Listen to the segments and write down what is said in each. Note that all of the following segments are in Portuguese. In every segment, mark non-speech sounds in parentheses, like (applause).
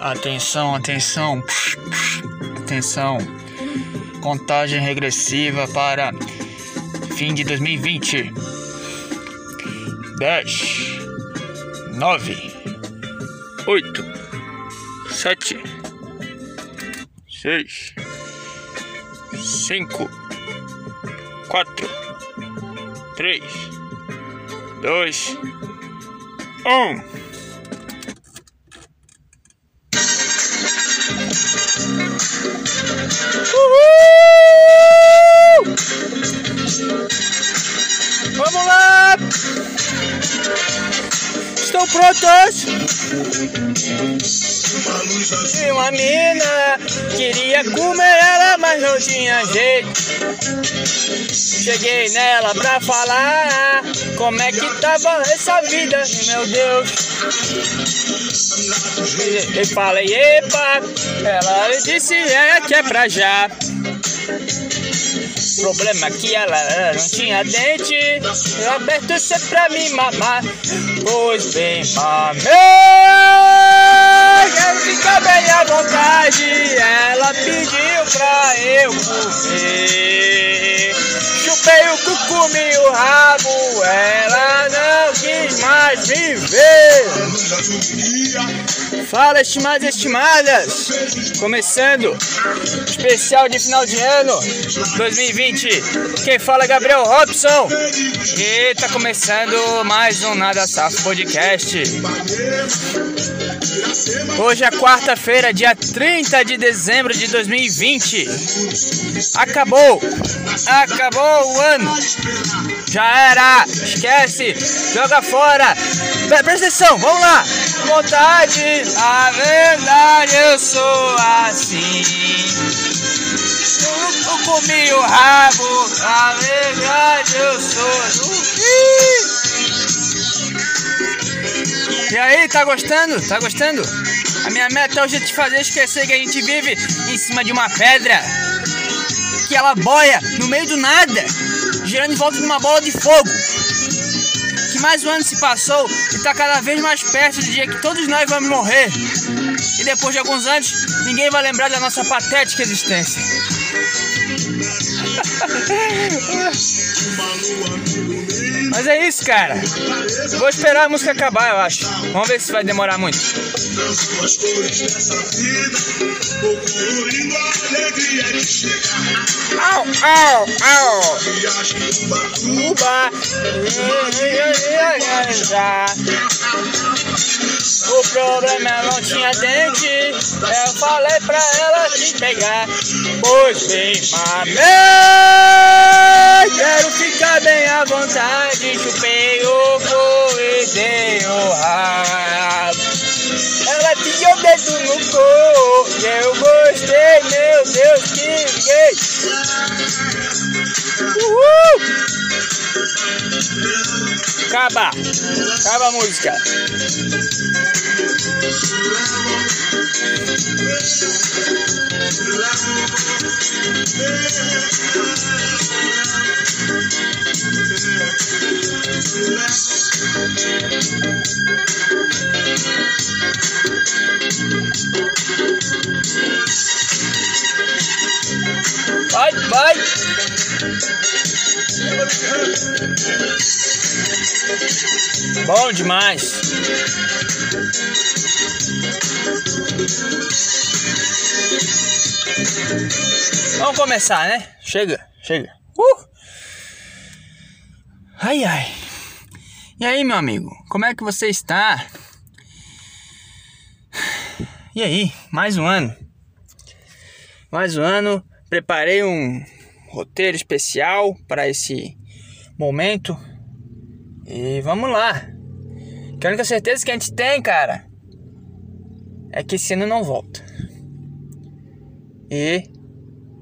Atenção, atenção, atenção. Contagem regressiva para fim de 2020. 10, 9, 8, 7, 6, 5, 4, 3, 2, 1. Uhul! Vamos lá! Estão prontos? E uma mina queria comer ela, mas não tinha jeito. Cheguei nela pra falar como é que tava essa vida, meu Deus. E falei, epa, ela disse é que é pra já. Problema que ela não tinha dente, aberto você pra me mamar. Pois bem, mamei, quero ficar bem à vontade. Ela pediu pra eu comer. Chupei o cu, comi o rabo, ela não quis mais me ver. Fala, estimados e estimadas! Começando, especial de final de ano 2020. Quem fala é Gabriel Robson. E tá começando mais um Nada Safo Podcast. Hoje é quarta-feira, dia 30 de dezembro de 2020. Acabou! Acabou o ano! Já era! Esquece! Joga fora! Presta atenção, vamos lá! Vontade, a verdade eu sou assim. Eu, comi o rabo, a verdade eu sou. E aí, tá gostando? Tá gostando? A minha meta hoje é te fazer esquecer que a gente vive em cima de uma pedra. Que ela boia no meio do nada, girando em volta de uma bola de fogo. Que mais um ano se passou e tá cada vez mais perto do dia que todos nós vamos morrer. E depois de alguns anos, ninguém vai lembrar da nossa patética existência. Mas é isso, cara. Vou esperar a música acabar, eu acho. Vamos ver se vai demorar muito. Au, au, au. Uba. O problema não tinha dente. Eu falei pra ela te pegar. Pois bem, mamei. Quero ficar bem à vontade. Chupei o cu e dei o rabo. Ela tinha o dedo no cu. Eu gostei, meu Deus, que gay. Uhul! Acaba! Acaba a música! Vai, vai! Bom demais! Vamos começar, né? Chega, chega. Uh! Ai, ai. E aí, meu amigo? Como é que você está? E aí, mais um ano. Mais um ano. Preparei um roteiro especial para esse momento. E vamos lá. Que a única certeza que a gente tem, cara, é que esse ano não volta. E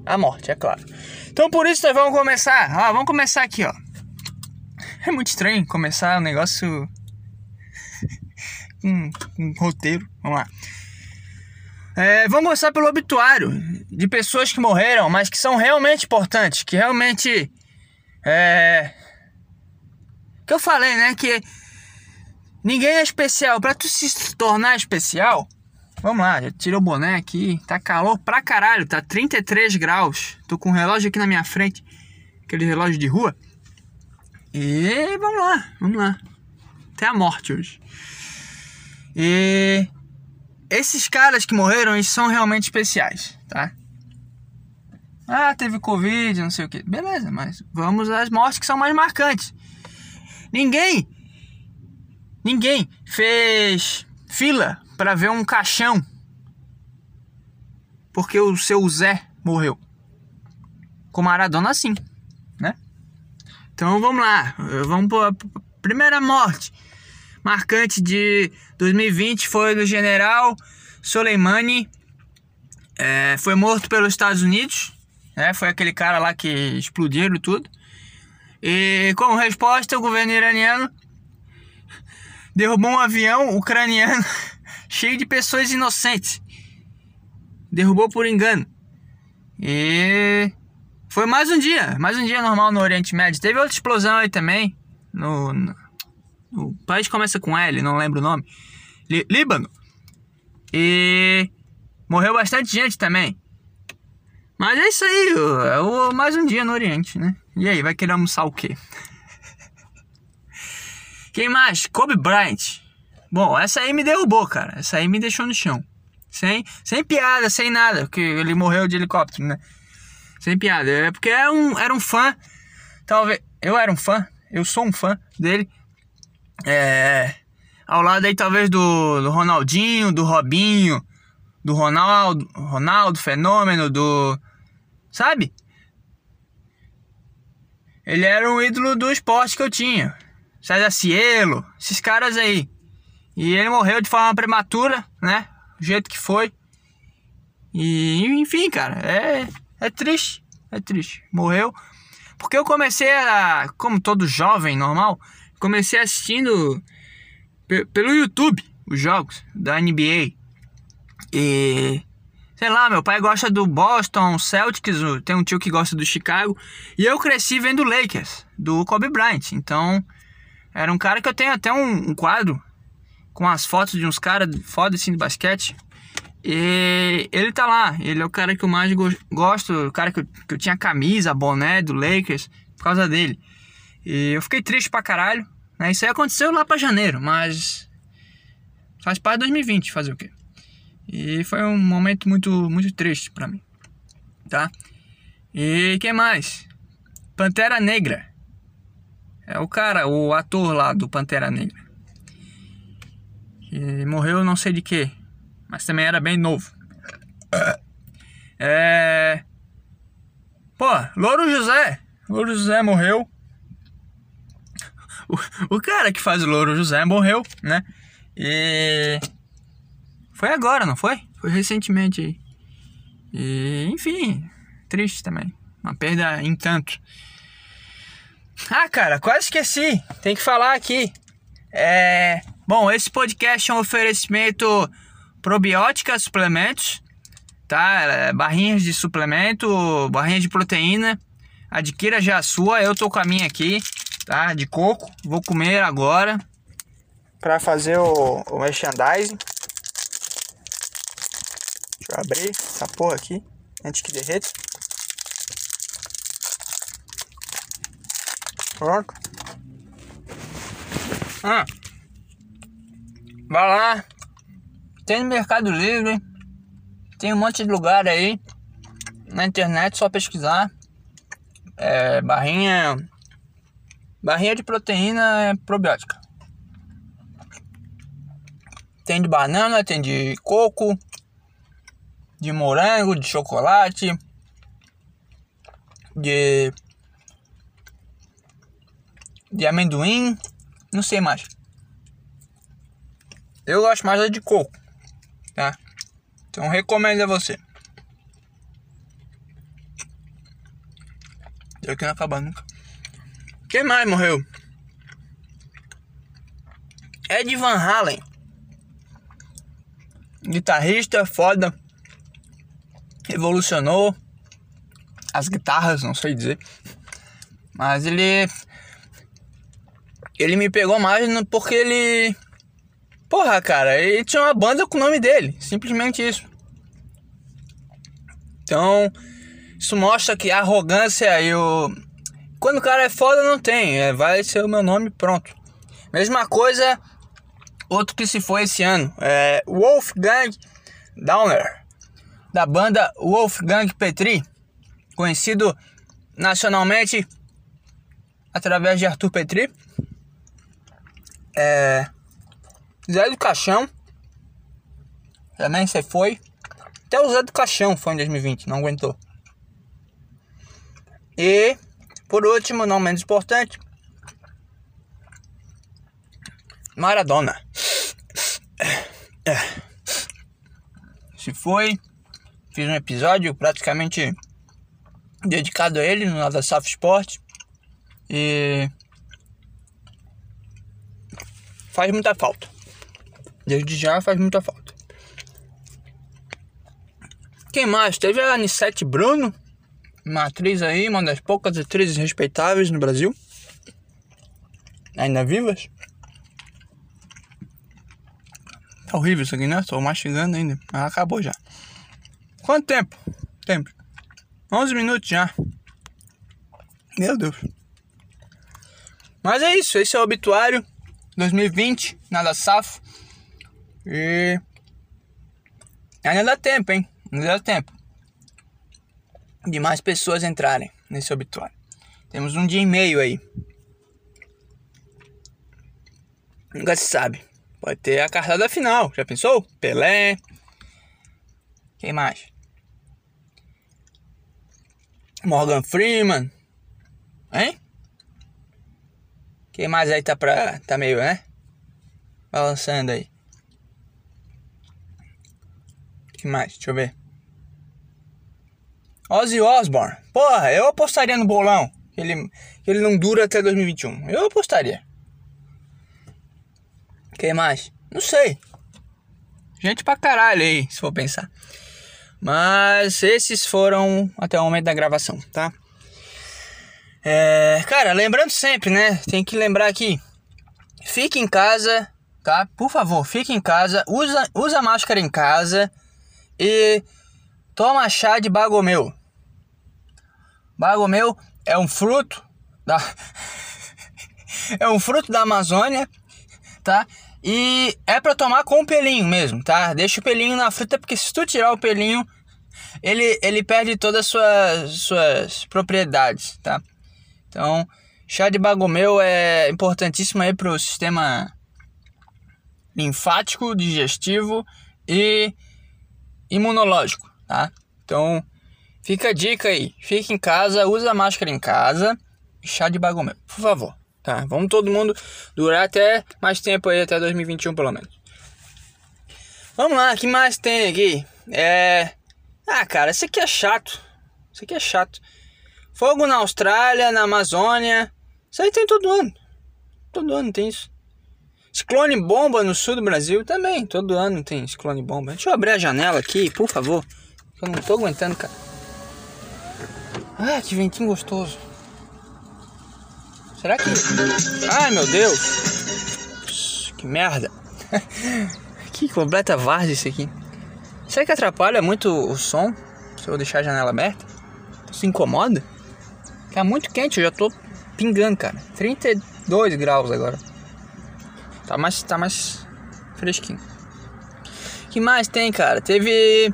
a morte, é claro. Então por isso nós vamos começar. Ó, vamos começar aqui, ó. É muito estranho começar um negócio. (laughs) um, um roteiro. Vamos lá. É, vamos começar pelo obituário de pessoas que morreram, mas que são realmente importantes, que realmente. É. Que eu falei, né? Que ninguém é especial. Para tu se tornar especial, Vamos lá, já o boné aqui. Tá calor pra caralho, tá 33 graus. Tô com um relógio aqui na minha frente. Aquele relógio de rua. E vamos lá, vamos lá. Até a morte hoje. E esses caras que morreram, eles são realmente especiais, tá? Ah, teve Covid, não sei o que. Beleza, mas vamos às mortes que são mais marcantes. Ninguém, ninguém fez fila para ver um caixão porque o seu Zé morreu. Com Maradona, sim, né? Então vamos lá, vamos para primeira morte marcante de 2020 foi do general Soleimani. É, foi morto pelos Estados Unidos. Né? Foi aquele cara lá que explodiram tudo. E como resposta, o governo iraniano derrubou um avião ucraniano (laughs) cheio de pessoas inocentes. Derrubou por engano. E foi mais um dia, mais um dia normal no Oriente Médio. Teve outra explosão aí também, no, no o país começa com L, não lembro o nome. Líbano. E morreu bastante gente também. Mas é isso aí, é o, mais um dia no Oriente, né? E aí, vai querer almoçar o quê? (laughs) Quem mais? Kobe Bryant. Bom, essa aí me derrubou, cara. Essa aí me deixou no chão. Sem, sem piada, sem nada, porque ele morreu de helicóptero, né? Sem piada. É porque era um, era um fã. Talvez. Eu era um fã. Eu sou um fã dele. É, ao lado aí talvez do, do Ronaldinho, do Robinho, do Ronaldo, Ronaldo Fenômeno, do. Sabe? Ele era um ídolo do esporte que eu tinha. César Cielo, esses caras aí. E ele morreu de forma prematura, né? Do jeito que foi. E enfim, cara, é, é triste. É triste. Morreu. Porque eu comecei a. Como todo jovem normal, comecei assistindo pelo YouTube os jogos da NBA. E sei lá, meu pai gosta do Boston Celtics, tem um tio que gosta do Chicago, e eu cresci vendo Lakers, do Kobe Bryant. Então, era um cara que eu tenho até um, um quadro com as fotos de uns caras foda assim de basquete. E ele tá lá, ele é o cara que eu mais go gosto, o cara que eu, que eu tinha camisa, boné do Lakers, por causa dele. E eu fiquei triste pra caralho? Isso aí aconteceu lá para janeiro, mas faz parte de 2020, fazer o quê? E foi um momento muito muito triste para mim, tá? E quem mais? Pantera Negra. É o cara, o ator lá do Pantera Negra. Que morreu não sei de quê, mas também era bem novo. É. Pô, Louro José. Louro José morreu o, cara que faz o Louro José morreu, né? E. Foi agora, não foi? Foi recentemente aí. E, enfim, triste também. Uma perda em tanto. Ah, cara, quase esqueci. Tem que falar aqui. É. Bom, esse podcast é um oferecimento probiótica suplementos, tá? É, barrinhas de suplemento, barrinhas de proteína. Adquira já a sua, eu tô com a minha aqui tá? De coco. Vou comer agora para fazer o, o merchandising. Deixa eu abrir essa porra aqui antes que derreta. Pronto. Ah. Vai lá. Tem no Mercado Livre. Tem um monte de lugar aí. Na internet, só pesquisar. É, barrinha Barrinha de proteína é probiótica. Tem de banana, tem de coco, de morango, de chocolate, de de amendoim, não sei mais. Eu gosto mais de coco, tá? Então recomendo a você. Eu que não acabar nunca. Quem mais morreu? Ed Van Halen. Guitarrista foda. Revolucionou as guitarras, não sei dizer. Mas ele. Ele me pegou mais porque ele. Porra, cara, ele tinha uma banda com o nome dele. Simplesmente isso. Então, isso mostra que a arrogância e o. Quando o cara é foda, não tem. É, vai ser o meu nome, pronto. Mesma coisa, outro que se foi esse ano. É Wolfgang Downer. Da banda Wolfgang Petri. Conhecido nacionalmente através de Arthur Petri. É. Zé do Caixão. Também você foi. Até o Zé do Caixão foi em 2020, não aguentou. E, por último, não menos importante, Maradona. Se foi, fiz um episódio praticamente dedicado a ele no Nada Saf Sport. E faz muita falta. Desde já faz muita falta. Quem mais? Teve a Anissete Bruno, uma atriz aí, uma das poucas atrizes respeitáveis no Brasil. Ainda vivas. Tá horrível isso aqui, né? Tô mastigando ainda. Mas acabou já. Quanto tempo? Tempo. 11 minutos já. Meu Deus. Mas é isso. Esse é o obituário 2020. Nada safo. E. Ainda dá tempo, hein? Ainda dá tempo. De mais pessoas entrarem nesse obituário. Temos um dia e meio aí. Nunca se sabe. Pode ter a cartada final. Já pensou? Pelé. Quem mais? Morgan Freeman. Hein? Quem mais aí tá pra. tá meio, né? Balançando aí. que mais? Deixa eu ver. Ozzy Osbourne. Porra, eu apostaria no bolão. Que ele, que ele não dura até 2021. Eu apostaria. Quem mais? Não sei. Gente pra caralho aí, se for pensar. Mas esses foram até o momento da gravação, tá? É, cara, lembrando sempre, né? Tem que lembrar aqui. Fique em casa, tá? Por favor, fique em casa. Usa, usa máscara em casa e toma chá de bagomeu. Bagomeu é um fruto da (laughs) é um fruto da Amazônia, tá? E é para tomar com o pelinho mesmo, tá? Deixa o pelinho na fruta porque se tu tirar o pelinho, ele ele perde todas as suas suas propriedades, tá? Então, chá de bagomeu é importantíssimo aí pro sistema linfático, digestivo e imunológico, tá? Então, fica a dica aí. Fica em casa, usa máscara em casa chá de bagomel, por favor. Tá? Vamos todo mundo durar até mais tempo aí, até 2021 pelo menos. Vamos lá, que mais tem aqui? É... Ah, cara, isso aqui é chato. Isso aqui é chato. Fogo na Austrália, na Amazônia. Isso aí tem todo ano. Todo ano tem isso. Ciclone bomba no sul do Brasil também. Todo ano tem ciclone bomba. Deixa eu abrir a janela aqui, por favor. Eu não tô aguentando, cara. Ah, que ventinho gostoso. Será que. Ai, meu Deus. Que merda. (laughs) que completa várzea isso aqui. Será que atrapalha muito o som se eu deixar a janela aberta? Se incomoda? Tá muito quente, eu já tô pingando, cara. 32 graus agora. Tá mais, tá mais fresquinho. que mais tem, cara? Teve.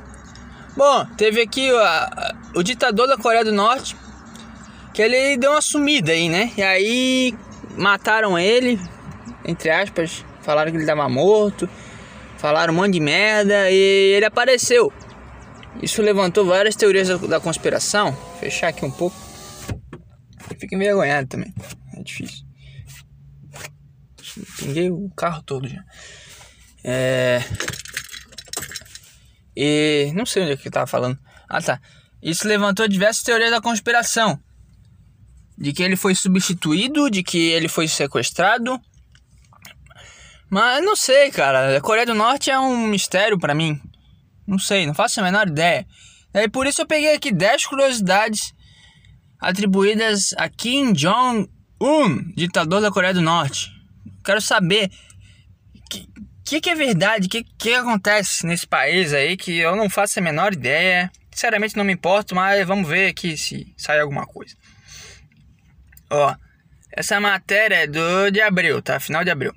Bom, teve aqui o, o ditador da Coreia do Norte. Que ele deu uma sumida aí, né? E aí mataram ele, entre aspas. Falaram que ele tava morto. Falaram um monte de merda. E ele apareceu. Isso levantou várias teorias da, da conspiração. Vou fechar aqui um pouco. Fico envergonhado também. É difícil. Pinguei o carro todo já. É. E não sei onde é que eu tava falando. Ah tá. Isso levantou diversas teorias da conspiração. De que ele foi substituído, de que ele foi sequestrado. Mas não sei, cara. A Coreia do Norte é um mistério para mim. Não sei, não faço a menor ideia. E por isso eu peguei aqui 10 curiosidades atribuídas a Kim Jong-un, ditador da Coreia do Norte. Quero saber que, que, é verdade? O que, que acontece nesse país aí que eu não faço a menor ideia? Sinceramente não me importo, mas vamos ver aqui se sai alguma coisa. Ó, essa matéria é do de abril, tá? Final de abril.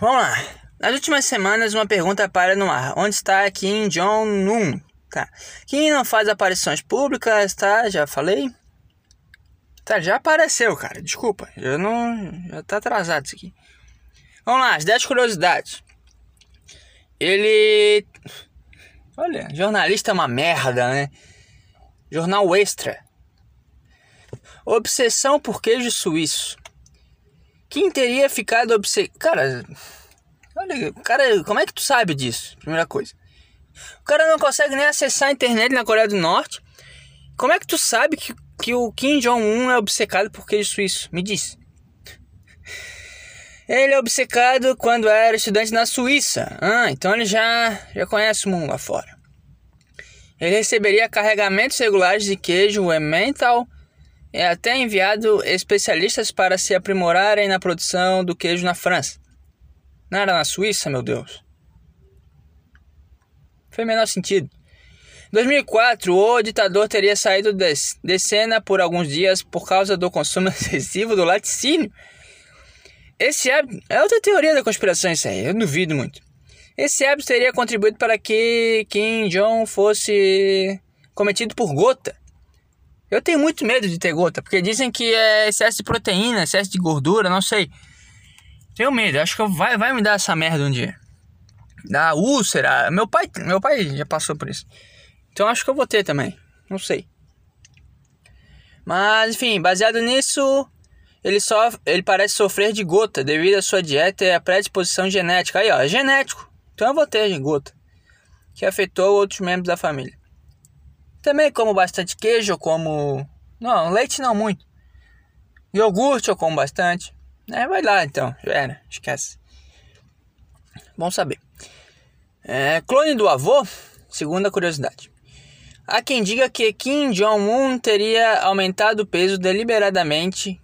Vamos lá. Nas últimas semanas, uma pergunta para no ar. Onde está Kim Jong-un? Tá. Kim não faz aparições públicas, tá? Já falei. Tá, já apareceu, cara. Desculpa. Já não. Já tá atrasado isso aqui. Vamos lá, as 10 curiosidades. Ele. Olha, jornalista é uma merda, né? Jornal Extra. Obsessão por queijo suíço. Quem teria ficado obcecado. Cara, olha, cara, como é que tu sabe disso? Primeira coisa. O cara não consegue nem acessar a internet na Coreia do Norte. Como é que tu sabe que, que o Kim Jong-un é obcecado por queijo suíço? Me diz. Ele é obcecado quando era estudante na Suíça. Ah, então ele já, já conhece o mundo lá fora. Ele receberia carregamentos regulares de queijo Emmental e até enviado especialistas para se aprimorarem na produção do queijo na França. Não era na Suíça, meu Deus. Foi o menor sentido. Em 2004, o ditador teria saído de, de cena por alguns dias por causa do consumo (laughs) excessivo do laticínio esse hábito. É outra teoria da conspiração, isso aí. Eu duvido muito. Esse hábito teria contribuído para que Kim Jong fosse cometido por gota. Eu tenho muito medo de ter gota, porque dizem que é excesso de proteína, excesso de gordura, não sei. Tenho medo, acho que vai, vai me dar essa merda um dia. Da úlcera. Meu pai, meu pai já passou por isso. Então acho que eu vou ter também. Não sei. Mas enfim, baseado nisso, ele, só, ele parece sofrer de gota devido à sua dieta e à predisposição genética. Aí, ó, é genético. Então eu vou ter gota. Que afetou outros membros da família. Também como bastante queijo, como. Não, leite não muito. Iogurte eu como bastante. É, vai lá então, já era, esquece. Bom saber. É, clone do avô, segunda curiosidade. Há quem diga que Kim Jong-un teria aumentado o peso deliberadamente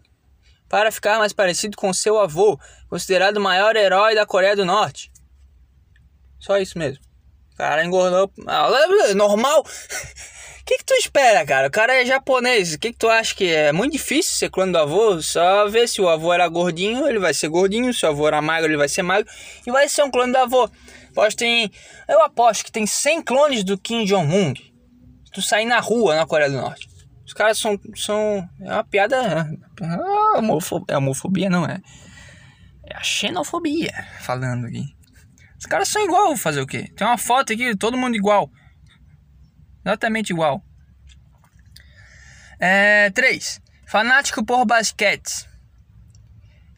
para ficar mais parecido com seu avô, considerado o maior herói da Coreia do Norte. Só isso mesmo. O cara engordou. Ah, normal? O (laughs) que, que tu espera, cara? O cara é japonês. O que, que tu acha que é? muito difícil ser clone do avô? Só ver se o avô era gordinho, ele vai ser gordinho. Se o avô era magro, ele vai ser magro. E vai ser um clone do avô. Pois tem. Eu aposto que tem 100 clones do Kim Jong-un. Tu sair na rua na Coreia do Norte. Os caras são. são é uma piada. É homofobia, é homofobia, não é? É a xenofobia falando aqui. Os caras são igual, fazer o quê? Tem uma foto aqui, todo mundo igual. Exatamente igual. É, 3. Fanático por basquete.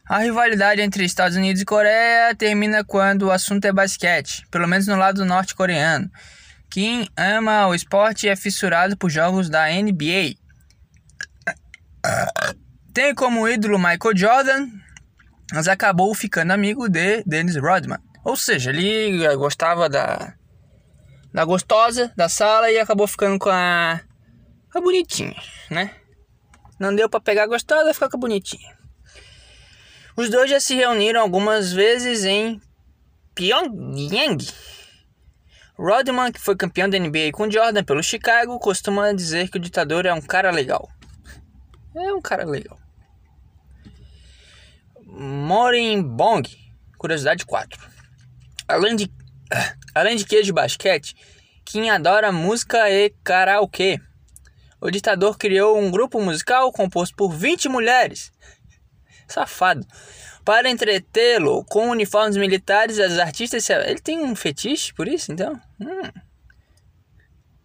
A rivalidade entre Estados Unidos e Coreia termina quando o assunto é basquete, pelo menos no lado norte-coreano. Kim ama o esporte é fissurado por jogos da NBA. Tem como ídolo Michael Jordan, mas acabou ficando amigo de Dennis Rodman. Ou seja, ele gostava da, da gostosa da sala e acabou ficando com a, a bonitinha, né? Não deu para pegar a gostosa, ficou com a bonitinha. Os dois já se reuniram algumas vezes em Pyongyang. Rodman, que foi campeão da NBA com Jordan pelo Chicago, costuma dizer que o ditador é um cara legal. É um cara legal. Morin Bong, curiosidade 4. Além de, (clears throat) além de queijo de basquete, Kim adora música e karaokê. O ditador criou um grupo musical composto por 20 mulheres. Safado. Para entretê-lo com uniformes militares, as artistas. Ele tem um fetiche por isso, então? Hum.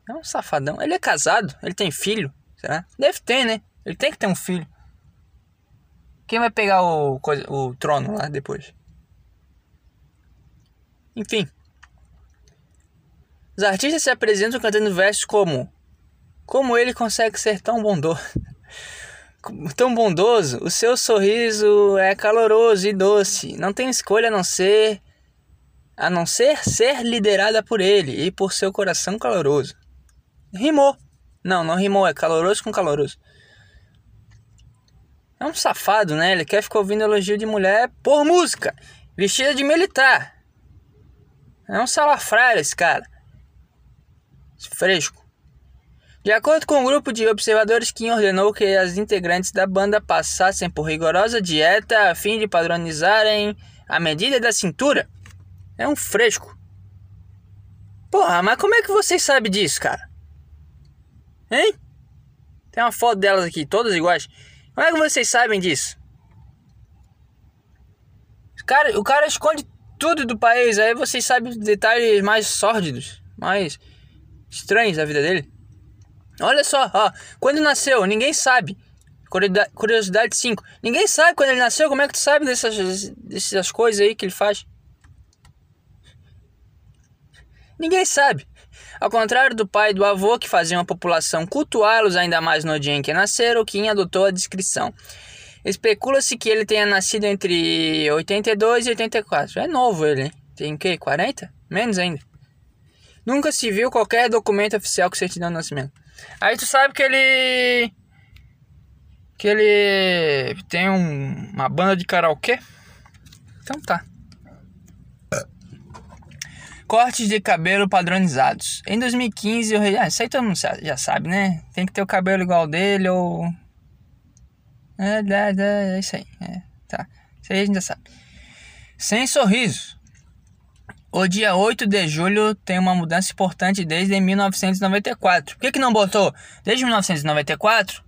É um safadão. Ele é casado? Ele tem filho? Será? Deve ter, né? Ele tem que ter um filho. Quem vai pegar o, o trono lá depois? Enfim. Os artistas se apresentam cantando versos como Como ele consegue ser tão bondoso? (laughs) tão bondoso, o seu sorriso é caloroso e doce. Não tem escolha a não ser a não ser ser liderada por ele e por seu coração caloroso. Rimou. Não, não rimou, é caloroso com caloroso. É um safado, né? Ele quer ficar ouvindo elogio de mulher por música. Vestida de militar. É um salafrário esse cara. Fresco. De acordo com um grupo de observadores que ordenou que as integrantes da banda passassem por rigorosa dieta a fim de padronizarem a medida da cintura. É um fresco. Porra, mas como é que vocês sabem disso, cara? Hein? Tem uma foto delas aqui, todas iguais. Como é que vocês sabem disso? O cara, o cara esconde tudo do país, aí vocês sabem detalhes mais sórdidos, mais estranhos da vida dele. Olha só, ó, quando nasceu, ninguém sabe. Curiosidade 5. Ninguém sabe quando ele nasceu, como é que tu sabe dessas, dessas coisas aí que ele faz? Ninguém sabe. Ao contrário do pai e do avô, que faziam a população cultuá-los ainda mais no dia em que nasceram, Kim adotou a descrição. Especula-se que ele tenha nascido entre 82 e 84. É novo ele, hein? Tem o quê? 40? Menos ainda. Nunca se viu qualquer documento oficial com certidão de nascimento. Aí tu sabe que ele. Que ele tem um, uma banda de karaokê? Então tá. Cortes de cabelo padronizados. Em 2015, eu... ah, isso aí todo mundo já sabe, né? Tem que ter o cabelo igual dele ou. É, é, é, é isso aí. É, tá. Isso aí a gente já sabe. Sem sorriso. O dia 8 de julho tem uma mudança importante desde 1994. Por que, que não botou desde 1994?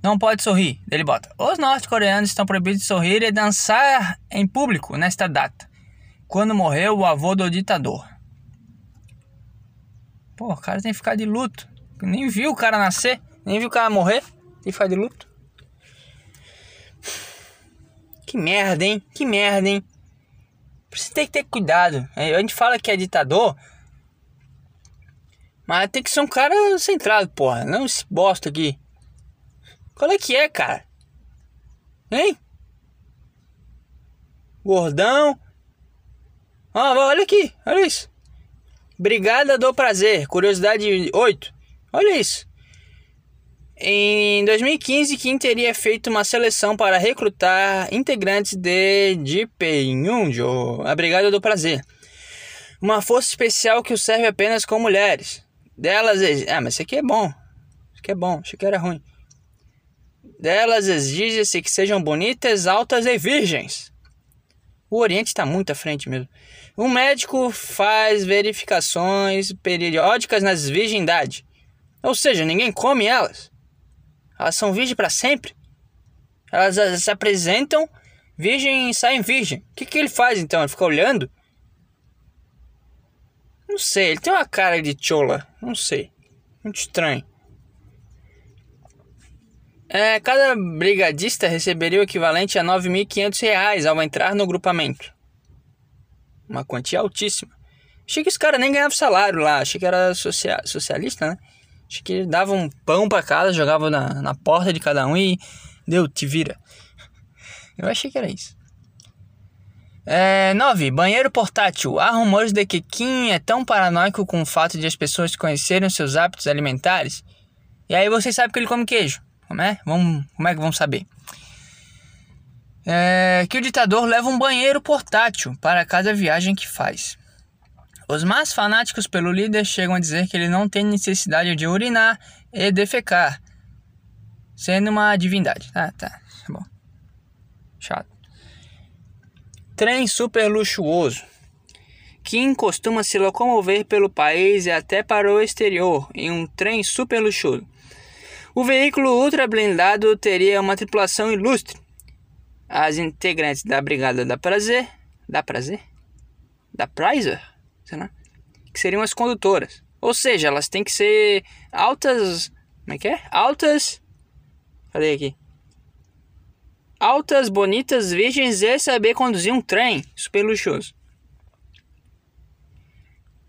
Não pode sorrir. Ele bota: Os norte-coreanos estão proibidos de sorrir e dançar em público nesta data quando morreu o avô do ditador. Pô, o cara tem que ficar de luto. Nem viu o cara nascer, nem viu o cara morrer. Tem que ficar de luto. Que merda, hein? Que merda, hein? Você tem que ter cuidado. A gente fala que é ditador, mas tem que ser um cara centrado, porra. Não esse bosta aqui. Qual é que é, cara? Hein? Gordão, ah, olha aqui, olha isso. Brigada do Prazer, curiosidade 8. Olha isso. Em 2015, Kim teria feito uma seleção para recrutar integrantes de Jipenhunjo, a Brigada do Prazer. Uma força especial que o serve apenas com mulheres. Delas. Ah, mas isso aqui é bom. Isso aqui é bom, achei que era ruim. Delas exige-se que sejam bonitas, altas e virgens. O Oriente está muito à frente mesmo. Um médico faz verificações periódicas nas virgindades. Ou seja, ninguém come elas. Elas são virgens para sempre. Elas, se apresentam virgem e saem virgem. O que, que ele faz então? Ele fica olhando? Não sei, ele tem uma cara de chola. Não sei. Muito estranho. É, cada brigadista receberia o equivalente a R$ 9.500 ao entrar no grupamento uma quantia altíssima. Achei que esse cara nem ganhava salário lá, achei que era social, socialista, né? Achei que dava um pão para casa, jogava na, na porta de cada um e deu, te vira. (laughs) Eu achei que era isso. É, 9. Banheiro portátil. Há rumores de que Kim é tão paranoico com o fato de as pessoas conhecerem seus hábitos alimentares. E aí vocês sabem que ele come queijo. Como é? Vamos, como é que vamos saber? É, que o ditador leva um banheiro portátil para cada viagem que faz. Os mais fanáticos pelo líder chegam a dizer que ele não tem necessidade de urinar e defecar, sendo uma divindade. Ah, tá, tá bom. Chato. Trem super luxuoso. Kim costuma se locomover pelo país e até para o exterior em um trem super luxuoso. O veículo ultra blindado teria uma tripulação ilustre, as integrantes da Brigada da Prazer, da Prazer? Da Prizer, será? Que seriam as condutoras. Ou seja, elas têm que ser altas. Como é que é? Altas. Cadê aqui? Altas, bonitas, virgens e saber conduzir um trem super luxuoso.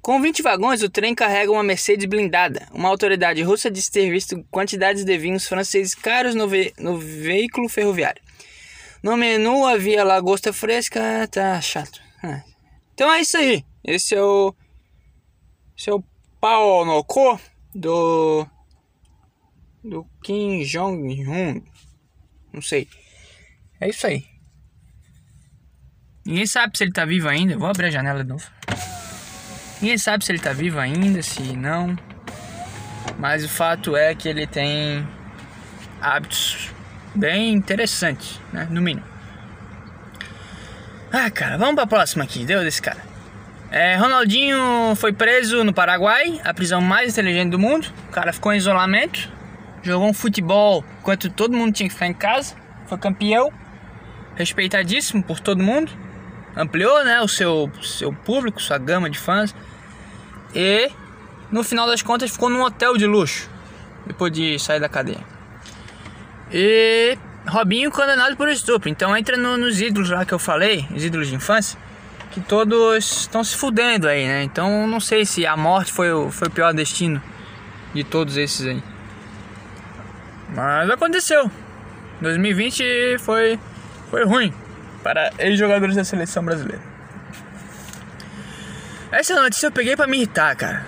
Com 20 vagões, o trem carrega uma Mercedes blindada. Uma autoridade russa diz ter visto quantidades de vinhos franceses caros no, ve no veículo ferroviário. No menu havia lagosta fresca, tá chato. É. Então é isso aí. Esse é o. Esse é o pau no co do. Do Kim Jong-un. Não sei. É isso aí. Ninguém sabe se ele tá vivo ainda. Vou abrir a janela de novo. Ninguém sabe se ele tá vivo ainda, se não. Mas o fato é que ele tem hábitos bem interessantes, né? No mínimo. Ah, cara, vamos pra próxima aqui. Deu desse cara. É, Ronaldinho foi preso no Paraguai, a prisão mais inteligente do mundo. O cara ficou em isolamento, jogou um futebol enquanto todo mundo tinha que ficar em casa. Foi campeão, respeitadíssimo por todo mundo. Ampliou, né, o seu, seu público, sua gama de fãs. E no final das contas ficou num hotel de luxo depois de sair da cadeia. E Robinho condenado por estupro. Então entra no, nos ídolos lá que eu falei, os ídolos de infância, que todos estão se fudendo aí, né? Então não sei se a morte foi o, foi o pior destino de todos esses aí. Mas aconteceu. 2020 foi, foi ruim para ex-jogadores da seleção brasileira. Essa notícia eu peguei para me irritar, cara.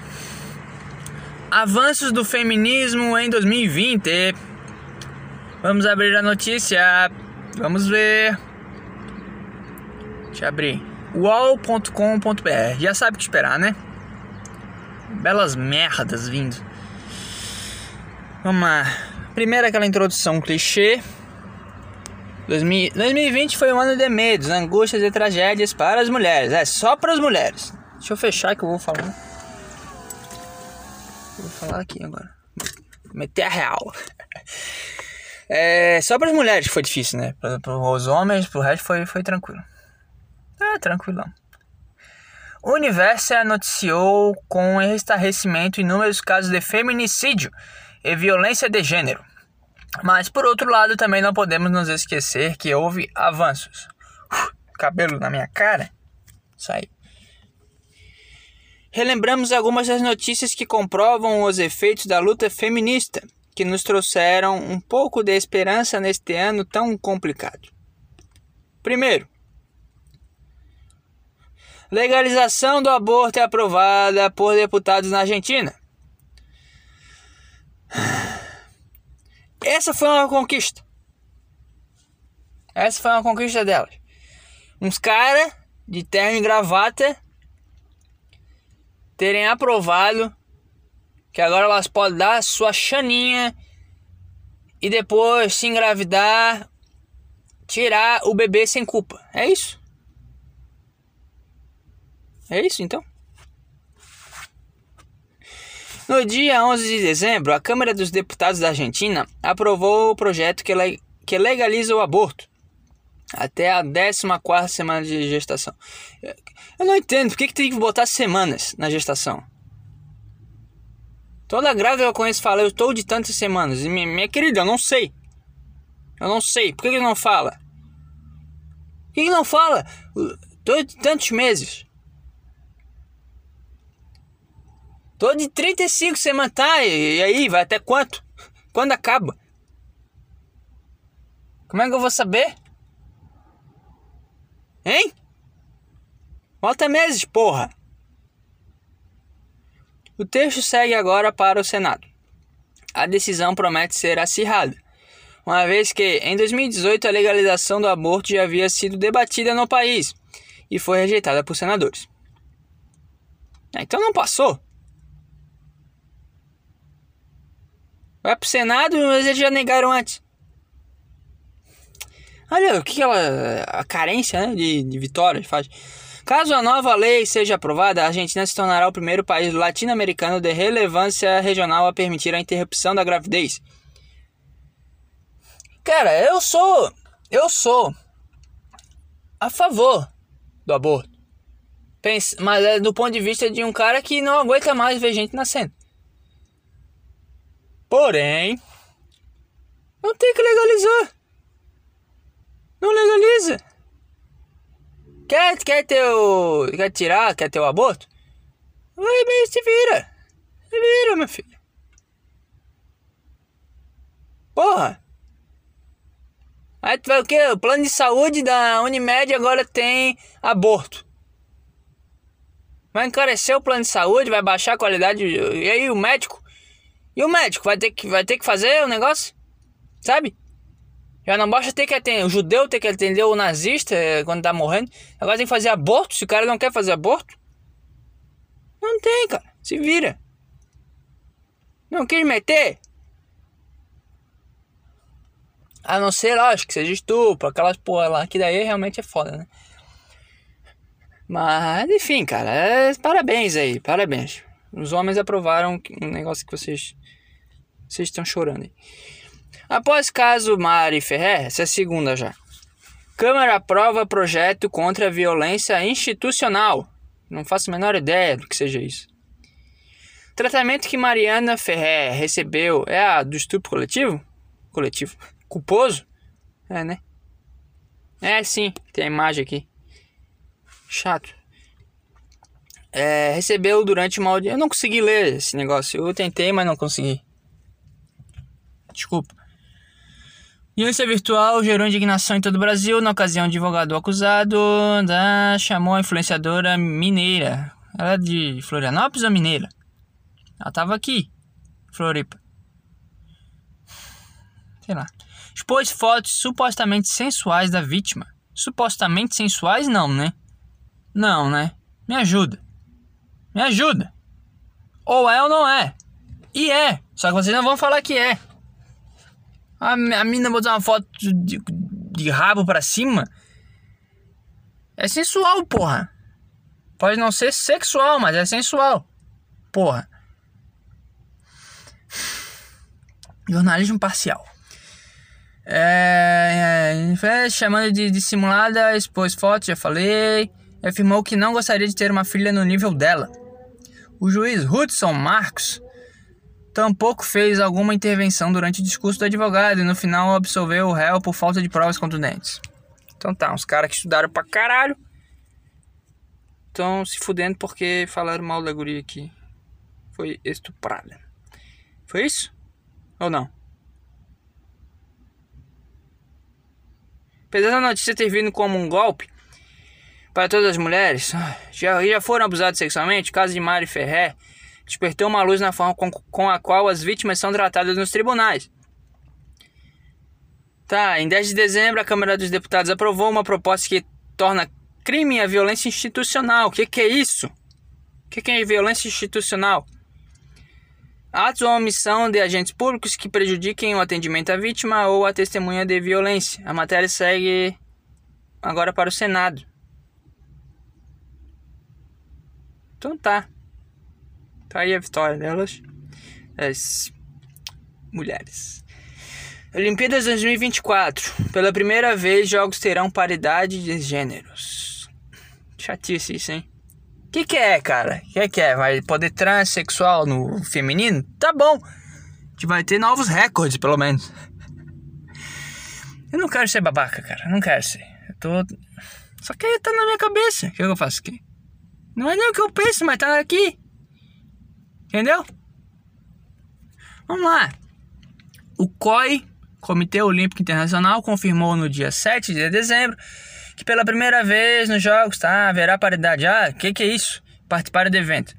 Avanços do feminismo em 2020. Vamos abrir a notícia. Vamos ver. Deixa eu abrir. wall.com.br. Já sabe o que esperar, né? Belas merdas vindo. Vamos lá. Primeiro aquela introdução clichê. 2020 foi um ano de medos, angústias e tragédias para as mulheres. É só para as mulheres. Deixa eu fechar que eu vou falar. Vou falar aqui agora. Meter a real. (laughs) É, só para as mulheres foi difícil, né? Para, para os homens, pro resto foi, foi tranquilo. É, tranquilão. O Universo noticiou com estarrecimento inúmeros casos de feminicídio e violência de gênero. Mas por outro lado, também não podemos nos esquecer que houve avanços. Uf, cabelo na minha cara? Sai. Relembramos algumas das notícias que comprovam os efeitos da luta feminista, que nos trouxeram um pouco de esperança neste ano tão complicado. Primeiro, legalização do aborto é aprovada por deputados na Argentina. Essa foi uma conquista. Essa foi uma conquista delas. Uns caras de terno e gravata terem aprovado que agora elas podem dar sua chaninha e depois se engravidar, tirar o bebê sem culpa. É isso? É isso então? No dia 11 de dezembro, a Câmara dos Deputados da Argentina aprovou o projeto que, le que legaliza o aborto até a 14 semana de gestação. Eu não entendo por que, que tem que botar semanas na gestação. Toda grávida que eu conheço fala, eu estou de tantas semanas. E minha, minha querida, eu não sei. Eu não sei. Por que, que não fala? Por que, não fala? Estou de tantos meses. Tô de 35 semanas, tá? E, aí, vai até quanto? (laughs) Quando acaba? Como é que eu vou saber? Hein? Volta meses, porra! O texto segue agora para o Senado. A decisão promete ser acirrada, uma vez que, em 2018, a legalização do aborto já havia sido debatida no país e foi rejeitada por senadores. Então não passou. Vai pro Senado, mas eles já negaram antes. Olha o que ela. a carência né, de, de vitória faz. Caso a nova lei seja aprovada, a Argentina se tornará o primeiro país latino-americano de relevância regional a permitir a interrupção da gravidez. Cara, eu sou. Eu sou. a favor do aborto. Pense, mas é do ponto de vista de um cara que não aguenta mais ver gente nascendo. Porém, não tem que legalizar. Não legaliza. Quer, quer ter o. Quer tirar, quer ter o aborto? Vai bem, se vira. Se vira, meu filho. Porra. Aí tu vai o quê? O plano de saúde da Unimed agora tem aborto. Vai encarecer o plano de saúde, vai baixar a qualidade. E aí o médico e o médico vai ter que, vai ter que fazer o negócio? Sabe? Já não basta ter que atender o judeu, ter que atender o nazista eh, quando tá morrendo. Agora tem que fazer aborto. Se o cara não quer fazer aborto, não tem, cara. Se vira. Não quis meter? A não ser, lógico, que seja estupro, aquelas porra lá, que daí realmente é foda, né? Mas, enfim, cara, é, parabéns aí, parabéns. Os homens aprovaram um negócio que vocês, vocês estão chorando aí. Após caso Mari Ferrer, essa é a segunda já. Câmara aprova projeto contra a violência institucional. Não faço a menor ideia do que seja isso. Tratamento que Mariana Ferrer recebeu é a do estupro coletivo? Coletivo. Culposo? É, né? É, sim. Tem a imagem aqui. Chato. É, recebeu durante uma audiência. Eu não consegui ler esse negócio. Eu tentei, mas não consegui. Desculpa. Audiência virtual gerou indignação em todo o Brasil. Na ocasião, o advogado acusado da, chamou a influenciadora mineira. Ela é de Florianópolis ou mineira? Ela tava aqui, Floripa. Sei lá. Expôs fotos supostamente sensuais da vítima. Supostamente sensuais, não, né? Não, né? Me ajuda. Me ajuda. Ou é ou não é. E é. Só que vocês não vão falar que é. A, a mina botar uma foto de, de rabo pra cima. É sensual, porra. Pode não ser sexual, mas é sensual. Porra. Jornalismo parcial. É, é, chamando de dissimulada, expôs fotos, já falei. Afirmou que não gostaria de ter uma filha no nível dela. O juiz Hudson Marcos tampouco fez alguma intervenção durante o discurso do advogado e no final absolveu o réu por falta de provas contundentes. Então tá, uns caras que estudaram pra caralho estão se fudendo porque falaram mal da guria aqui. Foi estuprada. Foi isso? Ou não? Apesar da notícia ter vindo como um golpe para todas as mulheres, já, já foram abusadas sexualmente, caso de Mari Ferrer despertou uma luz na forma com, com a qual as vítimas são tratadas nos tribunais. Tá, em 10 de dezembro, a Câmara dos Deputados aprovou uma proposta que torna crime a violência institucional. O que, que é isso? O que, que é violência institucional? Atos ou omissão de agentes públicos que prejudiquem o atendimento à vítima ou à testemunha de violência. A matéria segue agora para o Senado. Então tá. Tá aí a vitória delas. As mulheres. Olimpíadas 2024. Pela primeira vez, jogos terão paridade de gêneros. Chatice isso, hein? O que, que é, cara? O que, que é? Vai poder transexual no feminino? Tá bom. A gente vai ter novos recordes, pelo menos. Eu não quero ser babaca, cara. Não quero ser. Eu tô. Só que tá na minha cabeça. O que eu faço aqui? Não é nem o que eu penso, mas tá aqui. Entendeu? Vamos lá. O COI, Comitê Olímpico Internacional, confirmou no dia 7 de dezembro que pela primeira vez nos Jogos tá, haverá paridade. Ah, o que, que é isso? Participar do evento.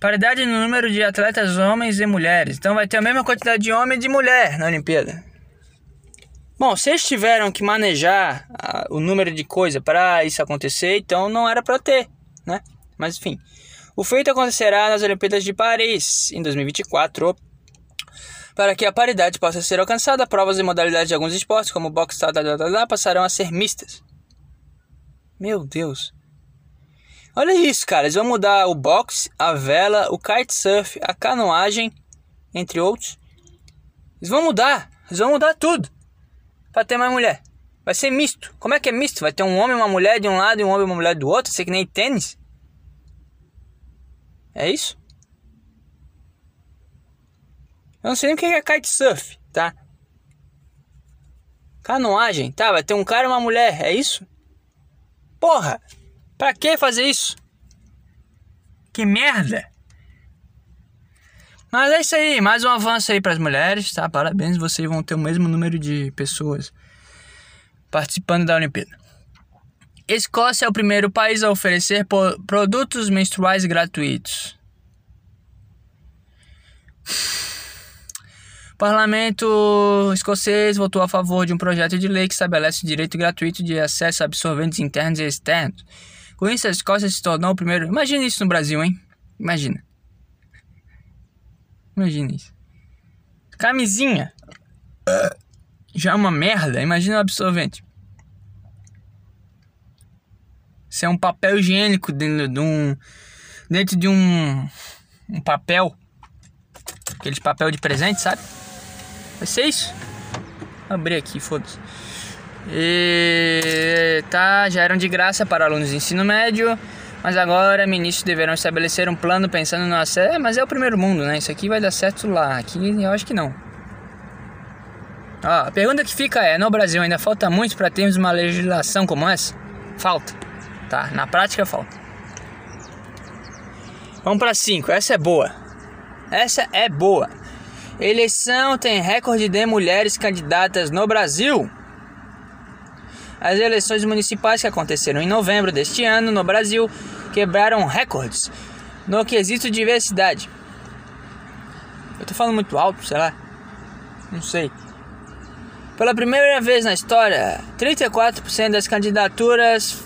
Paridade no número de atletas homens e mulheres. Então vai ter a mesma quantidade de homem e de mulher na Olimpíada. Bom, se eles tiveram que manejar ah, o número de coisa para isso acontecer, então não era para ter, né? Mas enfim. O feito acontecerá nas Olimpíadas de Paris em 2024. Para que a paridade possa ser alcançada, provas e modalidades de alguns esportes, como boxe, tal, tal, tal, passarão a ser mistas. Meu Deus. Olha isso, cara. Eles vão mudar o boxe, a vela, o kitesurf, a canoagem, entre outros. Eles vão mudar. Eles vão mudar tudo. Para ter mais mulher. Vai ser misto. Como é que é misto? Vai ter um homem e uma mulher de um lado e um homem e uma mulher do outro? Sei que nem tênis. É isso? Eu não sei nem o que é kitesurf, tá? Canoagem, tá? Vai ter um cara e uma mulher, é isso? Porra! Pra que fazer isso? Que merda! Mas é isso aí, mais um avanço aí para as mulheres, tá? Parabéns, vocês vão ter o mesmo número de pessoas participando da Olimpíada. Escócia é o primeiro país a oferecer produtos menstruais gratuitos. O (sighs) parlamento escocês votou a favor de um projeto de lei que estabelece o direito gratuito de acesso a absorventes internos e externos. Com isso, a Escócia se tornou o primeiro. Imagina isso no Brasil, hein? Imagina. Imagina isso. Camisinha. Já é uma merda. Imagina o absorvente. Isso é um papel higiênico dentro de um. Dentro de um. Um papel. Aquele papel de presente, sabe? Vai ser isso. Vou abrir aqui, foda-se. E tá, já eram de graça para alunos de ensino médio, mas agora ministros deverão estabelecer um plano pensando no acesso. É, mas é o primeiro mundo, né? Isso aqui vai dar certo lá. Aqui eu acho que não. Ó, a pergunta que fica é: no Brasil ainda falta muito para termos uma legislação como essa? Falta. Tá, na prática falta. Vamos para 5. Essa é boa. Essa é boa. Eleição tem recorde de mulheres candidatas no Brasil. As eleições municipais que aconteceram em novembro deste ano no Brasil quebraram recordes no quesito diversidade. Eu tô falando muito alto, sei lá. Não sei. Pela primeira vez na história, 34% das candidaturas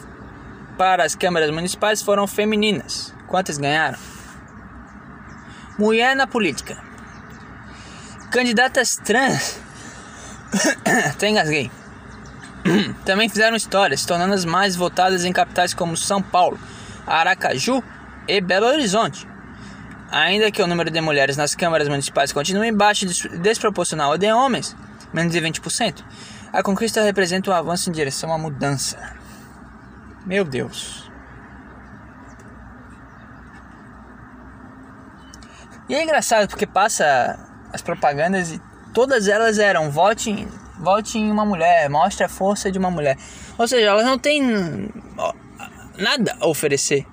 para as câmaras municipais foram femininas. Quantas ganharam? Mulher na política. Candidatas trans. (coughs) Até engasguei. (coughs) Também fizeram história, se tornando as mais votadas em capitais como São Paulo, Aracaju e Belo Horizonte. Ainda que o número de mulheres nas câmaras municipais continue baixo e desproporcional ao de homens, menos de 20%, a conquista representa um avanço em direção à mudança. Meu Deus. E é engraçado porque passa as propagandas e todas elas eram vote, vote em uma mulher, mostre a força de uma mulher. Ou seja, elas não têm nada a oferecer.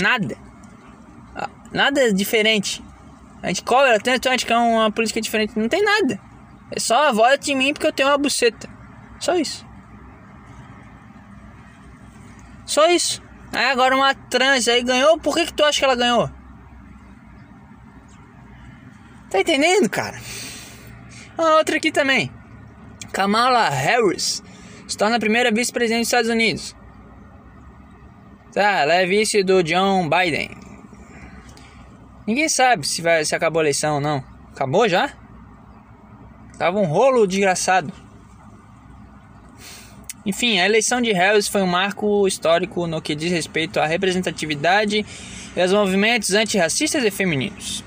Nada. Nada diferente. A gente cobra tanto, a gente quer uma política diferente. Não tem nada. É só vote em mim porque eu tenho uma buceta. Só isso. Só isso. Aí agora uma trans aí ganhou. Por que, que tu acha que ela ganhou? Tá entendendo, cara? Ah, outra aqui também. Kamala Harris se torna a primeira vice-presidente dos Estados Unidos. Tá, ela é vice do John Biden. Ninguém sabe se, vai, se acabou a eleição ou não. Acabou já? Tava um rolo desgraçado. Enfim, a eleição de Harris foi um marco histórico no que diz respeito à representatividade e aos movimentos antirracistas e femininos.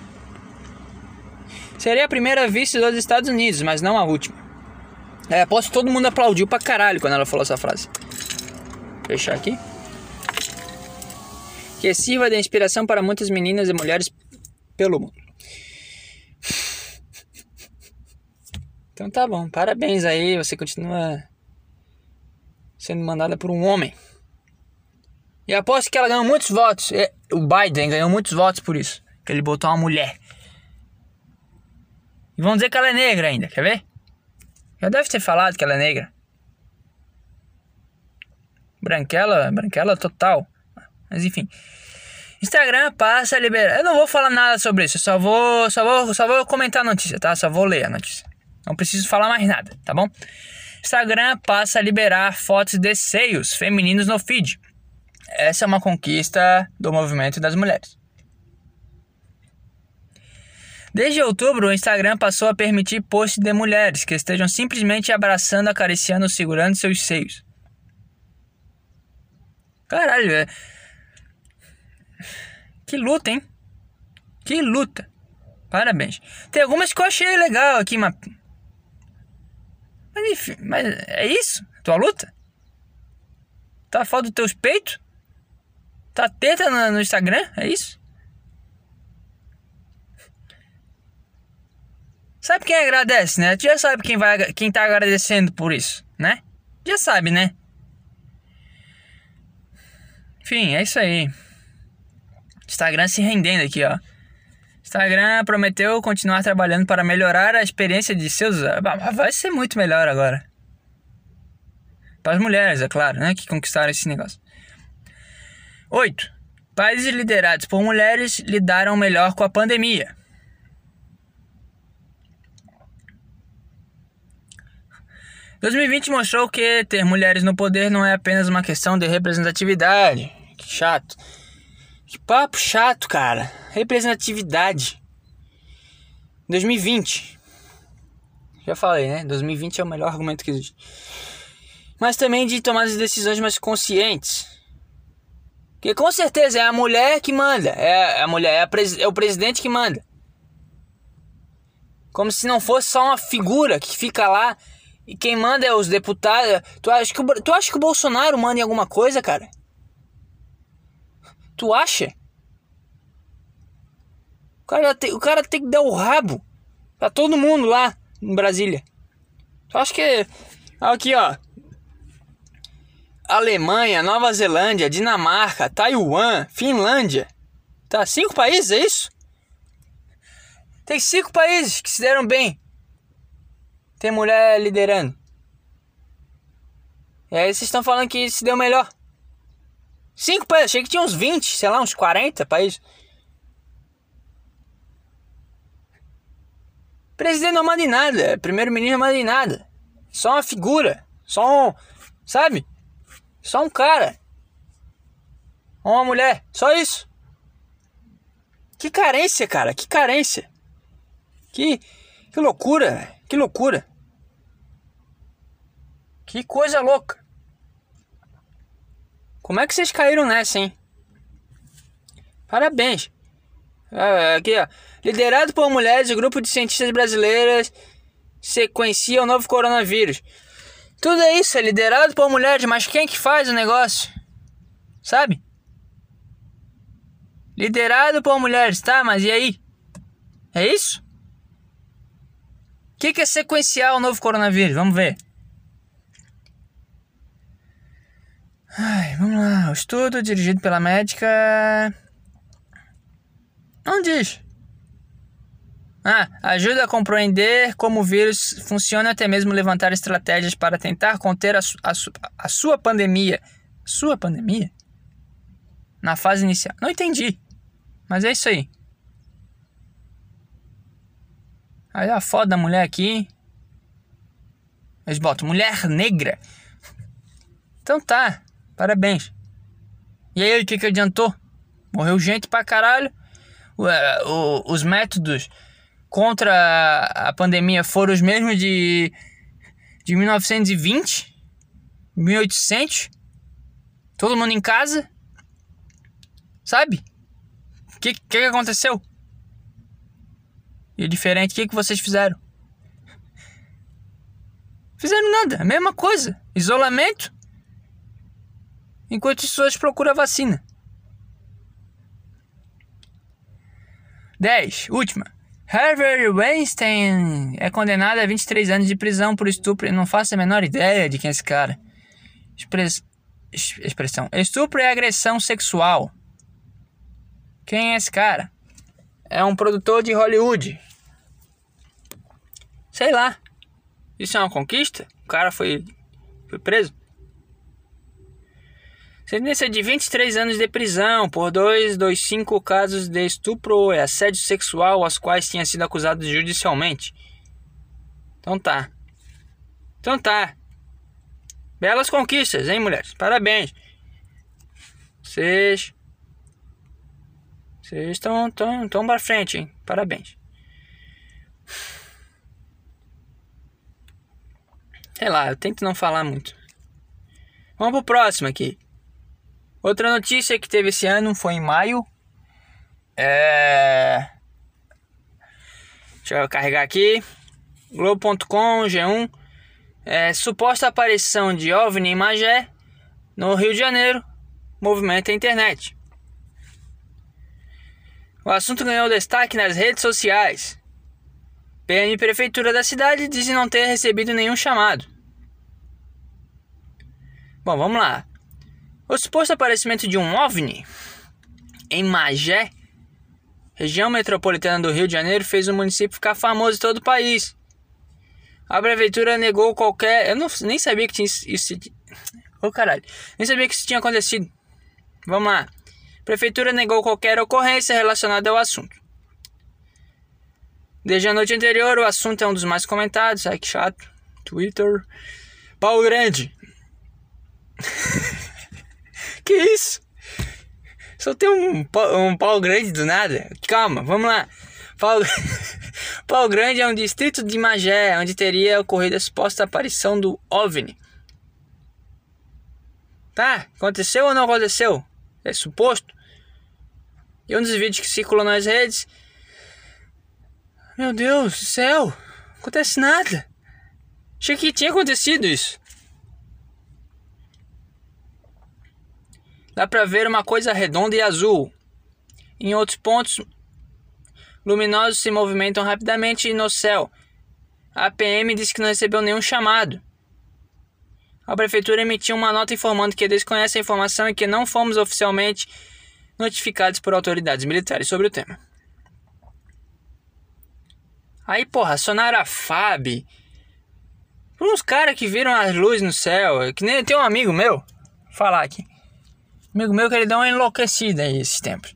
Seria a primeira vice dos Estados Unidos, mas não a última. É, aposto que todo mundo aplaudiu pra caralho quando ela falou essa frase. Fechar aqui. Que sirva de inspiração para muitas meninas e mulheres pelo mundo. Então tá bom, parabéns aí, você continua sendo mandada por um homem. E aposto que ela ganhou muitos votos. É, o Biden ganhou muitos votos por isso. Que ele botou uma mulher. E vão dizer que ela é negra ainda, quer ver? Já deve ter falado que ela é negra. Branquela, branquela total. Mas enfim. Instagram passa a liberar. Eu não vou falar nada sobre isso, eu só vou, só vou, só vou comentar a notícia, tá? Só vou ler a notícia. Não preciso falar mais nada, tá bom? Instagram passa a liberar fotos de seios femininos no feed. Essa é uma conquista do movimento das mulheres. Desde outubro, o Instagram passou a permitir posts de mulheres que estejam simplesmente abraçando, acariciando ou segurando seus seios. Caralho, é. Que luta, hein? Que luta. Parabéns. Tem algumas que eu achei legal aqui, mas. Mas enfim, mas é isso? Tua luta? Tá foto dos teus peitos? Tá teta no, no Instagram? É isso? Sabe quem agradece, né? Tu já sabe quem, vai, quem tá agradecendo por isso, né? Já sabe, né? Enfim, é isso aí. Instagram se rendendo aqui, ó. Instagram prometeu continuar trabalhando para melhorar a experiência de seus. Vai ser muito melhor agora. Para as mulheres, é claro, né? Que conquistaram esse negócio. 8. Países liderados por mulheres lidaram melhor com a pandemia. 2020 mostrou que ter mulheres no poder não é apenas uma questão de representatividade. Que chato. Que papo chato, cara. Representatividade. 2020. Já falei, né? 2020 é o melhor argumento que existe. Mas também de tomar as decisões mais conscientes. Que com certeza é a mulher que manda. É a mulher, é, a pres, é o presidente que manda. Como se não fosse só uma figura que fica lá e quem manda é os deputados. Tu acha que o, tu acha que o Bolsonaro manda em alguma coisa, cara? Tu acha? O cara, tem, o cara tem que dar o rabo pra todo mundo lá em Brasília. Tu acha que. Aqui, ó. Alemanha, Nova Zelândia, Dinamarca, Taiwan, Finlândia. Tá, cinco países, é isso? Tem cinco países que se deram bem. Tem mulher liderando. E aí vocês estão falando que se deu melhor. Cinco países, achei que tinha uns 20, sei lá, uns 40 países. Presidente não manda em nada, primeiro-ministro não manda em nada. Só uma figura, só um, sabe? Só um cara. Uma mulher. Só isso. Que carência, cara. Que carência. Que, que loucura. Que loucura. Que coisa louca. Como é que vocês caíram nessa, hein? Parabéns. Ah, aqui, ó. Liderado por mulheres, o grupo de cientistas brasileiras sequencia o novo coronavírus. Tudo é isso, é liderado por mulheres, mas quem que faz o negócio? Sabe? Liderado por mulheres, tá? Mas e aí? É isso? O que, que é sequencial o novo coronavírus? Vamos ver. Ai, vamos lá. O estudo dirigido pela médica. Não diz. Ah, ajuda a compreender como o vírus funciona até mesmo levantar estratégias para tentar conter a, a, a sua pandemia. Sua pandemia? Na fase inicial. Não entendi. Mas é isso aí. Aí a foto da mulher aqui. Eles botam mulher negra. Então tá. Parabéns. E aí, o que, que adiantou? Morreu gente pra caralho. os métodos contra a pandemia foram os mesmos de, de 1920, 1800, todo mundo em casa, sabe? O que, que, que aconteceu? E é diferente, o que, que vocês fizeram? Fizeram nada, a mesma coisa, isolamento, enquanto as pessoas procuram a vacina. 10. Última. Harvey Weinstein é condenado a 23 anos de prisão por estupro. Eu não faço a menor ideia de quem é esse cara. Express... Expressão. Estupro é agressão sexual. Quem é esse cara? É um produtor de Hollywood. Sei lá. Isso é uma conquista? O cara foi, foi preso? Sentença de 23 anos de prisão por dois dos cinco casos de estupro e assédio sexual aos quais tinha sido acusado judicialmente. Então tá. Então tá. Belas conquistas, hein, mulheres? Parabéns. Vocês. Vocês estão tão, tão pra frente, hein? Parabéns. Sei lá, eu tento não falar muito. Vamos pro próximo aqui. Outra notícia que teve esse ano foi em maio. É... Deixa eu carregar aqui. Globo.com, G1. É, suposta aparição de OVNI em Magé, no Rio de Janeiro, movimenta a internet. O assunto ganhou destaque nas redes sociais. PM Prefeitura da cidade diz não ter recebido nenhum chamado. Bom, vamos lá. O suposto aparecimento de um OVNI em Magé, região metropolitana do Rio de Janeiro, fez o município ficar famoso em todo o país. A prefeitura negou qualquer. Eu não, nem sabia que tinha isso. Ô oh, caralho. Nem sabia que isso tinha acontecido. Vamos lá. A prefeitura negou qualquer ocorrência relacionada ao assunto. Desde a noite anterior, o assunto é um dos mais comentados. Ai que chato. Twitter. Pau grande. (laughs) que isso? Só tem um, um pau grande do nada. Calma, vamos lá. Pau, (laughs) pau Grande é um distrito de Magé, onde teria ocorrido a suposta aparição do OVNI. Tá? Aconteceu ou não aconteceu? É suposto. E um dos vídeos que circulam nas redes. Meu Deus do céu! Acontece nada. Achei que tinha acontecido isso. Dá pra ver uma coisa redonda e azul. Em outros pontos, luminosos se movimentam rapidamente no céu. A PM disse que não recebeu nenhum chamado. A prefeitura emitiu uma nota informando que desconhece a informação e que não fomos oficialmente notificados por autoridades militares sobre o tema. Aí, porra, acionaram a FAB. Por uns caras que viram as luzes no céu. Que nem tem um amigo meu. Falar aqui. Amigo meu que ele dá uma enlouquecida aí esses tempos.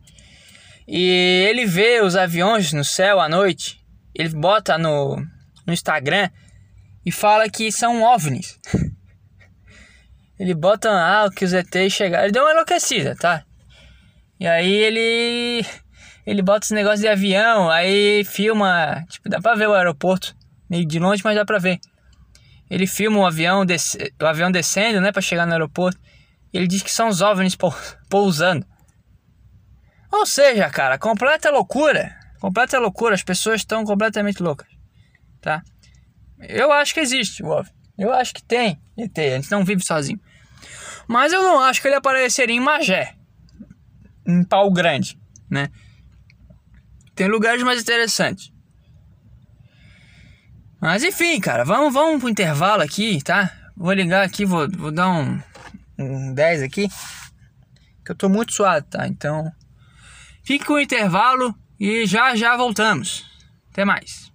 E ele vê os aviões no céu à noite. Ele bota no, no Instagram e fala que são OVNIs. (laughs) ele bota ah, que os ETs chegaram. Ele deu uma enlouquecida, tá? E aí ele ele bota esse negócio de avião, aí filma, tipo, dá pra ver o aeroporto meio de longe, mas dá pra ver. Ele filma o avião, des o avião descendo, né, para chegar no aeroporto. Ele diz que são os OVNIs (laughs) pousando. Ou seja, cara, completa loucura. Completa loucura, as pessoas estão completamente loucas, tá? Eu acho que existe o OVNI. Eu acho que tem ET, a gente não vive sozinho. Mas eu não acho que ele apareceria em Magé em pau grande, né? Tem lugares mais interessantes. Mas enfim, cara, vamos, vamos pro intervalo aqui, tá? Vou ligar aqui, vou, vou dar um, um 10 aqui. Que eu tô muito suado, tá? Então, fique com o intervalo e já já voltamos. Até mais.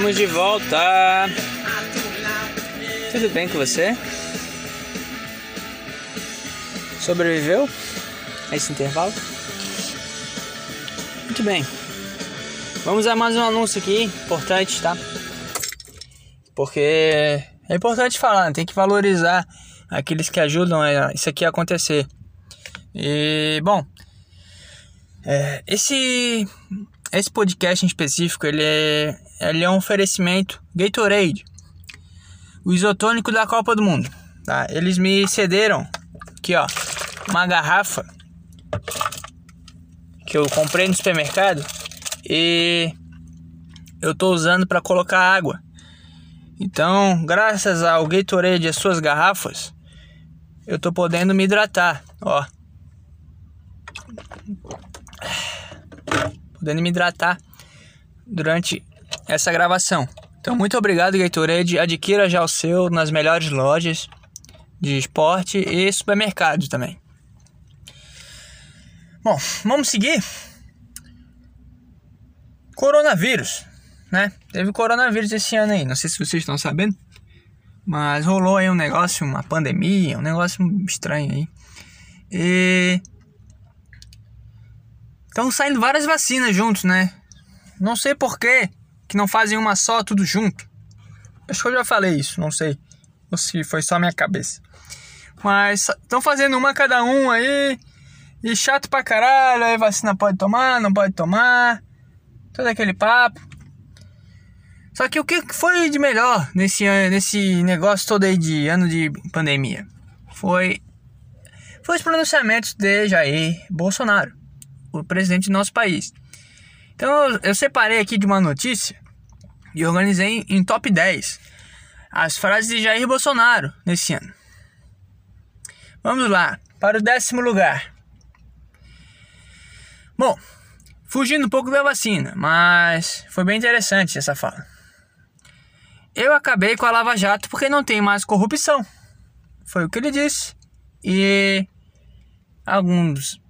Estamos de volta. Tudo bem com você? Sobreviveu a esse intervalo? Muito bem. Vamos a mais um anúncio aqui, importante, tá? Porque é importante falar, né? tem que valorizar aqueles que ajudam a isso aqui a acontecer. E, bom, é, esse esse podcast em específico, ele é, ele é um oferecimento Gatorade, o isotônico da Copa do Mundo. Tá? Eles me cederam aqui, ó, uma garrafa que eu comprei no supermercado e eu tô usando para colocar água. Então, graças ao Gatorade e as suas garrafas, eu tô podendo me hidratar, ó podendo me hidratar durante essa gravação. Então, muito obrigado, Gatorade. Adquira já o seu nas melhores lojas de esporte e supermercados também. Bom, vamos seguir. Coronavírus, né? Teve coronavírus esse ano aí, não sei se vocês estão sabendo, mas rolou aí um negócio, uma pandemia, um negócio estranho aí. E Estão saindo várias vacinas juntos, né? Não sei por que não fazem uma só, tudo junto. Acho que eu já falei isso, não sei. Ou se foi só minha cabeça. Mas estão fazendo uma cada um aí. E chato pra caralho. Aí vacina pode tomar, não pode tomar. Todo aquele papo. Só que o que foi de melhor nesse, nesse negócio todo aí de ano de pandemia? Foi, foi os pronunciamentos de Jair Bolsonaro o presidente do nosso país. Então eu separei aqui de uma notícia e organizei em top 10 as frases de Jair Bolsonaro nesse ano. Vamos lá, para o décimo lugar. Bom, fugindo um pouco da vacina, mas foi bem interessante essa fala. Eu acabei com a Lava Jato porque não tem mais corrupção. Foi o que ele disse. E alguns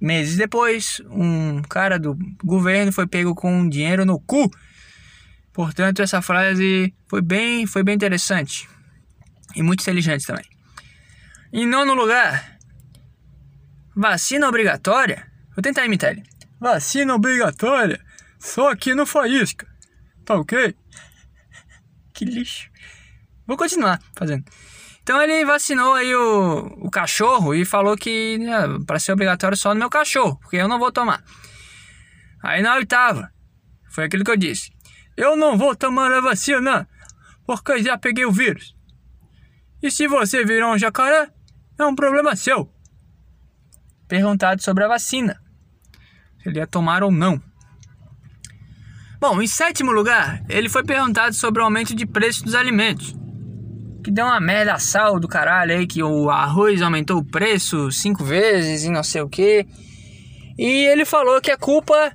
meses depois, um cara do governo foi pego com dinheiro no cu. Portanto, essa frase foi bem, foi bem interessante e muito inteligente também. Em nono lugar, vacina obrigatória. Vou tentar imitar ele. Vacina obrigatória, só aqui no Faísca. Tá ok? Que lixo. Vou continuar fazendo. Então ele vacinou aí o, o cachorro e falou que né, para ser obrigatório só no meu cachorro, porque eu não vou tomar. Aí na oitava, foi aquilo que eu disse. Eu não vou tomar a vacina, porque já peguei o vírus. E se você virar um jacaré, é um problema seu. Perguntado sobre a vacina, se ele ia tomar ou não. Bom, em sétimo lugar, ele foi perguntado sobre o aumento de preço dos alimentos que deu uma merda sal do caralho aí, que o arroz aumentou o preço cinco vezes e não sei o que. E ele falou que a culpa.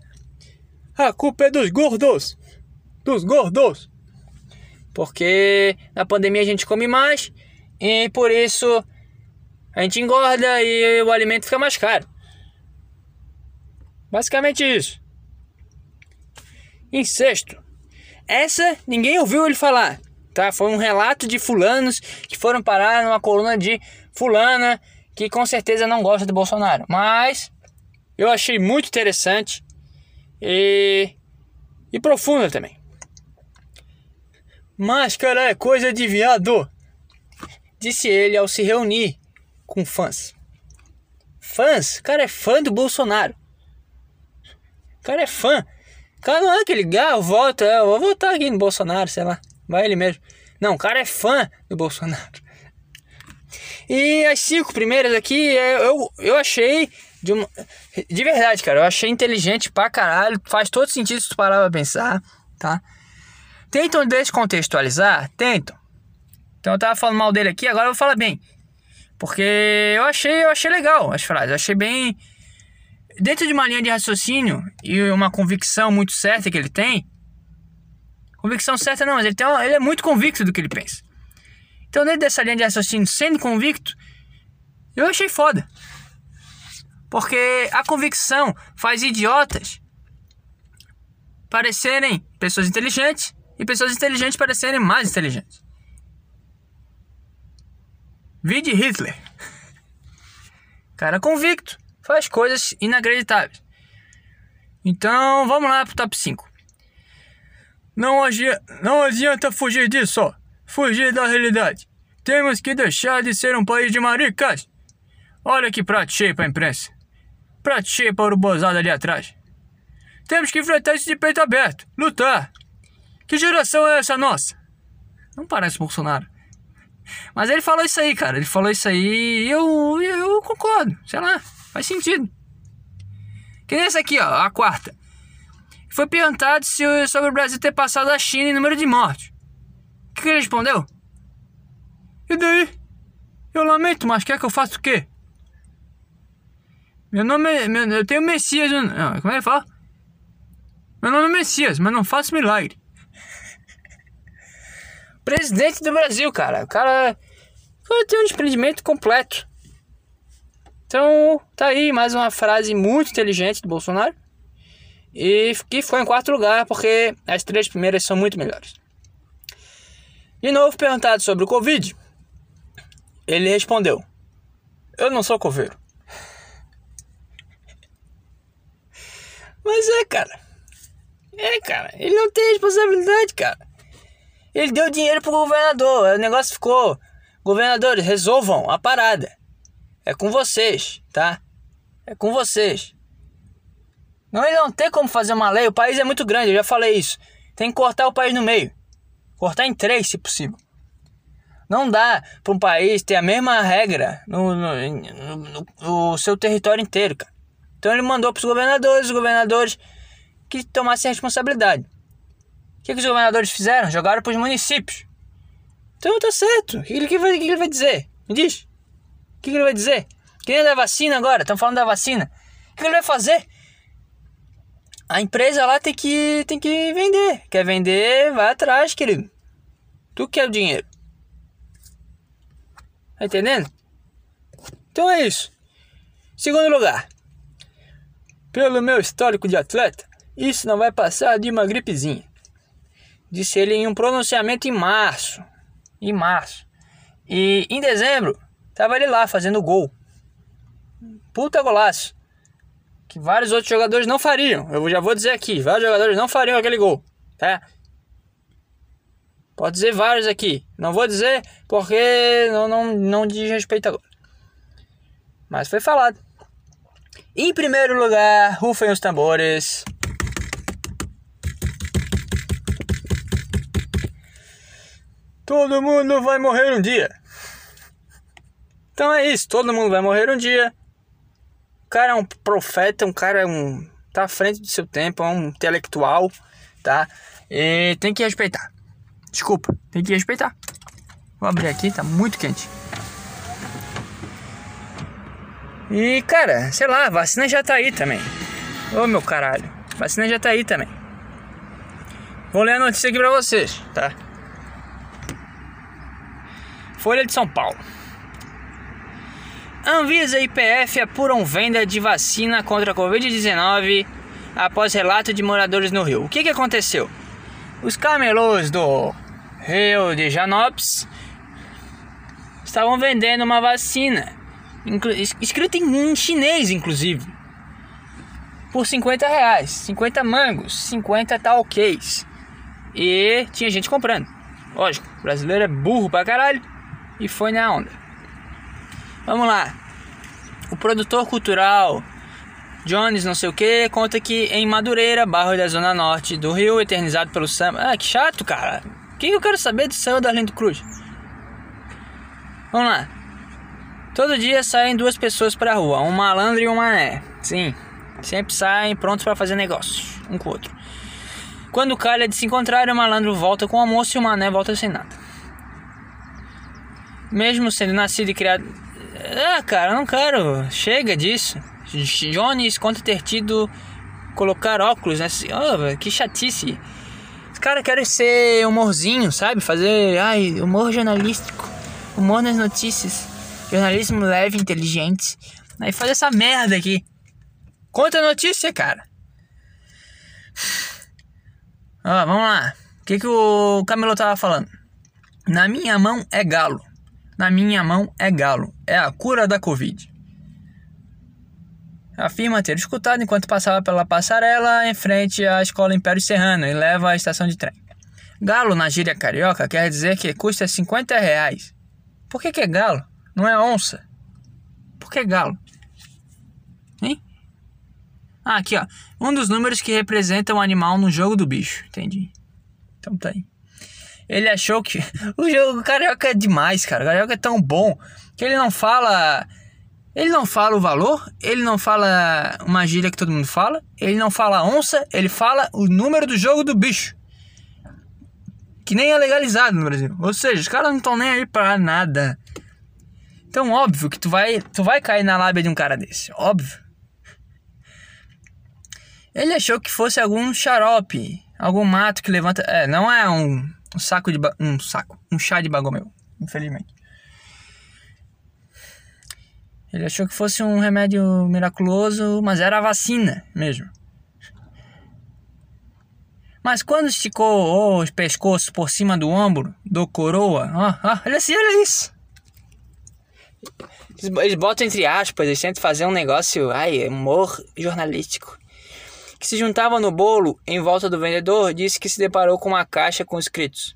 A culpa é dos gordos! Dos gordos! Porque na pandemia a gente come mais e por isso a gente engorda e o alimento fica mais caro. Basicamente isso. Em sexto, essa ninguém ouviu ele falar tá? Foi um relato de fulanos que foram parar numa coluna de fulana que com certeza não gosta do Bolsonaro. Mas eu achei muito interessante e, e profunda também. Máscara é coisa de viado, disse ele ao se reunir com fãs. Fãs? O cara é fã do Bolsonaro. O cara é fã. O cara não é aquele gato, volta, eu vou votar aqui no Bolsonaro, sei lá. Vai ele mesmo. Não, o cara é fã do Bolsonaro. E as cinco primeiras aqui, eu, eu achei. De, uma, de verdade, cara, eu achei inteligente pra caralho. Faz todo sentido se tu parar pra pensar, tá? Tentam descontextualizar? Tentam. Então eu tava falando mal dele aqui, agora eu vou falar bem. Porque eu achei, eu achei legal as frases. Eu achei bem. Dentro de uma linha de raciocínio e uma convicção muito certa que ele tem, Convicção certa não, mas ele, tem uma, ele é muito convicto do que ele pensa. Então, dentro dessa linha de raciocínio, sendo convicto, eu achei foda. Porque a convicção faz idiotas parecerem pessoas inteligentes e pessoas inteligentes parecerem mais inteligentes. Vide Hitler. (laughs) Cara convicto, faz coisas inacreditáveis. Então, vamos lá pro top 5. Não, adianta, não adianta fugir disso. Fugir da realidade. Temos que deixar de ser um país de maricas. Olha que prato cheio pra imprensa. Prato cheio para o bozado ali atrás. Temos que enfrentar isso de peito aberto. Lutar. Que geração é essa nossa? Não parece Bolsonaro. Mas ele falou isso aí, cara. Ele falou isso aí e eu, eu concordo. Sei lá, faz sentido. Que nem essa aqui, ó, a quarta. Foi perguntado se, sobre o Brasil ter passado a China em número de mortes. O que, ele respondeu? E daí? Eu lamento, mas quer que eu faça o quê? Meu nome é. Meu, eu tenho Messias. Não, como é que fala? Meu nome é Messias, mas não faço milagre. (laughs) Presidente do Brasil, cara. O cara. O cara tem um desprendimento completo. Então, tá aí mais uma frase muito inteligente do Bolsonaro. E que ficou em quarto lugar porque as três primeiras são muito melhores. De novo perguntado sobre o Covid, ele respondeu: Eu não sou coveiro. (laughs) Mas é, cara. É, cara. Ele não tem responsabilidade, cara. Ele deu dinheiro pro governador. O negócio ficou. Governadores, resolvam a parada. É com vocês, tá? É com vocês. Não, ele não tem como fazer uma lei. O país é muito grande, eu já falei isso. Tem que cortar o país no meio. Cortar em três, se possível. Não dá para um país ter a mesma regra no, no, no, no seu território inteiro, cara. Então ele mandou para os governadores, os governadores que tomassem responsabilidade. O que, que os governadores fizeram? Jogaram para os municípios. Então tá certo. O que, que, que, que ele vai dizer? Me diz. O que, que ele vai dizer? Que nem da vacina agora, estão falando da vacina. O que ele vai fazer? A empresa lá tem que, tem que vender. Quer vender, vai atrás, querido. Tu quer o dinheiro. Tá entendendo? Então é isso. Segundo lugar. Pelo meu histórico de atleta, isso não vai passar de uma gripezinha. Disse ele em um pronunciamento em março. Em março. E em dezembro, tava ele lá fazendo gol. Puta golaço. Que vários outros jogadores não fariam. Eu já vou dizer aqui, vários jogadores não fariam aquele gol, tá? Pode dizer vários aqui. Não vou dizer porque não, não, não diz respeito agora. Mas foi falado. Em primeiro lugar, rufem os tambores. Todo mundo vai morrer um dia. Então é isso, todo mundo vai morrer um dia. Cara é um profeta, um cara é um tá à frente do seu tempo, é um intelectual, tá? E tem que respeitar. Desculpa, tem que respeitar. Vou abrir aqui, tá muito quente. E cara, sei lá, vacina já tá aí também. Ô meu caralho, vacina já tá aí também. Vou ler a notícia aqui pra vocês, tá? Folha de São Paulo. Anvisa e IPF apuram venda de vacina contra a Covid-19 após relato de moradores no Rio. O que, que aconteceu? Os camelôs do Rio de Janopes estavam vendendo uma vacina, escrita em chinês, inclusive, por 50 reais, 50 mangos, 50 talquês. E tinha gente comprando. Lógico, o brasileiro é burro pra caralho e foi na onda. Vamos lá. O produtor cultural Jones, não sei o que, conta que em Madureira, bairro da Zona Norte do Rio, eternizado pelo samba. Ah, que chato, cara que eu quero saber do céu da Arlindo Cruz? Vamos lá. Todo dia saem duas pessoas pra rua, um malandro e um mané. Sim, sempre saem prontos para fazer negócio, um com o outro. Quando calha de se encontrar, o malandro volta com o almoço e o mané volta sem nada. Mesmo sendo nascido e criado. Ah, cara, não quero. Chega disso. Jones conta ter tido. colocar óculos, né? Oh, que chatice caras querem ser humorzinho, sabe? Fazer, ai, humor jornalístico, humor nas notícias, jornalismo leve, inteligente. Aí faz essa merda aqui. Conta a notícia, cara. Ó, vamos lá. O que, que o Camilo tava falando? Na minha mão é galo. Na minha mão é galo. É a cura da Covid afirma ter escutado enquanto passava pela passarela em frente à escola Império Serrano e leva à estação de trem. Galo na gíria carioca quer dizer que custa 50 reais. Por que, que é galo? Não é onça? Por que galo? Hein? Ah, aqui ó. Um dos números que representa um animal no jogo do bicho. Entendi. Então tá aí. Ele achou que. (laughs) O jogo carioca é demais, cara. O carioca é tão bom que ele não fala ele não fala o valor, ele não fala uma gíria que todo mundo fala, ele não fala onça, ele fala o número do jogo do bicho. Que nem é legalizado no Brasil. Ou seja, os caras não estão nem aí pra nada. Então, óbvio que tu vai, tu vai cair na lábia de um cara desse. Óbvio. Ele achou que fosse algum xarope, algum mato que levanta. É, não é um, um saco de. Um saco. Um chá de bagomeu, infelizmente. Ele achou que fosse um remédio miraculoso, mas era a vacina mesmo. Mas quando esticou o pescoço por cima do ombro do coroa, ó, ó, olha assim, olha isso. Eles botam entre aspas, eles tentam fazer um negócio, ai, humor jornalístico. Que se juntava no bolo em volta do vendedor, disse que se deparou com uma caixa com escritos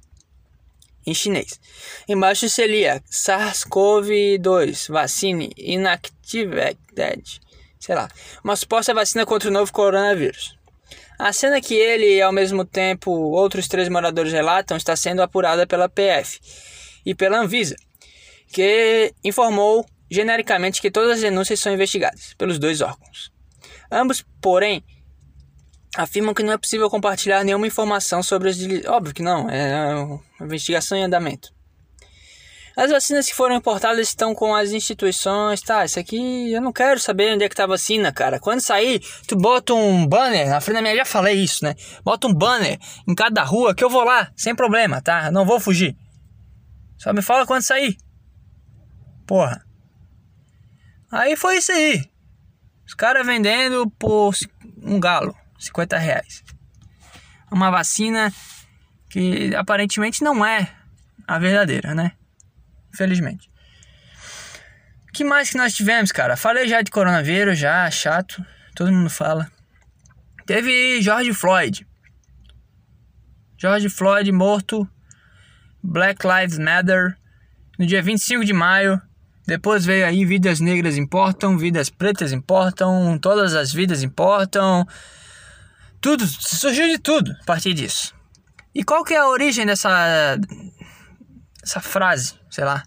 em chinês. Embaixo se lia SARS-CoV-2, vacine inactivated, sei lá, uma suposta vacina contra o novo coronavírus. A cena que ele e ao mesmo tempo outros três moradores relatam está sendo apurada pela PF e pela Anvisa, que informou genericamente que todas as denúncias são investigadas pelos dois órgãos. Ambos, porém, afirmam que não é possível compartilhar nenhuma informação sobre as. Óbvio que não, é uma investigação em andamento. As vacinas que foram importadas estão com as instituições, tá? Isso aqui eu não quero saber onde é que tá a vacina, cara. Quando sair, tu bota um banner na frente da minha, já falei isso, né? Bota um banner em cada rua que eu vou lá, sem problema, tá? não vou fugir. Só me fala quando sair. Porra. Aí foi isso aí. Os caras vendendo por um galo, 50 reais. Uma vacina que aparentemente não é a verdadeira, né? Infelizmente. O que mais que nós tivemos, cara? Falei já de coronavírus, já, chato. Todo mundo fala. Teve George Floyd. George Floyd morto. Black Lives Matter. No dia 25 de maio. Depois veio aí Vidas Negras Importam, Vidas Pretas Importam, Todas as Vidas Importam. Tudo, surgiu de tudo a partir disso. E qual que é a origem dessa essa frase, sei lá.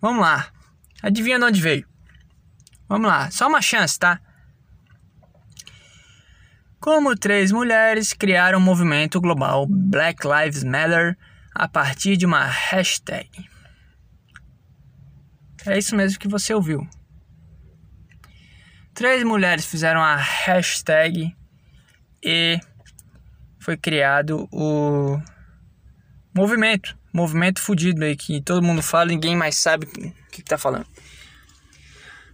Vamos lá. Adivinha de onde veio? Vamos lá, só uma chance, tá? Como três mulheres criaram o movimento global Black Lives Matter a partir de uma hashtag. É isso mesmo que você ouviu. Três mulheres fizeram a hashtag e foi criado o movimento movimento fudido aí que todo mundo fala ninguém mais sabe o que, tá falando.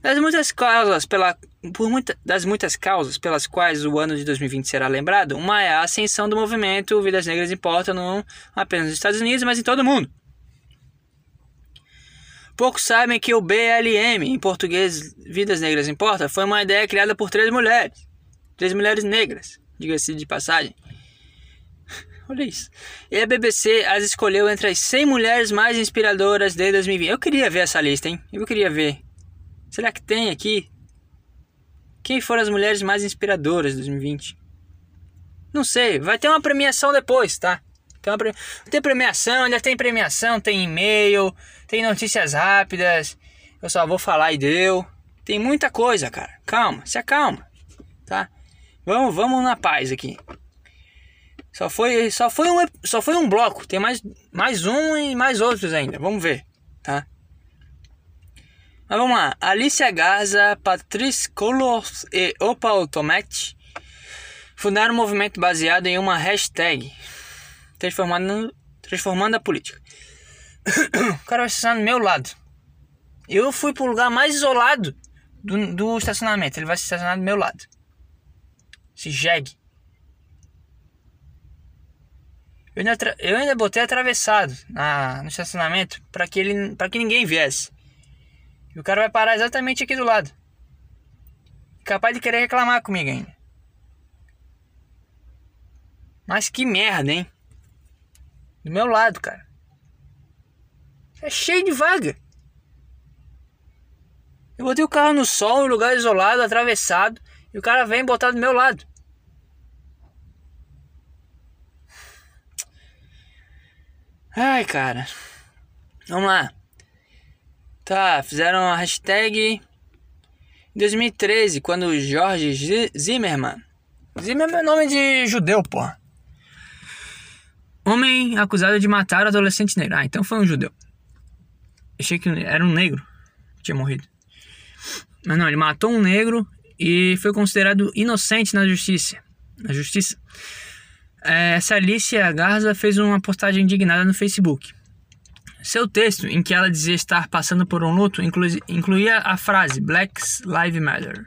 Das muitas causas pela por muita, das muitas causas pelas quais o ano de 2020 será lembrado, uma é a ascensão do movimento Vidas Negras Importa não apenas nos Estados Unidos, mas em todo o mundo. Poucos sabem que o BLM, em português Vidas Negras Importa, foi uma ideia criada por três mulheres. Três mulheres negras, diga-se de passagem, (laughs) Olha isso. E a BBC as escolheu entre as 100 mulheres mais inspiradoras de 2020. Eu queria ver essa lista, hein? Eu queria ver. Será que tem aqui? Quem foram as mulheres mais inspiradoras de 2020? Não sei. Vai ter uma premiação depois, tá? Tem, pre... tem premiação, ainda tem premiação, tem e-mail, tem notícias rápidas. Eu só vou falar e deu. Tem muita coisa, cara. Calma, se acalma, tá? Vamos, vamos na paz aqui. Só foi, só foi um, só foi um bloco. Tem mais, mais um e mais outros ainda. Vamos ver, tá? Mas vamos lá. Alicia Garza, Patrice Colos e Opal Tomate fundaram um movimento baseado em uma hashtag transformando, transformando a política. (coughs) o cara vai estacionar no meu lado. Eu fui pro lugar mais isolado do, do estacionamento. Ele vai se estacionar do meu lado. Se jegue. Eu ainda, eu ainda botei atravessado na, no estacionamento para que ele que ninguém viesse. E o cara vai parar exatamente aqui do lado. Capaz de querer reclamar comigo ainda. Mas que merda, hein? Do meu lado, cara. É cheio de vaga. Eu botei o carro no sol, em lugar isolado, atravessado, e o cara vem botar do meu lado. Ai, cara. Vamos lá. Tá, fizeram a hashtag em 2013, quando Jorge Zimmerman. Zimmerman é nome de judeu, pô. Homem acusado de matar adolescente negro. Ah, então foi um judeu. Achei que era um negro que tinha morrido. Mas não, ele matou um negro e foi considerado inocente na justiça. Na justiça. É, essa Alicia Garza fez uma postagem indignada no Facebook. Seu texto, em que ela dizia estar passando por um luto, incluía a frase Black Lives Matter.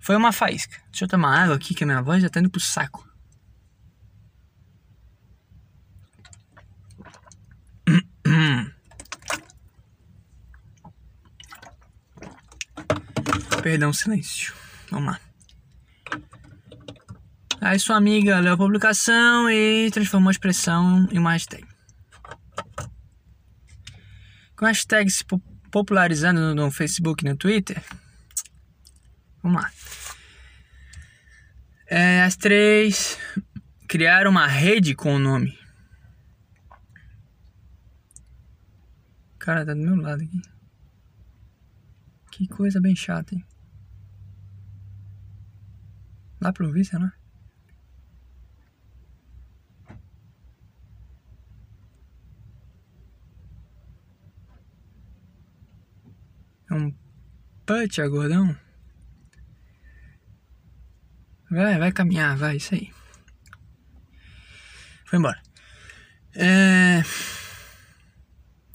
Foi uma faísca. Deixa eu tomar água aqui, que a minha voz já tá indo pro saco. Perdão, silêncio. Vamos lá. Aí sua amiga leu a publicação e transformou a expressão em uma hashtag. Com a hashtag se popularizando no Facebook e no Twitter, vamos lá. É, as três criaram uma rede com o nome. Cara, tá do meu lado aqui. Que coisa bem chata, hein? Dá pra ouvir, será? Put, gordão. Vai, vai caminhar, vai, isso aí. Foi embora. É...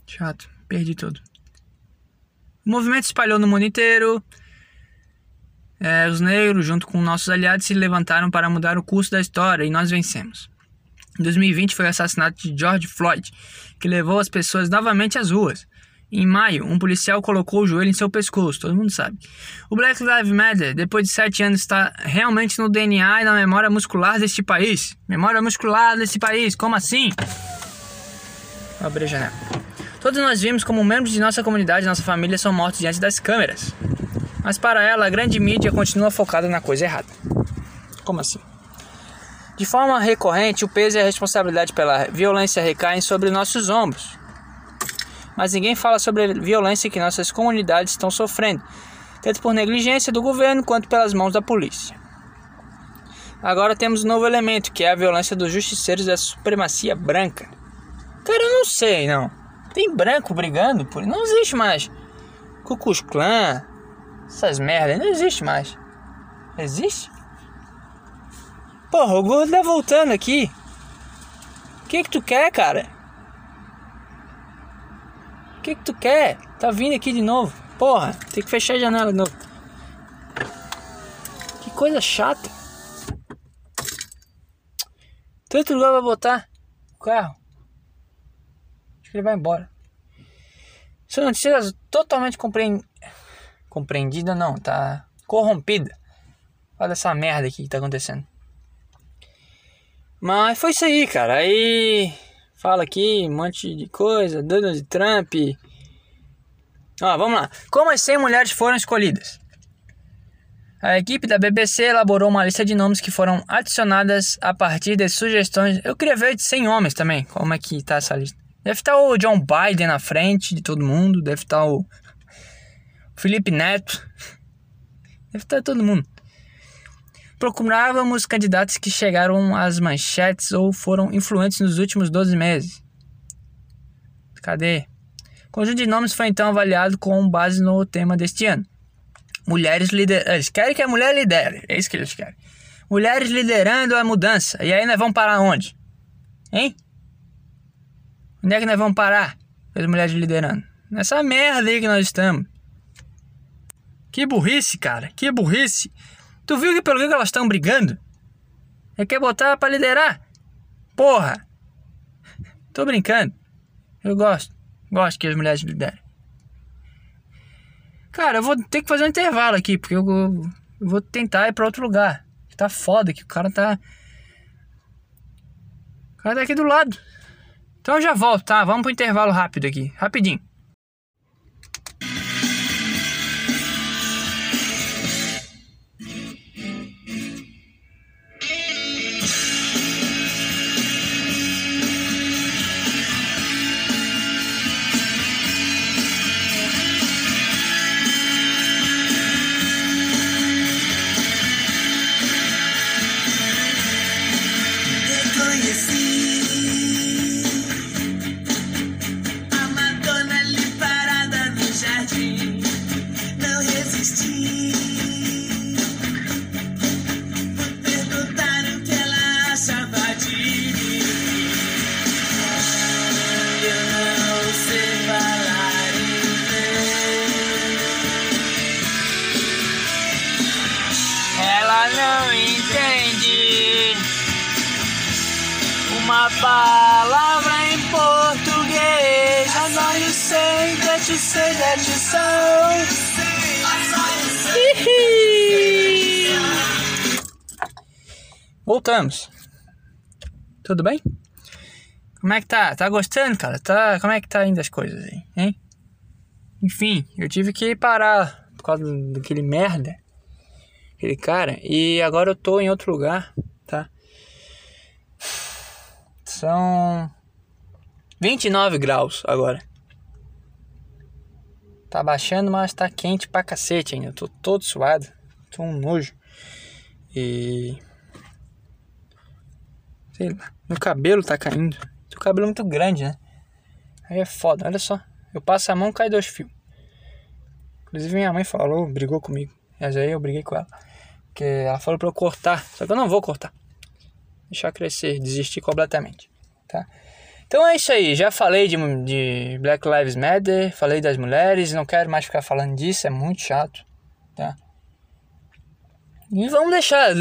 Chato, perdi tudo. O movimento espalhou no mundo inteiro. É, os negros, junto com nossos aliados, se levantaram para mudar o curso da história e nós vencemos. Em 2020 foi o assassinato de George Floyd, que levou as pessoas novamente às ruas. Em maio, um policial colocou o joelho em seu pescoço, todo mundo sabe. O Black Lives Matter, depois de sete anos, está realmente no DNA e na memória muscular deste país. Memória muscular deste país, como assim? Vou abrir a janela. Todos nós vimos como membros de nossa comunidade e nossa família são mortos diante das câmeras. Mas para ela, a grande mídia continua focada na coisa errada. Como assim? De forma recorrente, o peso e a responsabilidade pela violência recaem sobre nossos ombros mas ninguém fala sobre a violência que nossas comunidades estão sofrendo, tanto por negligência do governo quanto pelas mãos da polícia. Agora temos um novo elemento, que é a violência dos justiceiros da supremacia branca. Cara, eu não sei, não. Tem branco brigando por... Não existe mais. Cucus Clã, essas merdas, não existe mais. Existe? Porra, o gordo tá voltando aqui. O que que tu quer, cara? O que que tu quer? Tá vindo aqui de novo. Porra, tem que fechar a janela de novo. Que coisa chata. Tanto lugar vai botar o carro. Acho que ele vai embora. Essa notícia é totalmente compre... compreendida, não, tá corrompida. Olha essa merda aqui que tá acontecendo. Mas foi isso aí, cara. Aí Fala aqui um monte de coisa, Donald Trump. Ó, vamos lá. Como as 100 mulheres foram escolhidas? A equipe da BBC elaborou uma lista de nomes que foram adicionadas a partir das sugestões. Eu queria ver de 100 homens também, como é que tá essa lista. Deve estar o John Biden na frente de todo mundo, deve estar o Felipe Neto. Deve estar todo mundo. Procurávamos candidatos que chegaram às manchetes ou foram influentes nos últimos 12 meses. Cadê? O conjunto de nomes foi então avaliado com base no tema deste ano. Mulheres liderando. Eles querem que a mulher lidere. É isso que eles querem. Mulheres liderando a mudança. E aí nós vamos parar onde? Hein? Onde é que nós vamos parar? As mulheres liderando. Nessa merda aí que nós estamos. Que burrice, cara. Que burrice. Tu viu que pelo que elas estão brigando? É quer botar para liderar? Porra! Tô brincando. Eu gosto. Gosto que as mulheres liderem. Cara, eu vou ter que fazer um intervalo aqui, porque eu, eu vou tentar ir pra outro lugar. Tá foda que o cara tá. O cara tá aqui do lado. Então eu já volto, tá? Vamos pro intervalo rápido aqui. Rapidinho. Palavra em português. As olhos sei, deixe ser, deixe são. Voltamos. Tudo bem? Como é que tá? Tá gostando, cara? Tá, como é que tá indo as coisas aí, hein? Enfim, eu tive que parar por causa daquele merda, aquele cara, e agora eu tô em outro lugar? São 29 graus agora. Tá baixando, mas tá quente pra cacete ainda. Eu tô todo suado. Tô um nojo. E. Sei lá. Meu cabelo tá caindo. Tem o cabelo muito grande, né? Aí é foda. Olha só. Eu passo a mão cai dois fios. Inclusive minha mãe falou, brigou comigo. Mas aí eu briguei com ela. Porque ela falou pra eu cortar. Só que eu não vou cortar. Deixar crescer, desistir completamente. Tá? Então é isso aí. Já falei de, de Black Lives Matter. Falei das mulheres. Não quero mais ficar falando disso. É muito chato. Tá? E vamos deixar.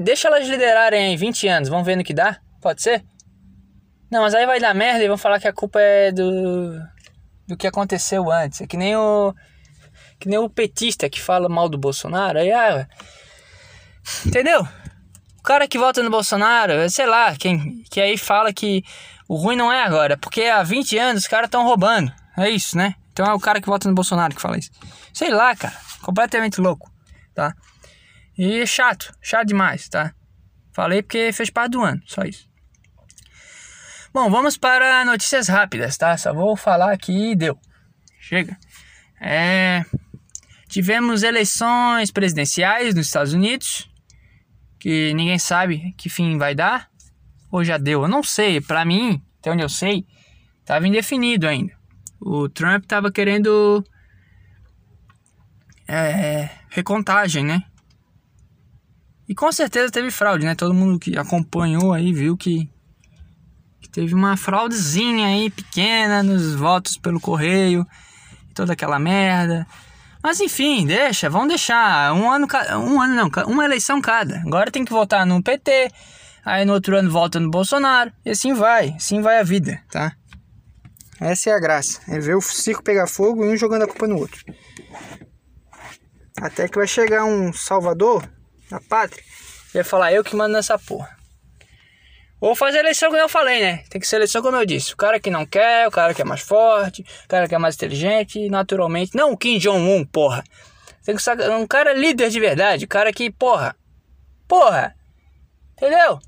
Deixa elas liderarem aí 20 anos. Vamos ver no que dá. Pode ser? Não, mas aí vai dar merda e vão falar que a culpa é do. do que aconteceu antes. É que nem o. Que nem o petista que fala mal do Bolsonaro. Aí, ah, Entendeu? Cara que vota no Bolsonaro, sei lá, quem que aí fala que o ruim não é agora, porque há 20 anos os caras estão roubando. É isso, né? Então é o cara que vota no Bolsonaro que fala isso. Sei lá, cara. Completamente louco, tá? E é chato, chato demais, tá? Falei porque fez parte do ano, só isso. Bom, vamos para notícias rápidas, tá? Só vou falar aqui e deu. Chega. É... Tivemos eleições presidenciais nos Estados Unidos que ninguém sabe que fim vai dar, ou já deu, eu não sei, para mim, até onde eu sei, estava indefinido ainda. O Trump estava querendo é, recontagem, né? E com certeza teve fraude, né? Todo mundo que acompanhou aí viu que, que teve uma fraudezinha aí pequena nos votos pelo correio, toda aquela merda. Mas enfim, deixa, vamos deixar. Um ano, um ano não, uma eleição cada. Agora tem que votar no PT, aí no outro ano volta no Bolsonaro, e assim vai, assim vai a vida, tá? Essa é a graça. É ver o circo pegar fogo e um jogando a culpa no outro. Até que vai chegar um salvador da pátria e vai falar, eu que mando nessa porra. Ou fazer eleição como eu falei, né? Tem que ser eleição como eu disse. O cara que não quer, o cara que é mais forte, o cara que é mais inteligente, naturalmente. Não o Kim Jong-un, porra. Tem que ser um cara líder de verdade. O cara que, porra. Porra. Entendeu?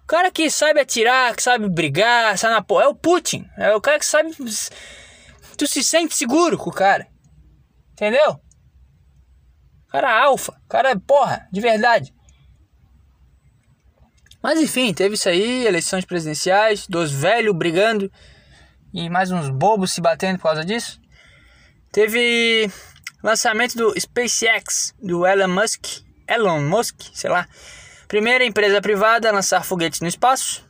O cara que sabe atirar, que sabe brigar, sabe na porra. É o Putin. É o cara que sabe. Tu se sente seguro com o cara. Entendeu? Cara alfa. Cara, porra, de verdade. Mas enfim, teve isso aí, eleições presidenciais, dois velhos brigando e mais uns bobos se batendo por causa disso. Teve lançamento do SpaceX, do Elon Musk, Elon Musk, sei lá. Primeira empresa privada a lançar foguetes no espaço.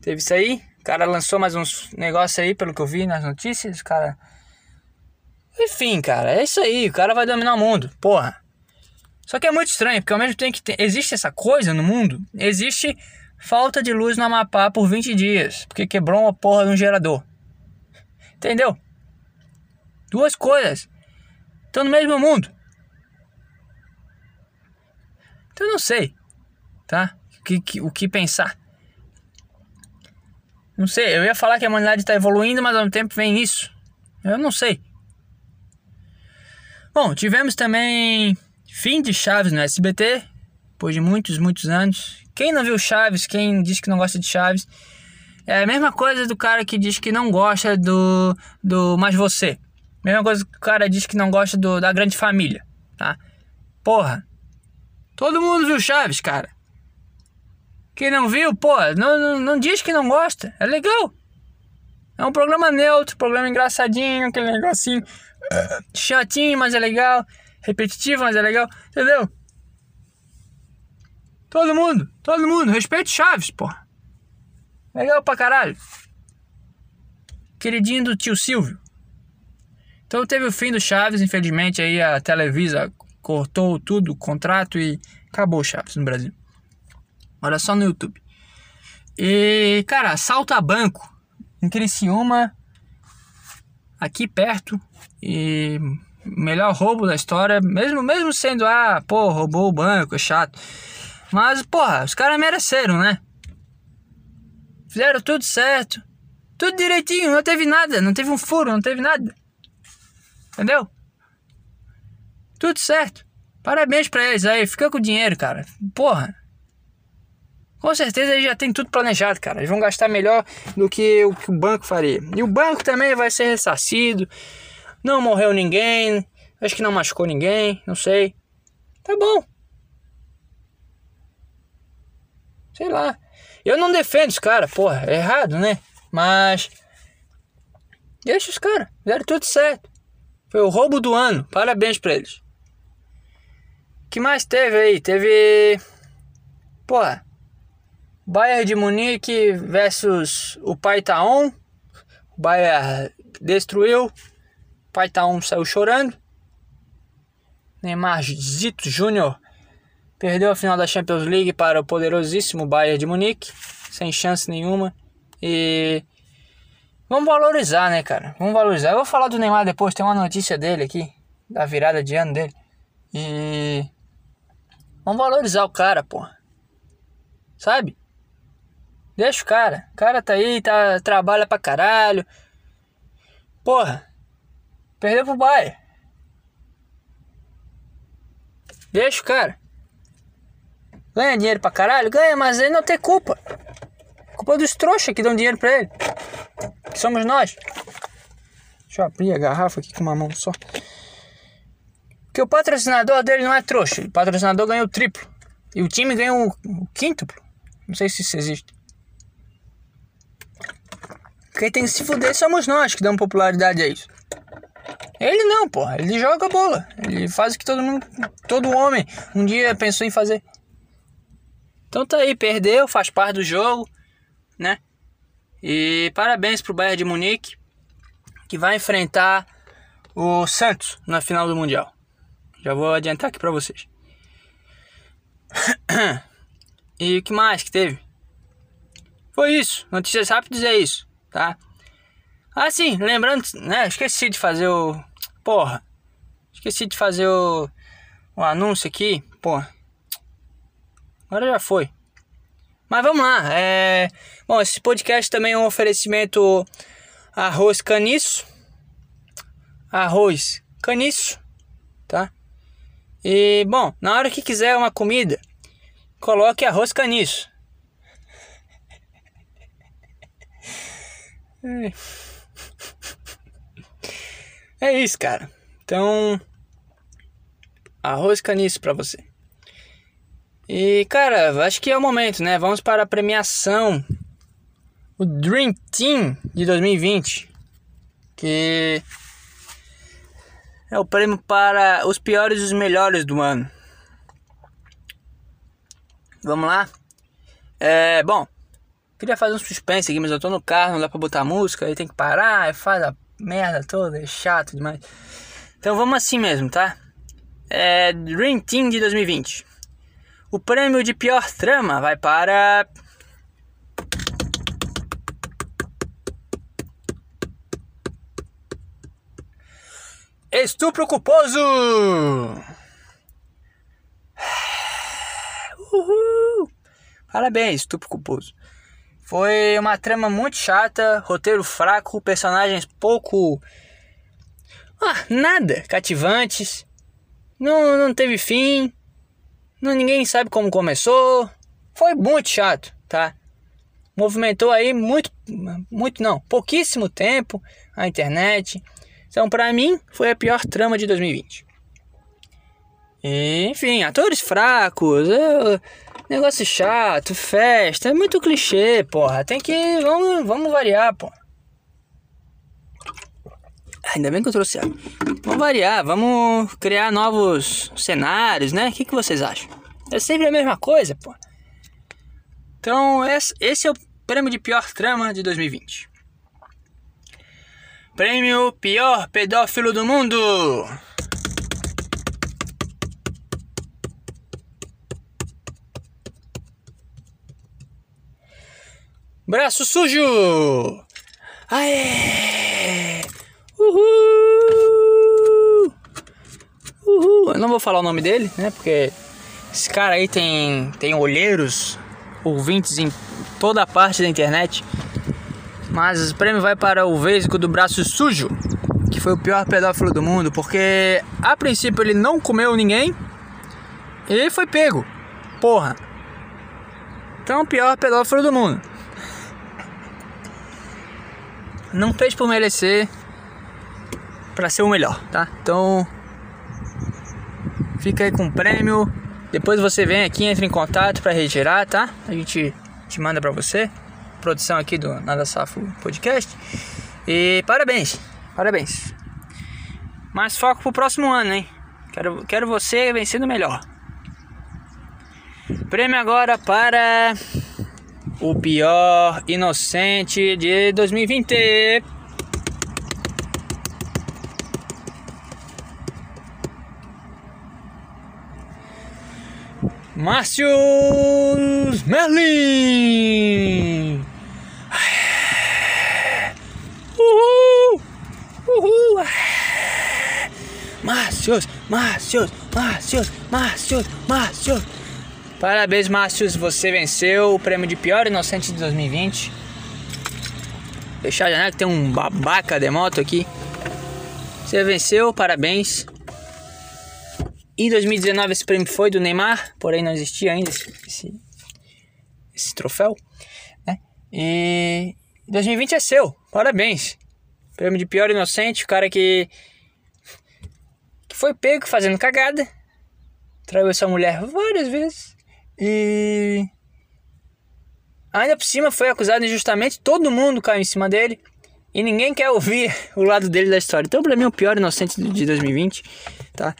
Teve isso aí. O cara lançou mais uns negócios aí, pelo que eu vi nas notícias. Cara. Enfim, cara, é isso aí. O cara vai dominar o mundo. Porra. Só que é muito estranho, porque ao mesmo tempo que tem, existe essa coisa no mundo, existe falta de luz no Amapá por 20 dias, porque quebrou uma porra de um gerador. Entendeu? Duas coisas estão no mesmo mundo. Então eu não sei, tá? O que, que, o que pensar. Não sei, eu ia falar que a humanidade está evoluindo, mas ao mesmo tempo vem isso. Eu não sei. Bom, tivemos também Fim de Chaves no SBT, depois de muitos, muitos anos. Quem não viu Chaves, quem diz que não gosta de Chaves, é a mesma coisa do cara que diz que não gosta do, do Mais Você. Mesma coisa que o cara diz que não gosta do, da Grande Família, tá? Porra. Todo mundo viu Chaves, cara. Quem não viu, pô, não, não, não diz que não gosta. É legal. É um programa neutro, programa engraçadinho, aquele negocinho chatinho, mas é legal repetitivo, mas é legal, entendeu? Todo mundo, todo mundo, respeite Chaves, porra. Legal pra caralho. Queridinho do tio Silvio. Então teve o fim do Chaves, infelizmente aí a Televisa cortou tudo, o contrato e acabou Chaves no Brasil. Olha só no YouTube. E, cara, assalto a banco em Criciúma, aqui perto, e melhor roubo da história, mesmo mesmo sendo ah, pô, roubou o banco, é chato. Mas, porra, os caras mereceram, né? Fizeram tudo certo. Tudo direitinho, não teve nada, não teve um furo, não teve nada. Entendeu? Tudo certo. Parabéns pra eles aí, fica com o dinheiro, cara. Porra. Com certeza eles já tem tudo planejado, cara. Eles vão gastar melhor do que o que o banco faria. E o banco também vai ser ressarcido. Não morreu ninguém. Acho que não machucou ninguém. Não sei. Tá bom. Sei lá. Eu não defendo os caras, porra. É errado, né? Mas. Deixa os caras. Fizeram tudo certo. Foi o roubo do ano. Parabéns pra eles. que mais teve aí? Teve. Porra. Bayern de Munique versus o Paitaon. O Bayern destruiu. O Paitaon saiu chorando. Neymar Zito Júnior perdeu a final da Champions League para o poderosíssimo Bayern de Munique, sem chance nenhuma. E vamos valorizar, né, cara? Vamos valorizar. Eu vou falar do Neymar depois, tem uma notícia dele aqui, da virada de ano dele. E vamos valorizar o cara, pô. Sabe? Deixa o cara. O cara tá aí, tá, trabalha pra caralho. Porra. Perdeu pro Bayern. Deixa o cara. Ganha dinheiro pra caralho? Ganha, mas ele não tem culpa. Culpa dos trouxas que dão dinheiro pra ele. Que somos nós. Deixa eu abrir a garrafa aqui com uma mão só. Porque o patrocinador dele não é trouxa. O patrocinador ganhou o triplo. E o time ganhou o quíntuplo. Não sei se isso existe. Quem tem que se fuder somos nós que damos popularidade a isso. Ele não, porra. Ele joga bola. Ele faz o que todo mundo, todo homem um dia pensou em fazer. Então tá aí, perdeu, faz parte do jogo, né? E parabéns pro Bayern de Munique, que vai enfrentar o Santos na final do Mundial. Já vou adiantar aqui pra vocês. (coughs) e o que mais que teve? Foi isso, notícias rápidas é isso, tá? Ah, sim, lembrando, né? Esqueci de fazer o. Porra. Esqueci de fazer o. O anúncio aqui. Porra. Agora já foi. Mas vamos lá. É... Bom, esse podcast também é um oferecimento arroz caniço. Arroz caniço. Tá? E, bom, na hora que quiser uma comida, coloque arroz caniço. (laughs) É isso, cara. Então, arroz caniço para você. E, cara, acho que é o momento, né? Vamos para a premiação. O Dream Team de 2020. Que é o prêmio para os piores e os melhores do ano. Vamos lá? É, bom, queria fazer um suspense aqui, mas eu tô no carro, não dá pra botar música, aí tem que parar, faz a merda toda, é chato demais. Então vamos assim mesmo, tá? É Dream Team de 2020. O prêmio de pior trama vai para. Estupro culposo! (sighs) Uhul! Parabéns, estupro culposo. Foi uma trama muito chata, roteiro fraco, personagens pouco. Ah, nada cativantes. Não, não teve fim. Não, ninguém sabe como começou. Foi muito chato, tá? Movimentou aí muito, muito não, pouquíssimo tempo a internet. Então, para mim, foi a pior trama de 2020. E, enfim, atores fracos, é, negócio chato, festa, é muito clichê, porra. Tem que. Vamos, vamos variar, porra. Ainda bem que eu trouxe água. Vamos variar, vamos criar novos cenários, né? O que, que vocês acham? É sempre a mesma coisa, pô. Então, esse é o prêmio de pior trama de 2020. Prêmio Pior Pedófilo do Mundo. Braço sujo! Aê! Uhul! Uhul! Eu não vou falar o nome dele, né? Porque esse cara aí tem, tem olheiros, ouvintes em toda a parte da internet. Mas o prêmio vai para o Vesgo do Braço Sujo, que foi o pior pedófilo do mundo, porque a princípio ele não comeu ninguém e foi pego. Porra. Então, pior pedófilo do mundo. Não fez por merecer para ser o melhor, tá? Então, fica aí com o prêmio. Depois você vem aqui, entra em contato para retirar, tá? A gente te manda para você. Produção aqui do Nada Safo Podcast. E parabéns, parabéns. Mas foco pro próximo ano, hein? Quero, quero você vencendo melhor. Prêmio agora para o pior inocente de 2020. Márcio Merlin. Uhul! Uhul! Márcios, Márcios, Márcios, Márcios, Márcios. Parabéns, Márcios, você venceu o prêmio de pior inocente de 2020. Deixar a janela que tem um babaca de moto aqui. Você venceu, parabéns. Em 2019 esse prêmio foi do Neymar, porém não existia ainda esse, esse, esse troféu. Né? E 2020 é seu, parabéns. Prêmio de pior inocente, o cara que, que foi pego fazendo cagada. Traiu essa mulher várias vezes. E ainda por cima foi acusado injustamente, todo mundo caiu em cima dele. E ninguém quer ouvir (laughs) o lado dele da história. Então, pra mim, é o pior inocente de 2020, tá?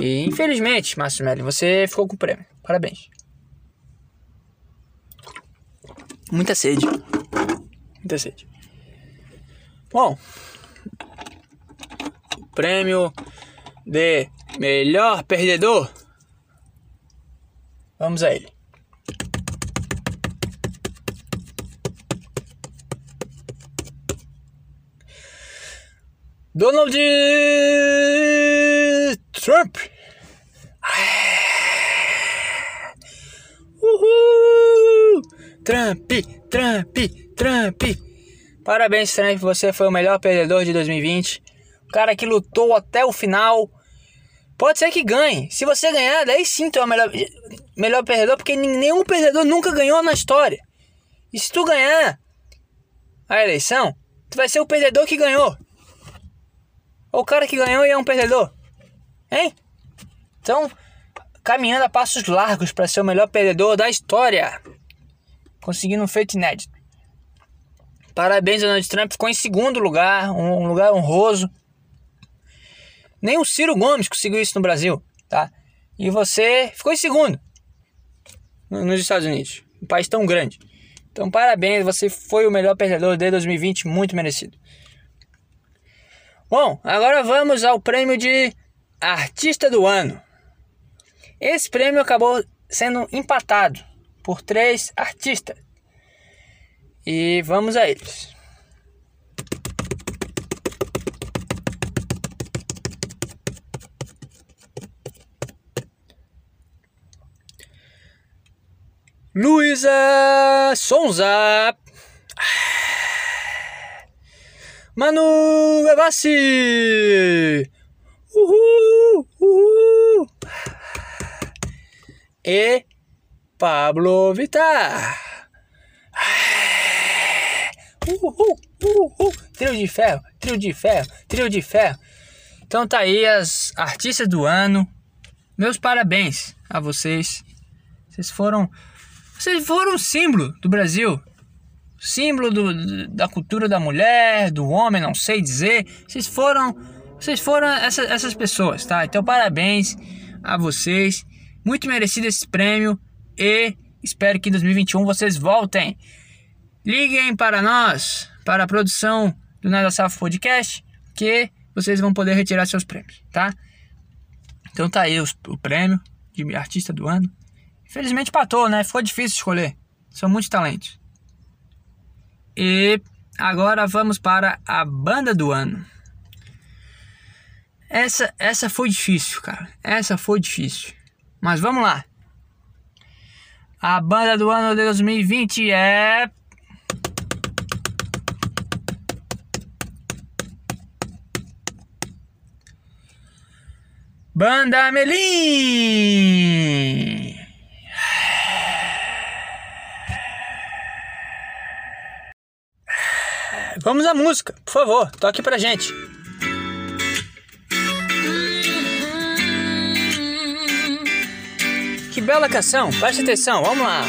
E infelizmente, Márcio Melli, você ficou com o prêmio. Parabéns. Muita sede. Muita sede. Bom, prêmio de melhor perdedor. Vamos a ele. Donald Trump. Uhul! Trump, Trump, Trump. Parabéns, Trump, você foi o melhor perdedor de 2020. O cara que lutou até o final. Pode ser que ganhe. Se você ganhar, daí sim tu é o melhor, melhor perdedor, porque nenhum perdedor nunca ganhou na história. E se tu ganhar a eleição, tu vai ser o perdedor que ganhou. Ou o cara que ganhou e é um perdedor. Hein? Então, caminhando a passos largos para ser o melhor perdedor da história. Conseguindo um feito inédito. Parabéns, Donald Trump. Ficou em segundo lugar, um lugar honroso. Nem o Ciro Gomes conseguiu isso no Brasil, tá? E você ficou em segundo nos Estados Unidos. Um país tão grande. Então, parabéns, você foi o melhor perdedor de 2020, muito merecido. Bom, agora vamos ao prêmio de Artista do Ano. Esse prêmio acabou sendo empatado por três artistas. E vamos a eles. Luísa Sonza. Manu Gavassi. Uhul, uhul. E Pablo Vittar. Uhul, uhul. Trio de ferro, trio de ferro, trio de ferro. Então tá aí as artistas do ano. Meus parabéns a vocês. Vocês foram vocês foram um símbolo do Brasil. Símbolo do, da cultura da mulher, do homem, não sei dizer. Vocês foram vocês foram essa, essas pessoas, tá? Então, parabéns a vocês. Muito merecido esse prêmio. E espero que em 2021 vocês voltem. Liguem para nós, para a produção do Nada Safo Podcast, que vocês vão poder retirar seus prêmios, tá? Então tá aí os, o prêmio de artista do ano. Infelizmente patou, né? Ficou difícil escolher. São muitos talentos. E agora vamos para a banda do ano. Essa, essa foi difícil, cara. Essa foi difícil. Mas vamos lá. A banda do ano de 2020 é. Banda Melim! Vamos à música, por favor, toque pra gente. bela canção, preste atenção, vamos lá.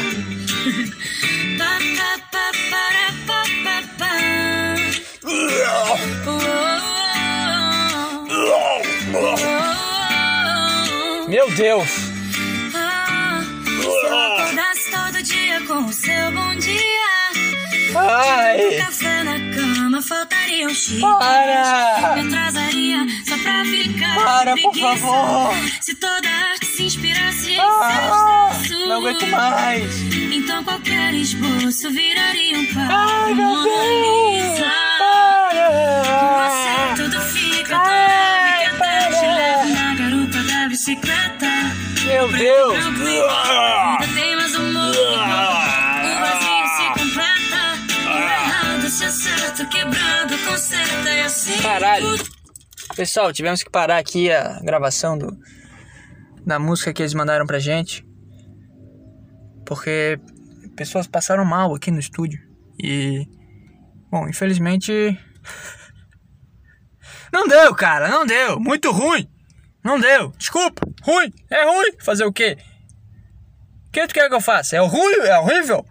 Meu Deus! Se eu acordasse todo dia com o seu bom dia. Ai! Café na cama, faltaria um. Para! Me atrasaria só pra ficar. Para, por favor. Se toda arte se inspirasse em Ah, não aguento mais! Então qualquer esboço viraria um par. Ai, meu Mona Deus! Lisa. Para! Você tudo fica Ai, te para! levo na garupa da bicicleta. Meu Deus! Ainda tem mais um mundo. Caralho. Pessoal, tivemos que parar aqui a gravação do, da música que eles mandaram pra gente. Porque pessoas passaram mal aqui no estúdio. E. Bom, infelizmente. (laughs) Não deu, cara, não deu. Muito ruim. Não deu. Desculpa. Ruim. É ruim. Fazer o quê? O que tu quer que eu faça? É ruim? É horrível?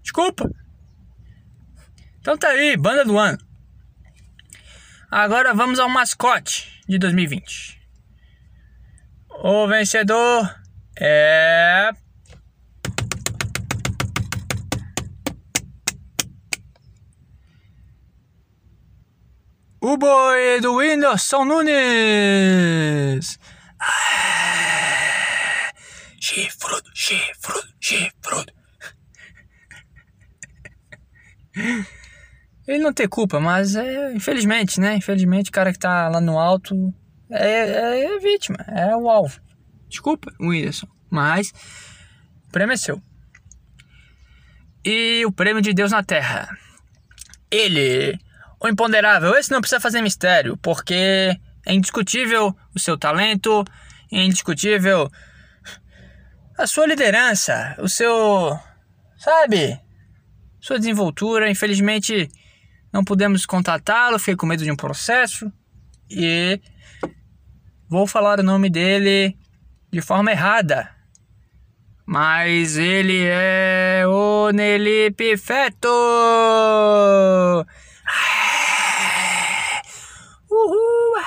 Desculpa. Então tá aí, banda do ano. Agora vamos ao mascote de 2020. O vencedor é. O boi do Whindersson Nunes! Ah, Chifrudo, chifrudo, chifrudo. Ele não tem culpa, mas é, infelizmente, né? Infelizmente, o cara que tá lá no alto é, é, é vítima, é o alvo. Desculpa, Whindersson, mas o prêmio é seu. E o prêmio de Deus na Terra. Ele, o imponderável, esse não precisa fazer mistério, porque é indiscutível o seu talento, é indiscutível a sua liderança, o seu, sabe, sua desenvoltura. Infelizmente, não pudemos contatá-lo, fiquei com medo de um processo e vou falar o nome dele de forma errada. Mas ele é o Nelipe Feto! Uhul!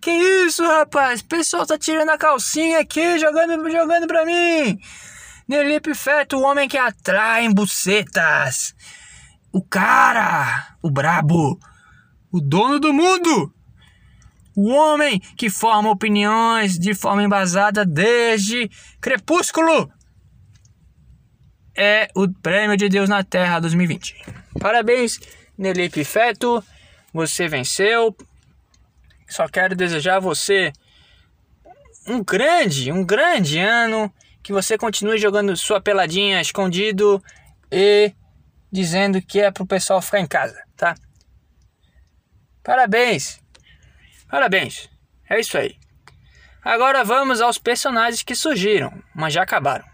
Que isso, rapaz? O pessoal tá tirando a calcinha aqui, jogando, jogando pra mim! Nelipe Feto, o homem que atrai bucetas! O cara! O brabo! O dono do mundo! O homem que forma opiniões de forma embasada desde Crepúsculo é o Prêmio de Deus na Terra 2020. Parabéns, Nelipe Feto, você venceu. Só quero desejar a você um grande, um grande ano, que você continue jogando sua peladinha escondido e dizendo que é pro pessoal ficar em casa, tá? Parabéns! Parabéns! É isso aí. Agora vamos aos personagens que surgiram, mas já acabaram.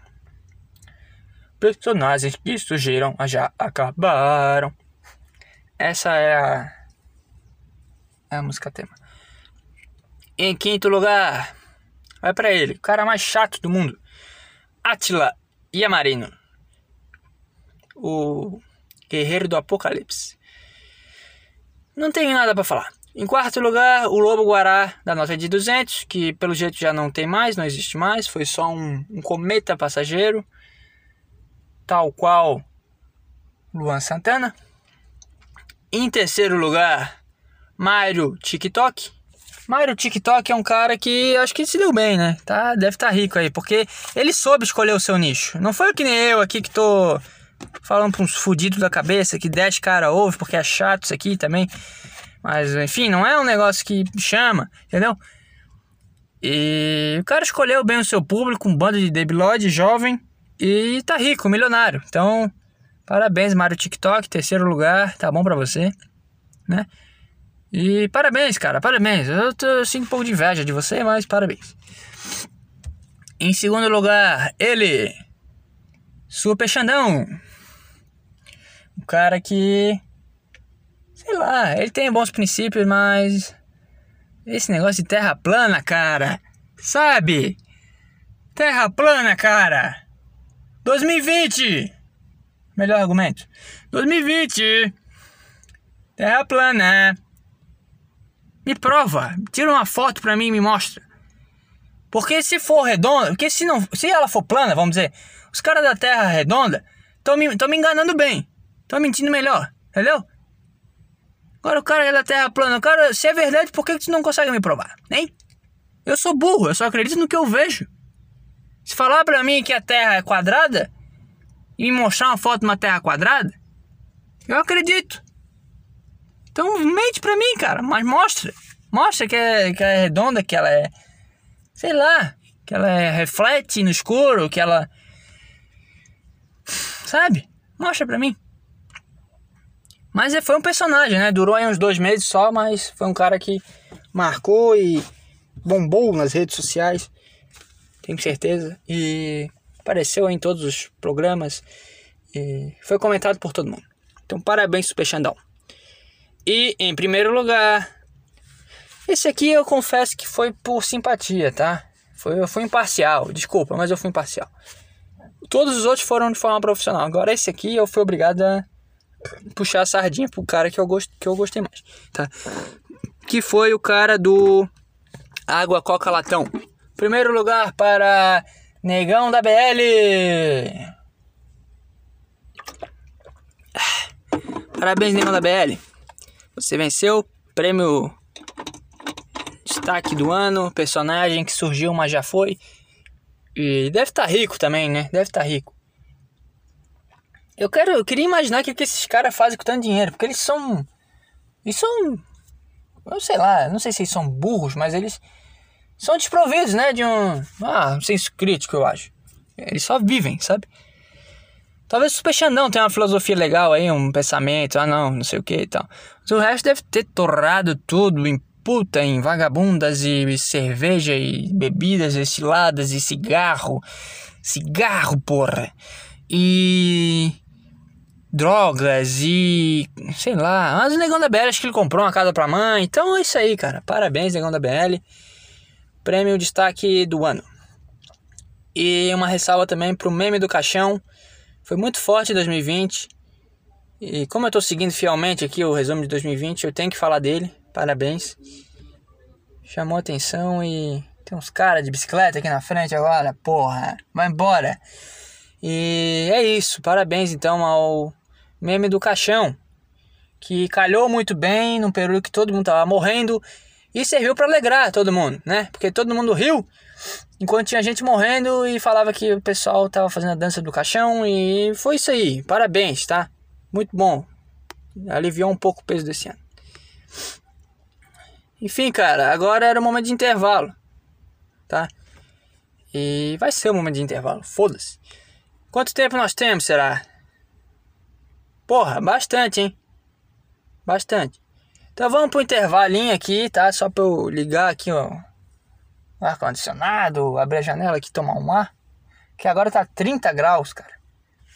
Personagens que surgiram, mas já acabaram. Essa é a, é a música tema. Em quinto lugar, vai pra ele, o cara mais chato do mundo. Atila Yamarino. O guerreiro do apocalipse. Não tenho nada pra falar. Em quarto lugar, o Lobo Guará da nota de 200, que pelo jeito já não tem mais, não existe mais, foi só um, um cometa passageiro, tal qual Luan Santana. Em terceiro lugar, Mário TikTok. Mário TikTok é um cara que acho que se deu bem, né? Tá, deve estar tá rico aí, porque ele soube escolher o seu nicho. Não foi que nem eu aqui que tô falando pra uns fudidos da cabeça que 10 cara ouve porque é chato isso aqui também. Mas, enfim, não é um negócio que chama, entendeu? E o cara escolheu bem o seu público, um bando de debilóide jovem e tá rico, milionário. Então, parabéns, Mário TikTok, terceiro lugar, tá bom pra você, né? E parabéns, cara, parabéns. Eu, tô, eu sinto um pouco de inveja de você, mas parabéns. Em segundo lugar, ele, Super Xandão. Um cara que Sei lá, ele tem bons princípios, mas. Esse negócio de terra plana, cara. Sabe? Terra plana, cara. 2020. Melhor argumento. 2020. Terra plana. Me prova. Tira uma foto pra mim e me mostra. Porque se for redonda, porque se não, se ela for plana, vamos dizer, os caras da Terra redonda estão me, me enganando bem, estão mentindo melhor, entendeu? Agora o cara é da Terra plana, cara, se é verdade, por que que tu não consegue me provar, hein? Eu sou burro, eu só acredito no que eu vejo. Se falar pra mim que a Terra é quadrada e me mostrar uma foto de uma Terra quadrada, eu acredito. Então mente pra mim, cara, mas mostra. Mostra que é, que ela é redonda, que ela é. Sei lá. Que ela é, reflete no escuro, que ela. Sabe? Mostra pra mim. Mas é, foi um personagem, né? Durou aí uns dois meses só, mas foi um cara que marcou e bombou nas redes sociais. Tenho certeza. E apareceu em todos os programas. E foi comentado por todo mundo. Então, parabéns, Super Xandão. E em primeiro lugar, esse aqui eu confesso que foi por simpatia, tá? Foi, eu fui imparcial, desculpa, mas eu fui imparcial. Todos os outros foram de forma profissional. Agora esse aqui eu fui obrigado a puxar a sardinha pro cara que eu, gost, que eu gostei mais, tá? Que foi o cara do Água Coca Latão. Primeiro lugar para Negão da BL. Parabéns, Negão da BL. Você venceu prêmio destaque do ano, personagem que surgiu, mas já foi. E deve estar tá rico também, né? Deve estar tá rico. Eu quero, eu queria imaginar o que, que esses caras fazem com tanto dinheiro, porque eles são eles são eu sei lá, não sei se eles são burros, mas eles são desprovidos, né, de um, ah, um senso crítico, eu acho. Eles só vivem, sabe? Talvez o Super Xandão tenha uma filosofia legal aí, um pensamento, ah não, não sei o que e tal. Mas o resto deve ter torrado tudo em puta, em vagabundas e cerveja e bebidas destiladas e cigarro. Cigarro, porra. E drogas e sei lá, mas o Negão da BL acho que ele comprou uma casa pra mãe. Então é isso aí, cara. Parabéns, Negão da BL. Prêmio destaque do ano. E uma ressalva também pro meme do caixão. Foi muito forte em 2020. E como eu tô seguindo fielmente aqui o resumo de 2020, eu tenho que falar dele. Parabéns. Chamou atenção e tem uns caras de bicicleta aqui na frente agora. Porra, vai embora. E é isso. Parabéns então ao meme do caixão. Que calhou muito bem num período que todo mundo tava morrendo. E serviu para alegrar todo mundo, né? Porque todo mundo riu enquanto tinha gente morrendo e falava que o pessoal tava fazendo a dança do caixão e foi isso aí. Parabéns, tá? Muito bom. Aliviou um pouco o peso desse ano. Enfim, cara, agora era o momento de intervalo, tá? E vai ser o momento de intervalo, foda-se. Quanto tempo nós temos, será? Porra, bastante, hein? Bastante. Então vamos pro intervalinho aqui, tá? Só pra eu ligar aqui, ó o ar-condicionado, abrir a janela aqui tomar um ar. Que agora tá 30 graus, cara.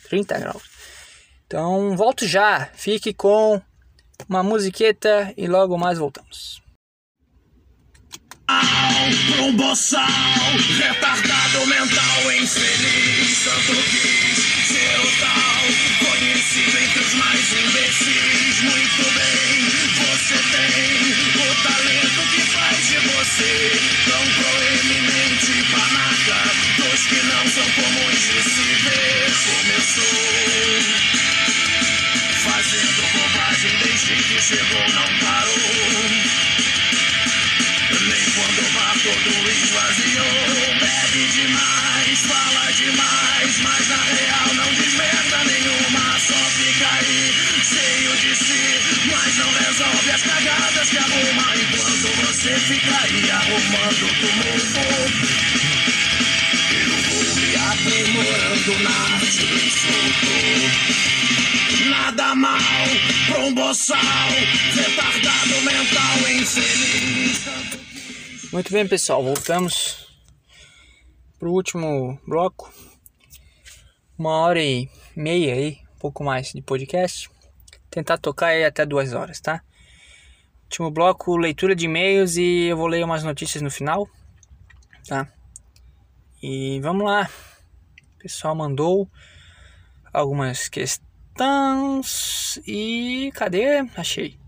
30 graus. Então volto já. Fique com uma musiqueta e logo mais voltamos. Um boçal, retardado mental, infeliz, tanto quis ser o tal, conhecido entre os mais imbecis. Muito bem, você tem o talento que faz de você tão proeminente panaca dos que não são comuns de se ver. Começou fazendo bobagem desde que chegou, não parou. Todo esvaziou, bebe demais, fala demais, mas na real não diz merda nenhuma, só fica aí cheio de si, mas não resolve as cagadas que arruma enquanto você fica aí arrumando tumulto. Eu vou me aprimorando na arte do insulto. Nada mal pra um retardado mental, infeliz. Muito bem, pessoal, voltamos pro último bloco. Uma hora e meia aí, um pouco mais de podcast. Tentar tocar aí até duas horas, tá? Último bloco, leitura de e-mails e eu vou ler umas notícias no final, tá? E vamos lá. O pessoal mandou algumas questões e cadê? Achei.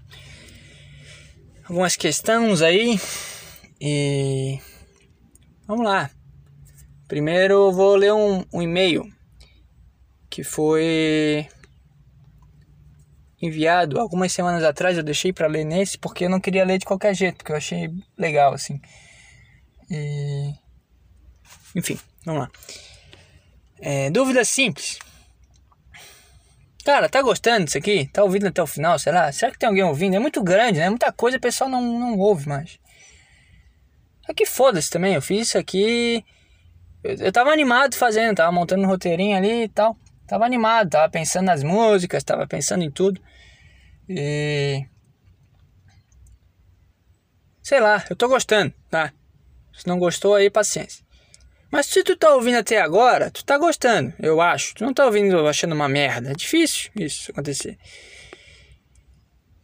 Algumas questões aí e Vamos lá. Primeiro vou ler um, um e-mail que foi enviado algumas semanas atrás. Eu deixei para ler nesse porque eu não queria ler de qualquer jeito, porque eu achei legal assim. E... Enfim, vamos lá. É, dúvida simples. Cara, tá gostando disso aqui? Tá ouvindo até o final, será? Será que tem alguém ouvindo? É muito grande, né? Muita coisa o pessoal não, não ouve mais. Só que foda-se também, eu fiz isso aqui. Eu, eu tava animado fazendo, tava montando um roteirinho ali e tal. Tava animado, tava pensando nas músicas, tava pensando em tudo. E. Sei lá, eu tô gostando, tá? Se não gostou aí, paciência. Mas se tu tá ouvindo até agora, tu tá gostando, eu acho. Tu não tá ouvindo achando uma merda. É difícil isso acontecer.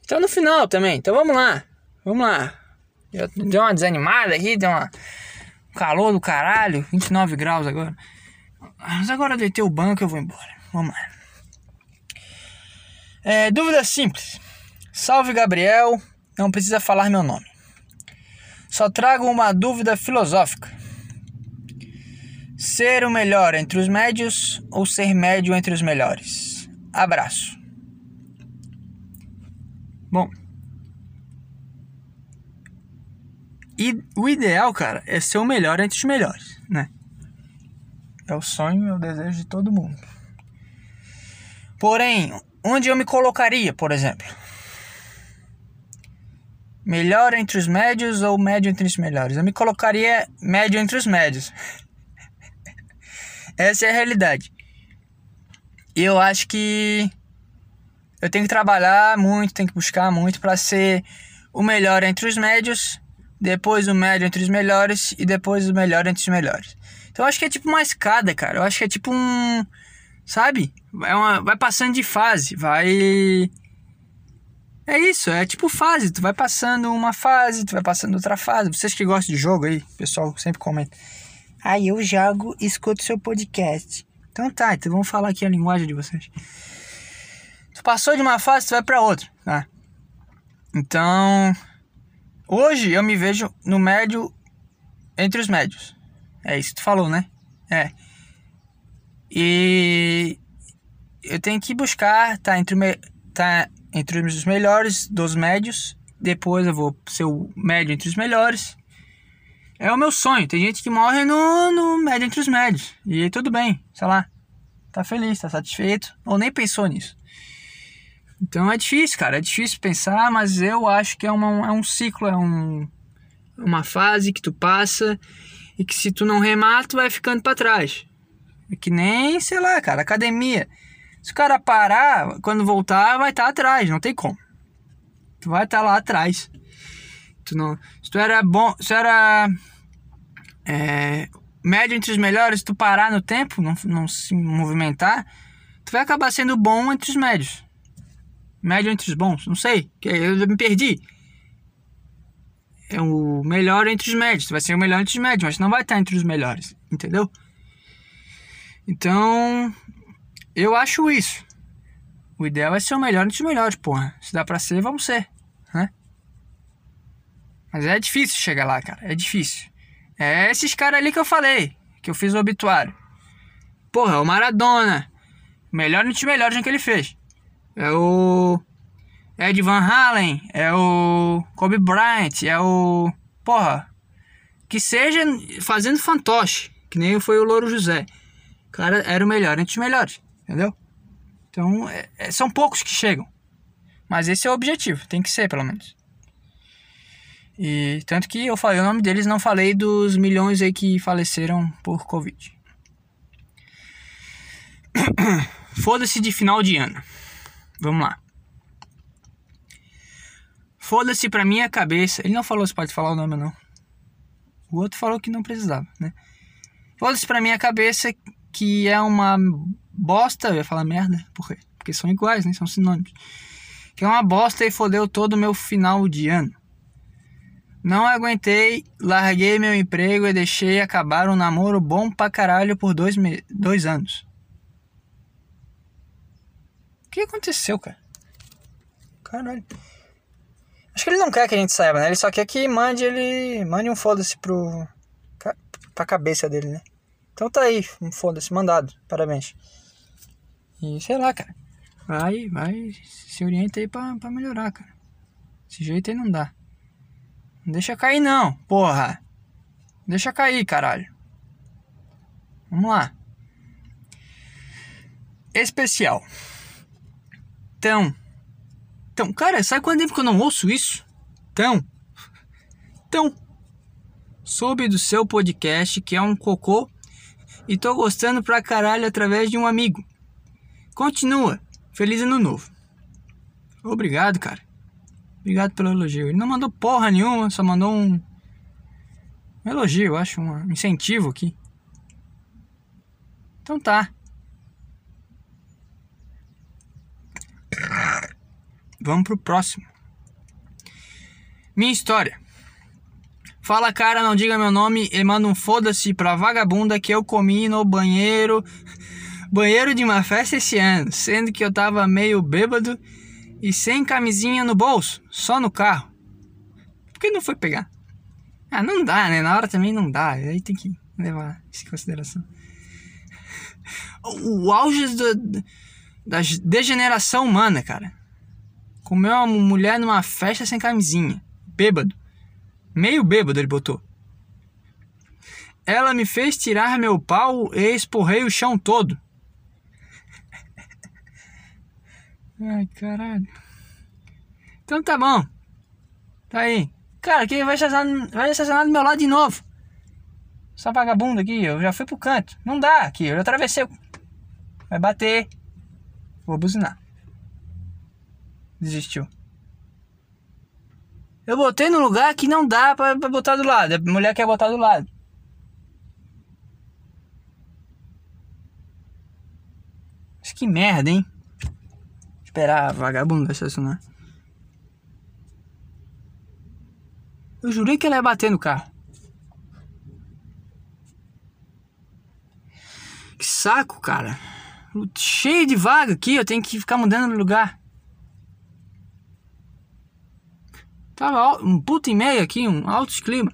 Tá no final também, então vamos lá. Vamos lá. Eu dei uma desanimada aqui, deu uma calor do caralho, 29 graus agora. Mas agora deitei o banco eu vou embora. Vamos lá. É, dúvida simples. Salve Gabriel, não precisa falar meu nome. Só trago uma dúvida filosófica. Ser o melhor entre os médios ou ser médio entre os melhores? Abraço. Bom. E o ideal, cara, é ser o melhor entre os melhores, né? É o sonho e o desejo de todo mundo. Porém, onde eu me colocaria, por exemplo? Melhor entre os médios ou médio entre os melhores? Eu me colocaria médio entre os médios. (laughs) Essa é a realidade. Eu acho que eu tenho que trabalhar muito, tenho que buscar muito para ser o melhor entre os médios, depois o médio entre os melhores e depois o melhor entre os melhores. Então eu acho que é tipo uma escada, cara. Eu acho que é tipo um, sabe? É uma, vai passando de fase, vai é isso, é tipo fase, tu vai passando uma fase, tu vai passando outra fase. Vocês que gostam de jogo aí, o pessoal sempre comenta. Aí eu jogo e escuto seu podcast. Então tá, então vamos falar aqui a linguagem de vocês. Tu passou de uma fase, tu vai pra outra, tá? Então, hoje eu me vejo no médio entre os médios. É isso que tu falou, né? É. E eu tenho que buscar, tá entre, tá entre os melhores dos médios. Depois eu vou ser o médio entre os melhores. É o meu sonho. Tem gente que morre no, no médio entre os médios. E tudo bem, sei lá. Tá feliz, tá satisfeito. Ou nem pensou nisso. Então é difícil, cara. É difícil pensar, mas eu acho que é, uma, é um ciclo, é um, uma fase que tu passa e que se tu não remar, tu vai ficando para trás. É que nem, sei lá, cara, academia. Se o cara parar, quando voltar, vai estar tá atrás, não tem como. Tu vai estar tá lá atrás. Tu não, se tu era bom, se tu era é, médio entre os melhores, se tu parar no tempo, não, não se movimentar, tu vai acabar sendo bom entre os médios. Médio entre os bons, não sei, eu me perdi. É o melhor entre os médios, vai ser o melhor entre os médios, mas não vai estar entre os melhores, entendeu? Então, eu acho isso. O ideal é ser o melhor entre os melhores, porra. Se dá pra ser, vamos ser, né? Mas é difícil chegar lá, cara. É difícil. É esses caras ali que eu falei, que eu fiz o obituário. Porra, o Maradona. Melhor entre os melhores que ele fez. É o. Ed Van Halen. É o. Kobe Bryant. É o. Porra. Que seja fazendo fantoche. Que nem foi o Louro José. O cara era o melhor entre os melhores. Entendeu? Então, é, é, são poucos que chegam. Mas esse é o objetivo. Tem que ser, pelo menos. E tanto que eu falei o nome deles, não falei dos milhões aí que faleceram por Covid. (coughs) Foda-se de final de ano. Vamos lá. Foda-se pra minha cabeça. Ele não falou se pode falar o nome não. O outro falou que não precisava, né? Foda-se pra minha cabeça que é uma bosta. Eu ia falar merda. Por quê? Porque são iguais, né? São sinônimos. Que é uma bosta e fodeu todo o meu final de ano. Não aguentei, larguei meu emprego e deixei acabar um namoro bom pra caralho por dois, dois anos. Que aconteceu, cara? Caralho. Acho que ele não quer que a gente saiba, né? Ele só quer que mande ele. Mande um foda-se pro. pra cabeça dele, né? Então tá aí, foda-se, mandado. Parabéns. E sei lá, cara. Vai, vai, se orienta aí pra, pra melhorar, cara. Desse jeito aí não dá. Não deixa cair não, porra. Deixa cair, caralho. Vamos lá. Especial. Então. Então, cara, sabe quanto tempo que eu não ouço isso? Então. Então. Soube do seu podcast que é um cocô e tô gostando pra caralho através de um amigo. Continua. Feliz ano novo. Obrigado, cara. Obrigado pelo elogio. Ele não mandou porra nenhuma, só mandou um, um elogio, eu acho, um incentivo aqui. Então tá. Vamos pro próximo. Minha história. Fala cara, não diga meu nome e manda um foda-se pra vagabunda que eu comi no banheiro. Banheiro de uma festa esse ano, sendo que eu tava meio bêbado e sem camisinha no bolso, só no carro. Por que não foi pegar? Ah, não dá, né? Na hora também não dá. Aí tem que levar isso em consideração. O, auge do, da degeneração humana, cara. Comeu uma mulher numa festa sem camisinha. Bêbado. Meio bêbado ele botou. Ela me fez tirar meu pau e esporrei o chão todo. (laughs) Ai, caralho. Então tá bom. Tá aí. Cara, quem vai estacionar, vai estacionar do meu lado de novo? Só vagabundo aqui, eu já fui pro canto. Não dá aqui, eu atravessei. Vai bater. Vou buzinar. Desistiu. Eu botei no lugar que não dá pra, pra botar do lado. A mulher quer botar do lado. Mas que merda, hein? Esperar a vagabunda estacionar. Eu jurei que ela ia bater no carro. Que saco, cara. Cheio de vaga aqui, eu tenho que ficar mudando de lugar. Tava um puta e meio aqui, um alto clima.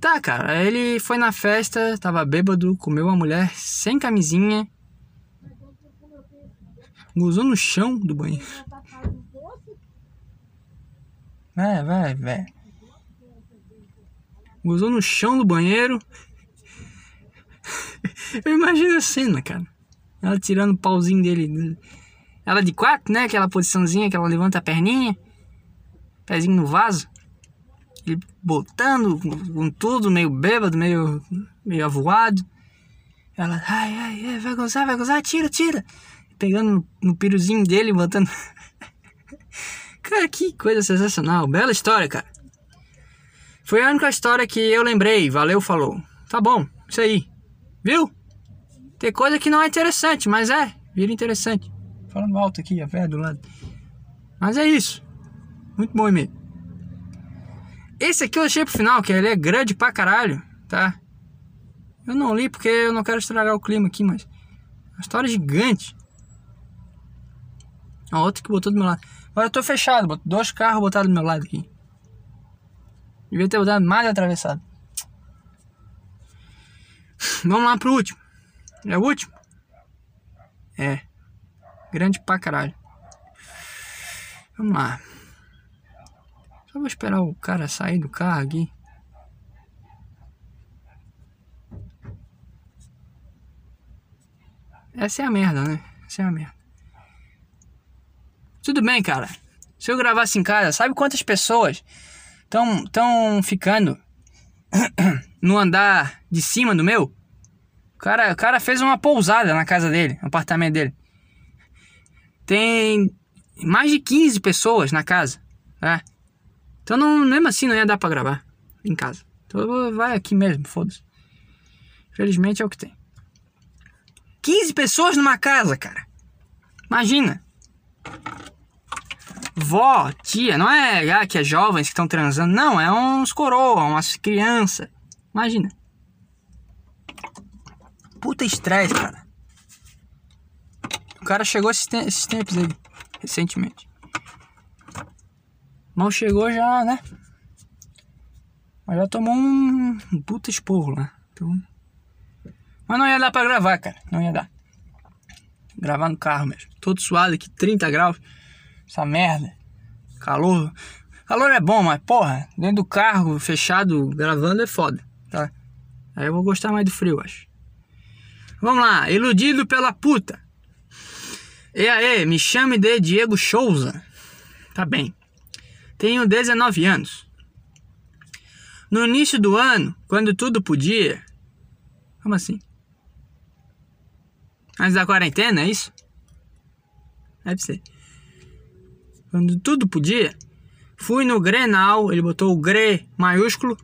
Tá, cara, ele foi na festa, tava bêbado, comeu uma mulher sem camisinha. Gozou no chão do banheiro. Vai, vai, vai. Gozou no chão do banheiro. (laughs) Eu imagino a cena, cara. Ela tirando o pauzinho dele. Ela de quatro, né? Aquela posiçãozinha que ela levanta a perninha. Pezinho no vaso. Ele botando com, tudo, meio bêbado, meio, meio avoado. Ela, ai, ai, ai, vai gozar, vai gozar, tira, tira. Pegando no, no piruzinho dele, botando. (laughs) cara, que coisa sensacional. Bela história, cara. Foi a única história que eu lembrei. Valeu, falou. Tá bom, isso aí. Viu? Tem coisa que não é interessante, mas é, vira interessante. Falando alto aqui, a velha do lado. Mas é isso. Muito bom e-mail. Esse aqui eu deixei pro final, que ele é grande pra caralho, tá? Eu não li porque eu não quero estragar o clima aqui, mas. Uma história gigante. A outra que botou do meu lado. Agora eu tô fechado, dois carros botados do meu lado aqui. Devia ter botado mais atravessado. Vamos lá pro último. É o último? É. Grande pra caralho. Vamos lá. Só vou esperar o cara sair do carro aqui. Essa é a merda, né? Essa é a merda. Tudo bem, cara. Se eu gravasse em casa, sabe quantas pessoas estão tão ficando (clears throat) no andar de cima do meu? O cara, o cara fez uma pousada na casa dele, no apartamento dele. Tem mais de 15 pessoas na casa, tá? Então, não, mesmo assim, não ia dar pra gravar em casa. Então, vai aqui mesmo, foda-se. Felizmente é o que tem. 15 pessoas numa casa, cara. Imagina. Vó, tia, não é ah, que é jovens que estão transando. Não, é uns coroa, umas crianças. Imagina. Puta estresse, cara. Cara chegou esses, te esses tempos aí, recentemente. Mal chegou já, né? Mas já tomou um, puta esporro lá. Então... Mas não ia dar pra gravar, cara. Não ia dar. Gravar no carro mesmo. Todo suado aqui, 30 graus. Essa merda. Calor. Calor é bom, mas porra, dentro do carro, fechado, gravando é foda, tá? Aí eu vou gostar mais do frio, acho. Vamos lá, iludido pela puta. E aí, me chame de Diego Souza. Tá bem. Tenho 19 anos. No início do ano, quando tudo podia. Como assim? Antes da quarentena, é isso? Deve ser. Quando tudo podia, fui no Grenal, ele botou o Gre maiúsculo.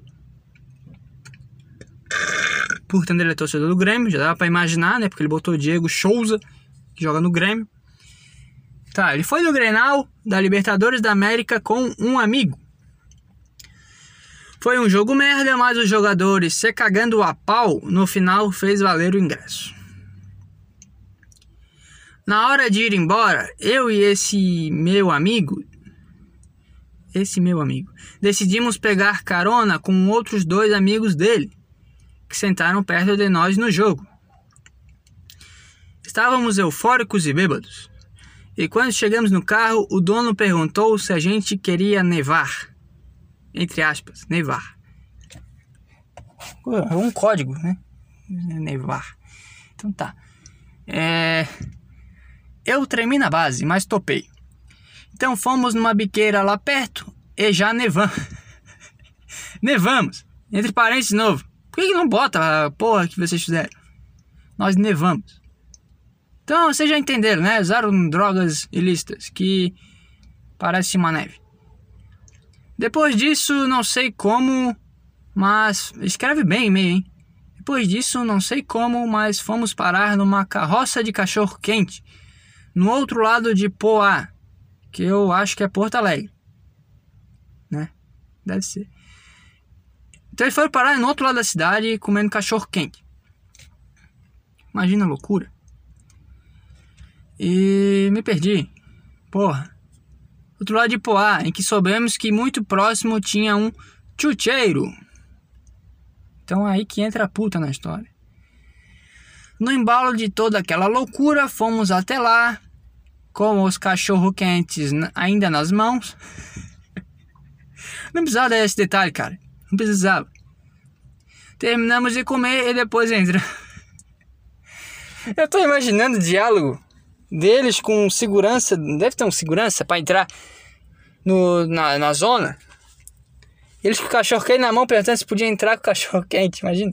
Portanto, ele é torcedor do Grêmio, já dava pra imaginar, né? Porque ele botou Diego Souza, que joga no Grêmio. Tá, ele foi no Grenal da Libertadores da América com um amigo. Foi um jogo merda, mas os jogadores se cagando a pau no final fez valer o ingresso. Na hora de ir embora, eu e esse meu amigo, esse meu amigo, decidimos pegar carona com outros dois amigos dele, que sentaram perto de nós no jogo. Estávamos eufóricos e bêbados. E quando chegamos no carro, o dono perguntou se a gente queria nevar. Entre aspas, nevar. É um código, né? Nevar. Então tá. É... Eu tremi na base, mas topei. Então fomos numa biqueira lá perto e já nevamos. (laughs) nevamos. Entre parênteses, novo. Por que, que não bota a porra que vocês fizeram? Nós nevamos. Então vocês já entenderam, né? Usaram drogas ilícitas que parece uma neve. Depois disso, não sei como, mas escreve bem e-mail, hein? Depois disso, não sei como, mas fomos parar numa carroça de cachorro quente no outro lado de Poá, que eu acho que é Porto Alegre, né? Deve ser. Então eles foram parar no outro lado da cidade comendo cachorro quente. Imagina a loucura. E me perdi. Porra. Outro lado de Poá, em que soubemos que muito próximo tinha um chucheiro. Então aí que entra a puta na história. No embalo de toda aquela loucura, fomos até lá, com os cachorro quentes ainda nas mãos. Não precisava desse detalhe, cara. Não precisava. Terminamos de comer e depois entra. Eu tô imaginando o diálogo deles com segurança. Deve ter um segurança para entrar no, na, na zona. Eles com o cachorro quente na mão perguntando se podia entrar com o cachorro (laughs) quente. Imagina.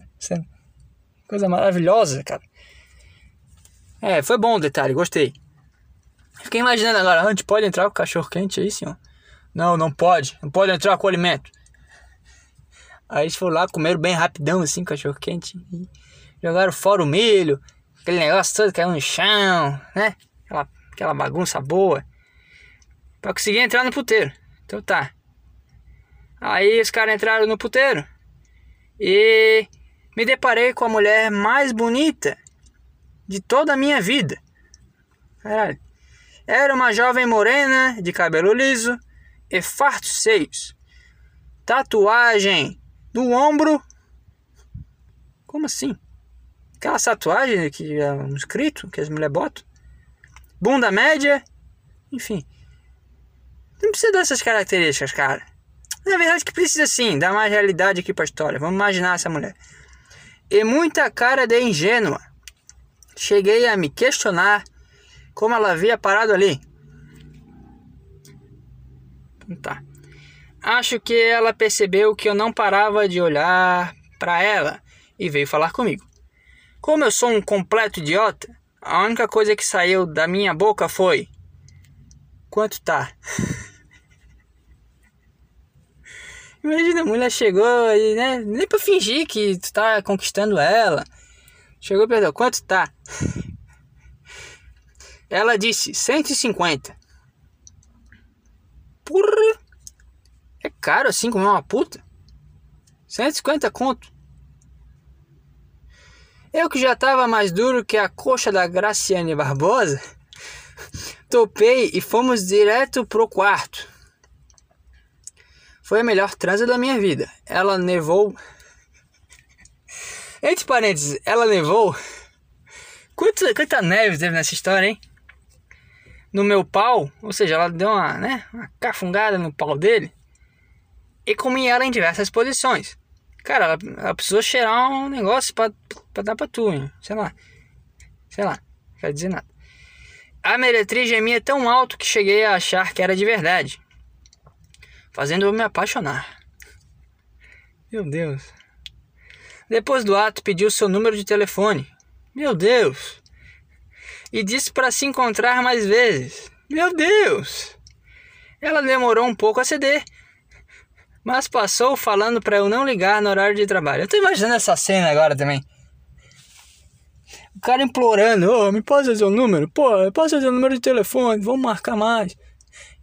Coisa maravilhosa, cara. É, foi bom o detalhe, gostei. Fiquei imaginando agora, a gente pode entrar com o cachorro quente aí, senhor? Não, não pode. Não pode entrar com o alimento. Aí eles foram lá, comeram bem rapidão assim, cachorro quente. jogaram fora o milho, aquele negócio todo caiu no chão, né? Aquela, aquela bagunça boa. Pra conseguir entrar no puteiro. Então tá. Aí os caras entraram no puteiro. E me deparei com a mulher mais bonita de toda a minha vida. Caralho. Era uma jovem morena, de cabelo liso e fartos seios. Tatuagem do ombro. Como assim? Aquela tatuagem que é um escrito que as mulheres botam. Bunda média. Enfim. Não precisa dessas características, cara. Na verdade que precisa sim, dar mais realidade aqui pra história. Vamos imaginar essa mulher. E muita cara de ingênua. Cheguei a me questionar como ela havia parado ali. Tá. Acho que ela percebeu que eu não parava de olhar para ela e veio falar comigo. Como eu sou um completo idiota, a única coisa que saiu da minha boca foi: Quanto tá? (laughs) Imagina, a mulher chegou e, né, nem pra fingir que tu tá conquistando ela. Chegou e perguntou: Quanto tá? Ela disse: 150. Porra! É caro assim como uma puta? 150 conto. Eu que já tava mais duro que a coxa da Graciane Barbosa, topei e fomos direto pro quarto. Foi a melhor transa da minha vida. Ela nevou. Entre parênteses, ela nevou. Quanta, quanta neve teve nessa história, hein? No meu pau, ou seja, ela deu uma, né, uma cafungada no pau dele e comia ela em diversas posições. Cara, ela, precisou cheirar um negócio pra, pra dar pra tu, hein? sei lá. Sei lá, não quer dizer nada. A meretriz gemia tão alto que cheguei a achar que era de verdade, fazendo eu me apaixonar. Meu Deus. Depois do ato, pediu seu número de telefone. Meu Deus. E disse para se encontrar mais vezes. Meu Deus. Ela demorou um pouco a ceder, mas passou falando para eu não ligar no horário de trabalho. Eu tô imaginando essa cena agora também. O cara implorando, ô, oh, me passa seu número, pô, passa seu número de telefone, vamos marcar mais.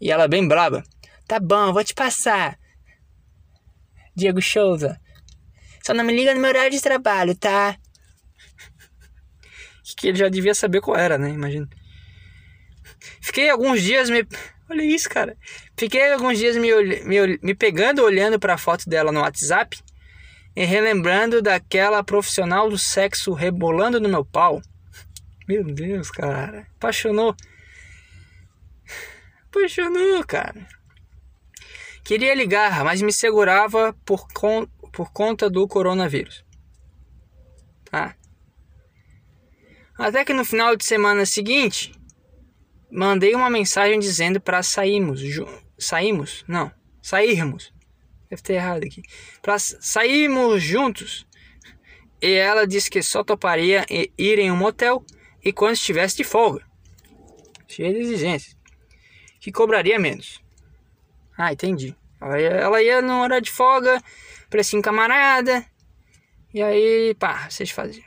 E ela bem braba. Tá bom, vou te passar. Diego Souza. Só não me liga no meu horário de trabalho, tá? Que ele já devia saber qual era, né? Imagina. Fiquei alguns dias me. Olha isso, cara. Fiquei alguns dias me, me, me pegando, olhando para a foto dela no WhatsApp e relembrando daquela profissional do sexo rebolando no meu pau. Meu Deus, cara. Apaixonou. Apaixonou, cara. Queria ligar, mas me segurava por, con por conta do coronavírus. Tá? Até que no final de semana seguinte, mandei uma mensagem dizendo para sairmos. Saímos? Não, sairmos. Deve ter errado aqui. Para sairmos juntos. E ela disse que só toparia ir em um motel e quando estivesse de folga. Cheia de exigências. Que cobraria menos. Ah, entendi. Ela ia, ela ia numa hora de folga, precinho camarada. E aí, pá, vocês faziam.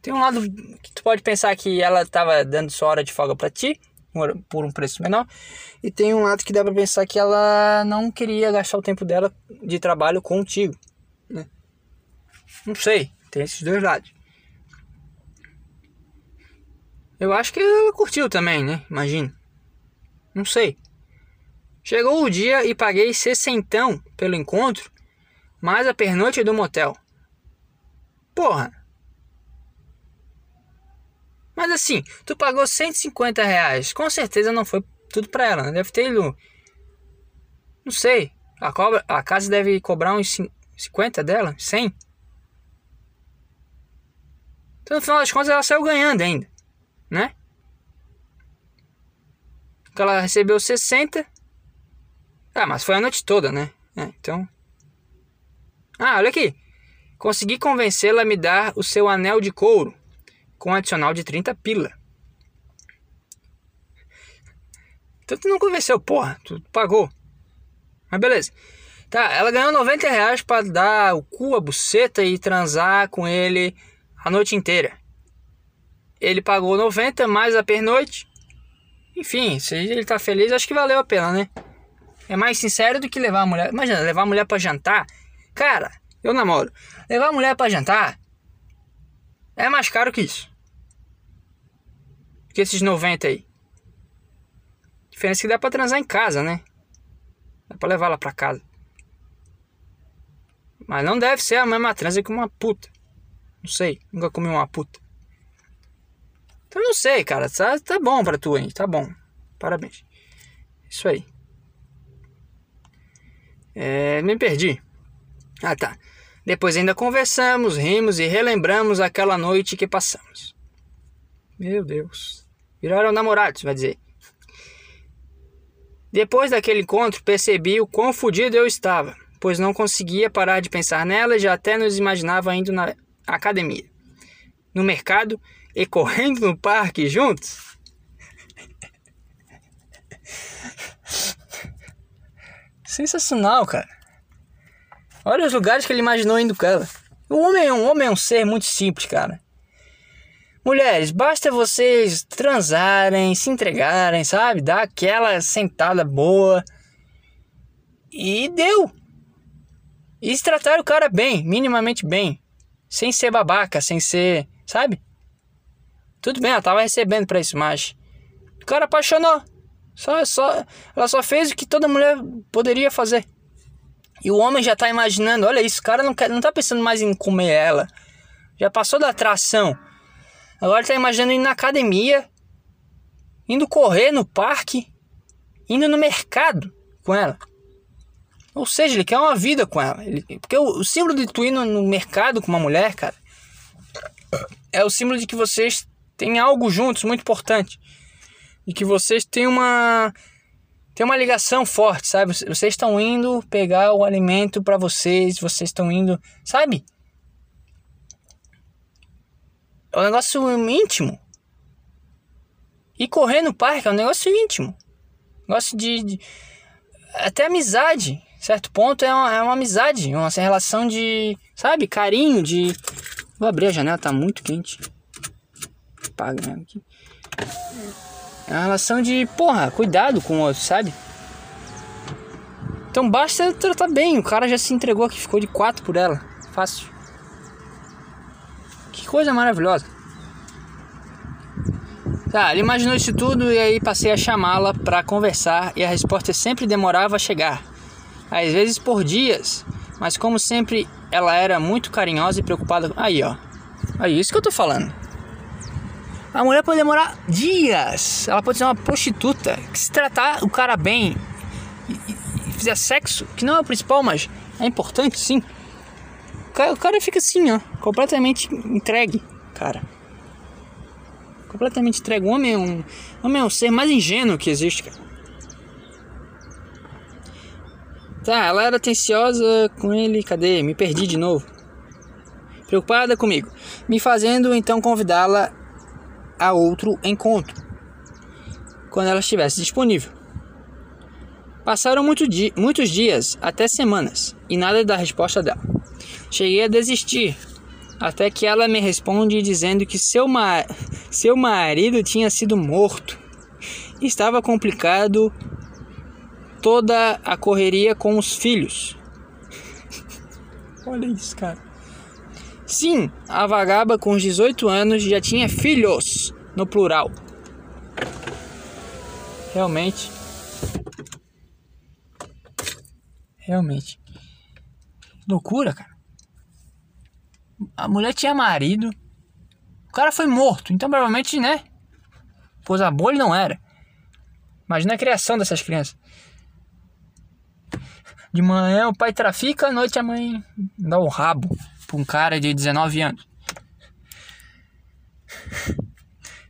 Tem um lado que tu pode pensar que ela tava dando sua hora de folga para ti, por um preço menor. E tem um lado que dá pra pensar que ela não queria gastar o tempo dela de trabalho contigo. Né? Não sei, tem esses dois lados. Eu acho que ela curtiu também, né? Imagino. Não sei. Chegou o dia e paguei sessentão pelo encontro, mais a pernoite do motel. Porra! Mas assim, tu pagou 150 reais. Com certeza não foi tudo pra ela, né? Deve ter ido. Não sei. A, cobra, a casa deve cobrar uns 50 dela? 100? Então no final das contas ela saiu ganhando ainda. Né? Porque ela recebeu 60. Ah, mas foi a noite toda, né? É, então. Ah, olha aqui. Consegui convencê-la a me dar o seu anel de couro com adicional de 30 pila. Então tu não convenceu, porra, tu pagou. Mas beleza. Tá, ela ganhou 90 reais pra dar o cu, a buceta e transar com ele a noite inteira. Ele pagou 90 mais a pernoite. Enfim, se ele tá feliz, acho que valeu a pena, né? É mais sincero do que levar a mulher. Imagina, levar a mulher para jantar. Cara, eu namoro. Levar a mulher para jantar é mais caro que isso. Que esses 90 aí. Diferença que dá pra transar em casa, né? Dá pra levar ela pra casa. Mas não deve ser a mesma transa que uma puta. Não sei, nunca comi uma puta. Então não sei, cara. Tá, tá bom pra tu, hein? Tá bom. Parabéns. Isso aí. É, me perdi. Ah, tá. Depois ainda conversamos, rimos e relembramos aquela noite que passamos. Meu Deus. Viraram namorados, vai dizer. Depois daquele encontro, percebi o quão fodido eu estava, pois não conseguia parar de pensar nela e já até nos imaginava indo na academia, no mercado e correndo no parque juntos. (laughs) Sensacional, cara. Olha os lugares que ele imaginou indo ela. O homem, é um homem é um ser muito simples, cara. Mulheres, basta vocês transarem, se entregarem, sabe? Dar aquela sentada boa. E deu. E se tratar o cara bem, minimamente bem. Sem ser babaca, sem ser. Sabe? Tudo bem, ela tava recebendo pra isso, mas. O cara apaixonou. Só, só, ela só fez o que toda mulher poderia fazer. E o homem já tá imaginando, olha isso, o cara não, quer, não tá pensando mais em comer ela. Já passou da atração. Agora tá imaginando ir na academia, indo correr no parque, indo no mercado com ela. Ou seja, ele quer uma vida com ela. Ele, porque o, o símbolo de tu ir no, no mercado com uma mulher, cara, é o símbolo de que vocês têm algo juntos muito importante. E que vocês têm uma tem uma ligação forte, sabe? Vocês estão indo pegar o alimento para vocês, vocês estão indo, sabe? É um negócio íntimo. E correr no parque é um negócio íntimo. Negócio de, de até amizade, certo ponto é uma, é uma amizade, uma relação de, sabe, carinho, de Vou abrir a janela, tá muito quente. Apaga aqui. É uma relação de, porra, cuidado com o outro, sabe? Então basta tratar bem. O cara já se entregou aqui, ficou de quatro por ela. Fácil. Que coisa maravilhosa. Tá, ele imaginou isso tudo e aí passei a chamá-la para conversar e a resposta sempre demorava a chegar. Às vezes por dias, mas como sempre ela era muito carinhosa e preocupada. Aí, ó. Aí, isso que eu tô falando. A mulher pode demorar dias. Ela pode ser uma prostituta. Que se tratar o cara bem e, e, fizer sexo, que não é o principal, mas é importante sim. O cara, o cara fica assim, ó. Completamente entregue, cara. Completamente entregue. O homem é um, homem é um ser mais ingênuo que existe, cara. Tá, ela era atenciosa com ele. Cadê? Me perdi de novo. Preocupada comigo. Me fazendo então convidá-la a outro encontro. Quando ela estivesse disponível. Passaram muito di muitos dias, até semanas, e nada da resposta dela. Cheguei a desistir, até que ela me responde dizendo que seu, ma seu marido tinha sido morto. Estava complicado toda a correria com os filhos. Olha isso, cara. Sim, a vagaba com os 18 anos já tinha filhos, no plural. Realmente. Realmente. Loucura, cara. A mulher tinha marido. O cara foi morto, então provavelmente, né? Pois a bolha não era. Imagina a criação dessas crianças. De manhã o pai trafica, à noite a mãe dá o rabo pra um cara de 19 anos.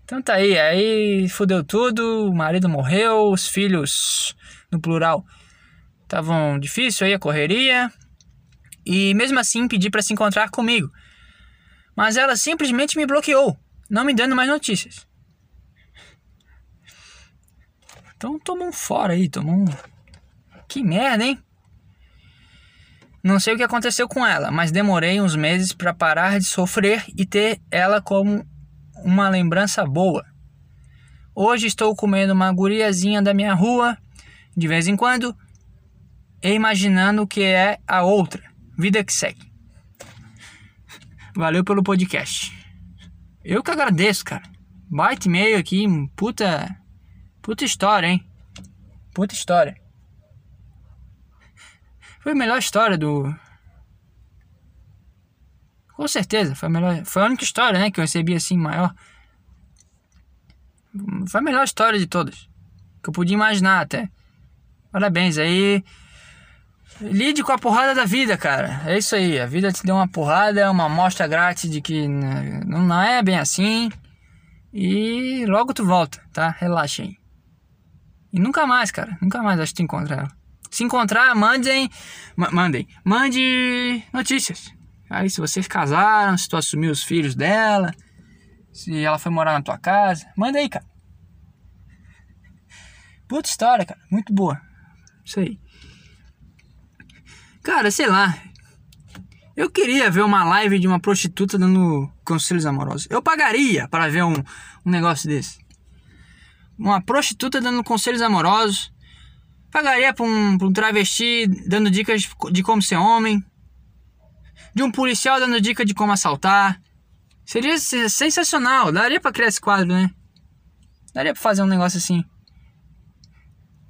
Então tá aí, aí fudeu tudo, o marido morreu, os filhos, no plural, estavam difícil aí a correria. E mesmo assim pedi para se encontrar comigo. Mas ela simplesmente me bloqueou, não me dando mais notícias. Então tomou um fora aí, tomou um. Que merda, hein? Não sei o que aconteceu com ela, mas demorei uns meses para parar de sofrer e ter ela como uma lembrança boa. Hoje estou comendo uma guriazinha da minha rua, de vez em quando, e imaginando o que é a outra. Vida que segue. Valeu pelo podcast. Eu que agradeço, cara. Baita e-mail aqui, puta. Puta história, hein? Puta história. Foi a melhor história do. Com certeza, foi a melhor. Foi a única história, né, que eu recebi assim maior. Foi a melhor história de todas. Que eu podia imaginar até. Parabéns aí. Lide com a porrada da vida, cara. É isso aí. A vida te deu uma porrada, uma amostra grátis de que não é bem assim. E logo tu volta, tá? Relaxa aí. E nunca mais, cara. Nunca mais acho que tu encontra ela. Se encontrar, mandem. Mandem. Mande notícias. Aí se vocês casaram, se tu assumiu os filhos dela, se ela foi morar na tua casa, manda aí, cara. Puta história, cara. Muito boa. Isso aí. Cara, sei lá. Eu queria ver uma live de uma prostituta dando conselhos amorosos. Eu pagaria para ver um, um negócio desse. Uma prostituta dando conselhos amorosos Pagaria pra um, pra um travesti dando dicas de como ser homem. De um policial dando dica de como assaltar. Seria sensacional. Daria pra criar esse quadro, né? Daria pra fazer um negócio assim.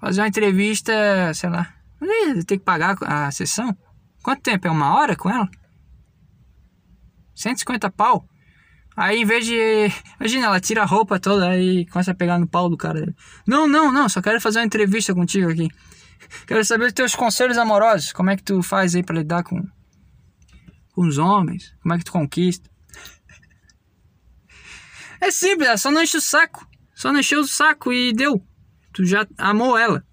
fazer uma entrevista, sei lá. Tem que pagar a sessão? Quanto tempo? É uma hora com ela? 150 pau? Aí em vez de. Imagina, ela tira a roupa toda e começa a pegar no pau do cara. Não, não, não, só quero fazer uma entrevista contigo aqui. Quero saber os teus conselhos amorosos. Como é que tu faz aí pra lidar com, com os homens? Como é que tu conquista? É simples, ela só não enche o saco. Só não encheu o saco e deu. Tu já amou ela.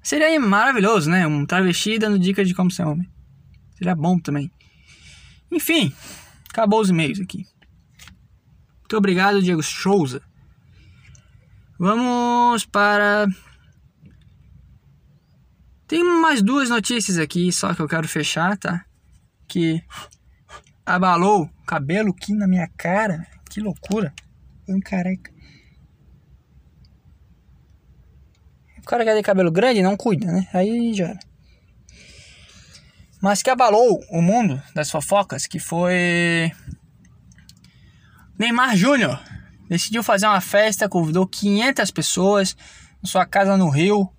Seria maravilhoso, né? Um travesti dando dicas de como ser homem. Seria bom também. Enfim, acabou os e-mails aqui. Muito obrigado, Diego Souza. Vamos para. Tem mais duas notícias aqui, só que eu quero fechar, tá? Que abalou cabelo aqui na minha cara. Que loucura. Um careca. O cara que tem cabelo grande não cuida, né? Aí já era. Mas que abalou o mundo das fofocas, que foi Neymar Júnior. Decidiu fazer uma festa, convidou 500 pessoas na sua casa no Rio.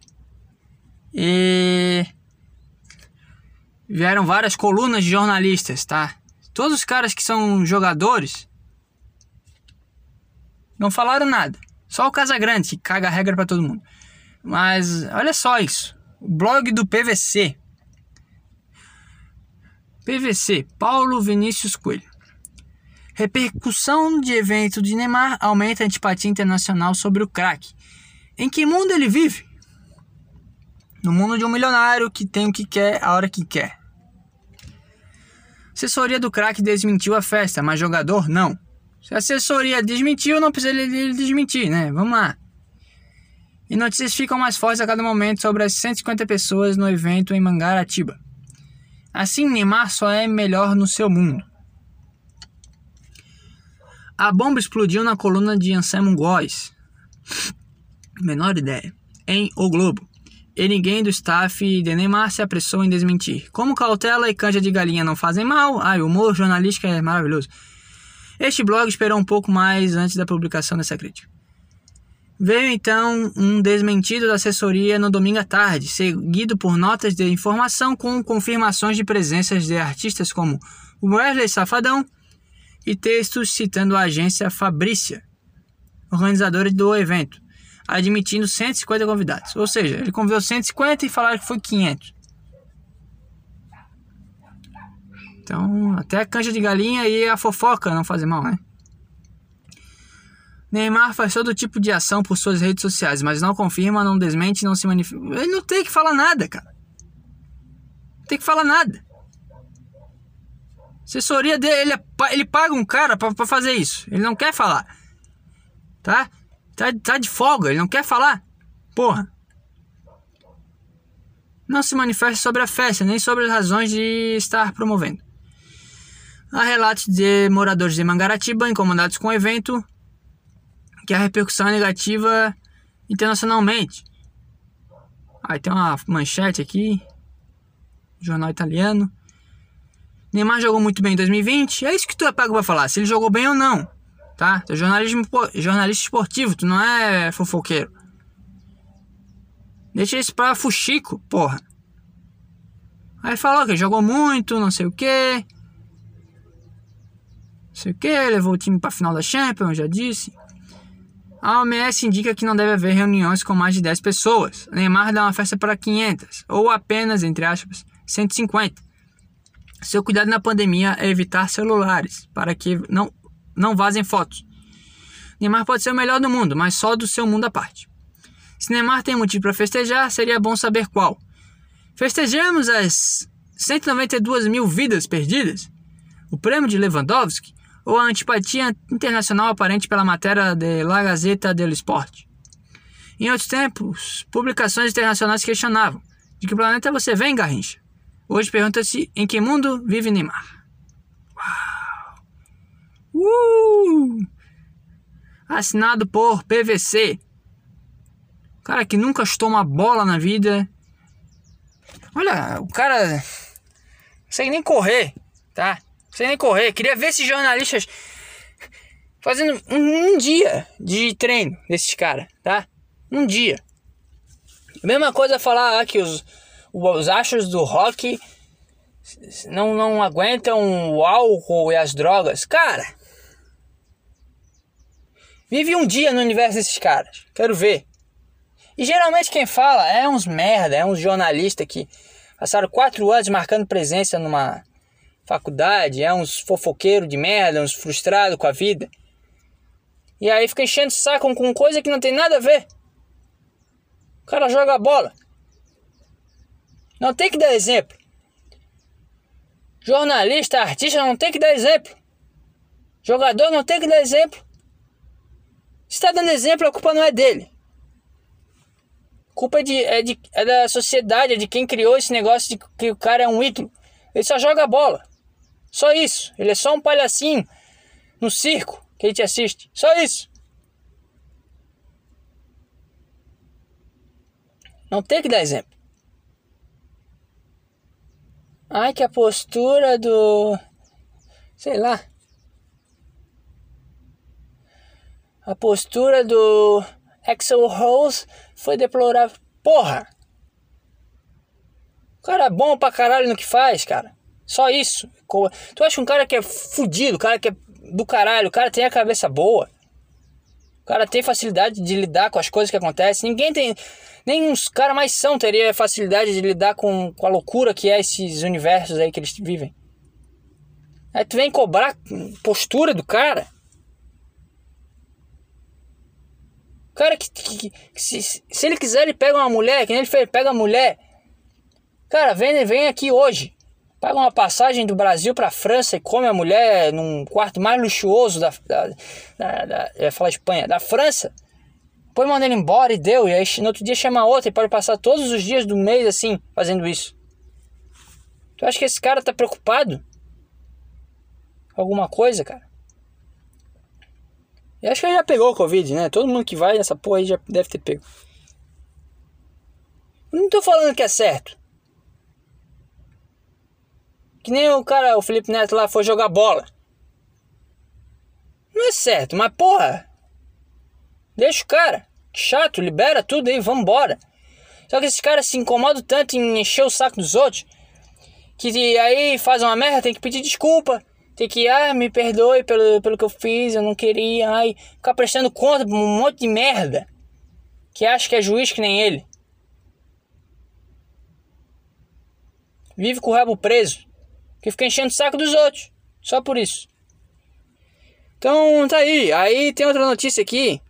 E vieram várias colunas de jornalistas, tá? Todos os caras que são jogadores não falaram nada. Só o Casagrande que caga a regra para todo mundo. Mas olha só isso. O blog do PVC. PVC, Paulo Vinícius Coelho. Repercussão de evento de Neymar aumenta a antipatia internacional sobre o craque. Em que mundo ele vive? No mundo de um milionário que tem o que quer a hora que quer. Assessoria do craque desmentiu a festa, mas jogador não. Se a assessoria desmentiu, não precisa ele desmentir, né? Vamos lá. E notícias ficam mais fortes a cada momento sobre as 150 pessoas no evento em Mangaratiba. Assim, Neymar só é melhor no seu mundo. A bomba explodiu na coluna de Anselmo Góes. Menor ideia. Em O Globo. E ninguém do staff de Neymar se apressou em desmentir. Como cautela e canja de galinha não fazem mal, ai, o humor jornalístico é maravilhoso. Este blog esperou um pouco mais antes da publicação dessa crítica. Veio então um desmentido da assessoria no domingo à tarde, seguido por notas de informação com confirmações de presenças de artistas como o Wesley Safadão e textos citando a agência Fabrícia, organizadora do evento, admitindo 150 convidados. Ou seja, ele convidou 150 e falaram que foi 500. Então, até a canja de galinha e a fofoca não fazem mal, né? Neymar faz todo tipo de ação por suas redes sociais, mas não confirma, não desmente, não se manifesta. Ele não tem que falar nada, cara. Não tem que falar nada. Assessoria dele, ele, ele paga um cara para fazer isso. Ele não quer falar. Tá? tá? Tá de folga, ele não quer falar. Porra. Não se manifesta sobre a festa, nem sobre as razões de estar promovendo. Há relatos de moradores de Mangaratiba incomodados com o evento, que a repercussão é negativa internacionalmente. Aí tem uma manchete aqui, jornal italiano. Neymar jogou muito bem em 2020. É isso que tu é pago pra falar, se ele jogou bem ou não. Tá? Tu é jornalismo, jornalista esportivo, tu não é fofoqueiro. Deixa isso pra fuxico, porra. Aí falou que jogou muito, não sei o que. Não sei o que, levou o time pra final da Champions, já disse. A OMS indica que não deve haver reuniões com mais de 10 pessoas. Neymar dá uma festa para 500, ou apenas, entre aspas, 150. Seu cuidado na pandemia é evitar celulares, para que não, não vazem fotos. Neymar pode ser o melhor do mundo, mas só do seu mundo à parte. Se Neymar tem motivo para festejar, seria bom saber qual. Festejamos as 192 mil vidas perdidas? O prêmio de Lewandowski? Ou a antipatia internacional aparente pela matéria de La Gazeta dello Sport? Em outros tempos, publicações internacionais questionavam: de que planeta você vem, Garrincha? Hoje pergunta-se em que mundo vive Neymar. Uau! Uh! Assinado por PVC. Cara que nunca chutou uma bola na vida. Olha, o cara. Sei nem correr, tá? Sei nem correr. Queria ver esses jornalistas Fazendo um, um dia de treino desses caras, tá? Um dia. Mesma coisa falar ah, que os, os astros do rock não, não aguentam o álcool e as drogas. Cara, vive um dia no universo desses caras. Quero ver. E geralmente quem fala é uns merda, é uns jornalistas que passaram quatro anos marcando presença numa faculdade, é uns fofoqueiros de merda, uns frustrados com a vida. E aí fica enchendo o saco com coisa que não tem nada a ver. O cara joga a bola. Não tem que dar exemplo. Jornalista, artista não tem que dar exemplo. Jogador não tem que dar exemplo. Se está dando exemplo, a culpa não é dele. A culpa é, de, é, de, é da sociedade, é de quem criou esse negócio de que o cara é um ídolo. Ele só joga bola. Só isso. Ele é só um palhacinho no circo que a gente assiste. Só isso. Não tem que dar exemplo. Ai, que a postura do. Sei lá. A postura do Axel Rose foi deplorável. Porra! O cara é bom pra caralho no que faz, cara. Só isso. Tu acha um cara que é fudido, cara que é do caralho, o cara tem a cabeça boa. O cara tem facilidade de lidar com as coisas que acontecem. Ninguém tem. Nem os caras mais são teria facilidade de lidar com, com a loucura que é esses universos aí que eles vivem. Aí tu vem cobrar postura do cara. O cara que, que, que se, se ele quiser, ele pega uma mulher, que nem ele fez, pega a mulher. Cara, vem, vem aqui hoje. Paga uma passagem do Brasil para França e come a mulher num quarto mais luxuoso da, da, da, da eu ia falar Espanha, da França. Depois manda ele embora e deu. E aí no outro dia chama outra e pode passar todos os dias do mês assim, fazendo isso. Tu acha que esse cara tá preocupado? Alguma coisa, cara? Eu acho que ele já pegou o Covid, né? Todo mundo que vai nessa porra aí já deve ter pego. Eu não tô falando que é certo. Que nem o cara, o Felipe Neto lá foi jogar bola. Não é certo, mas porra. Deixa o cara. Chato, libera tudo aí, vambora. Só que esses caras se incomodam tanto em encher o saco dos outros. Que aí faz uma merda, tem que pedir desculpa. Tem que, ah, me perdoe pelo, pelo que eu fiz, eu não queria. Ai, ficar prestando conta pra um monte de merda. Que acha que é juiz que nem ele. Vive com o rabo preso que fica enchendo o saco dos outros. Só por isso. Então tá aí. Aí tem outra notícia aqui.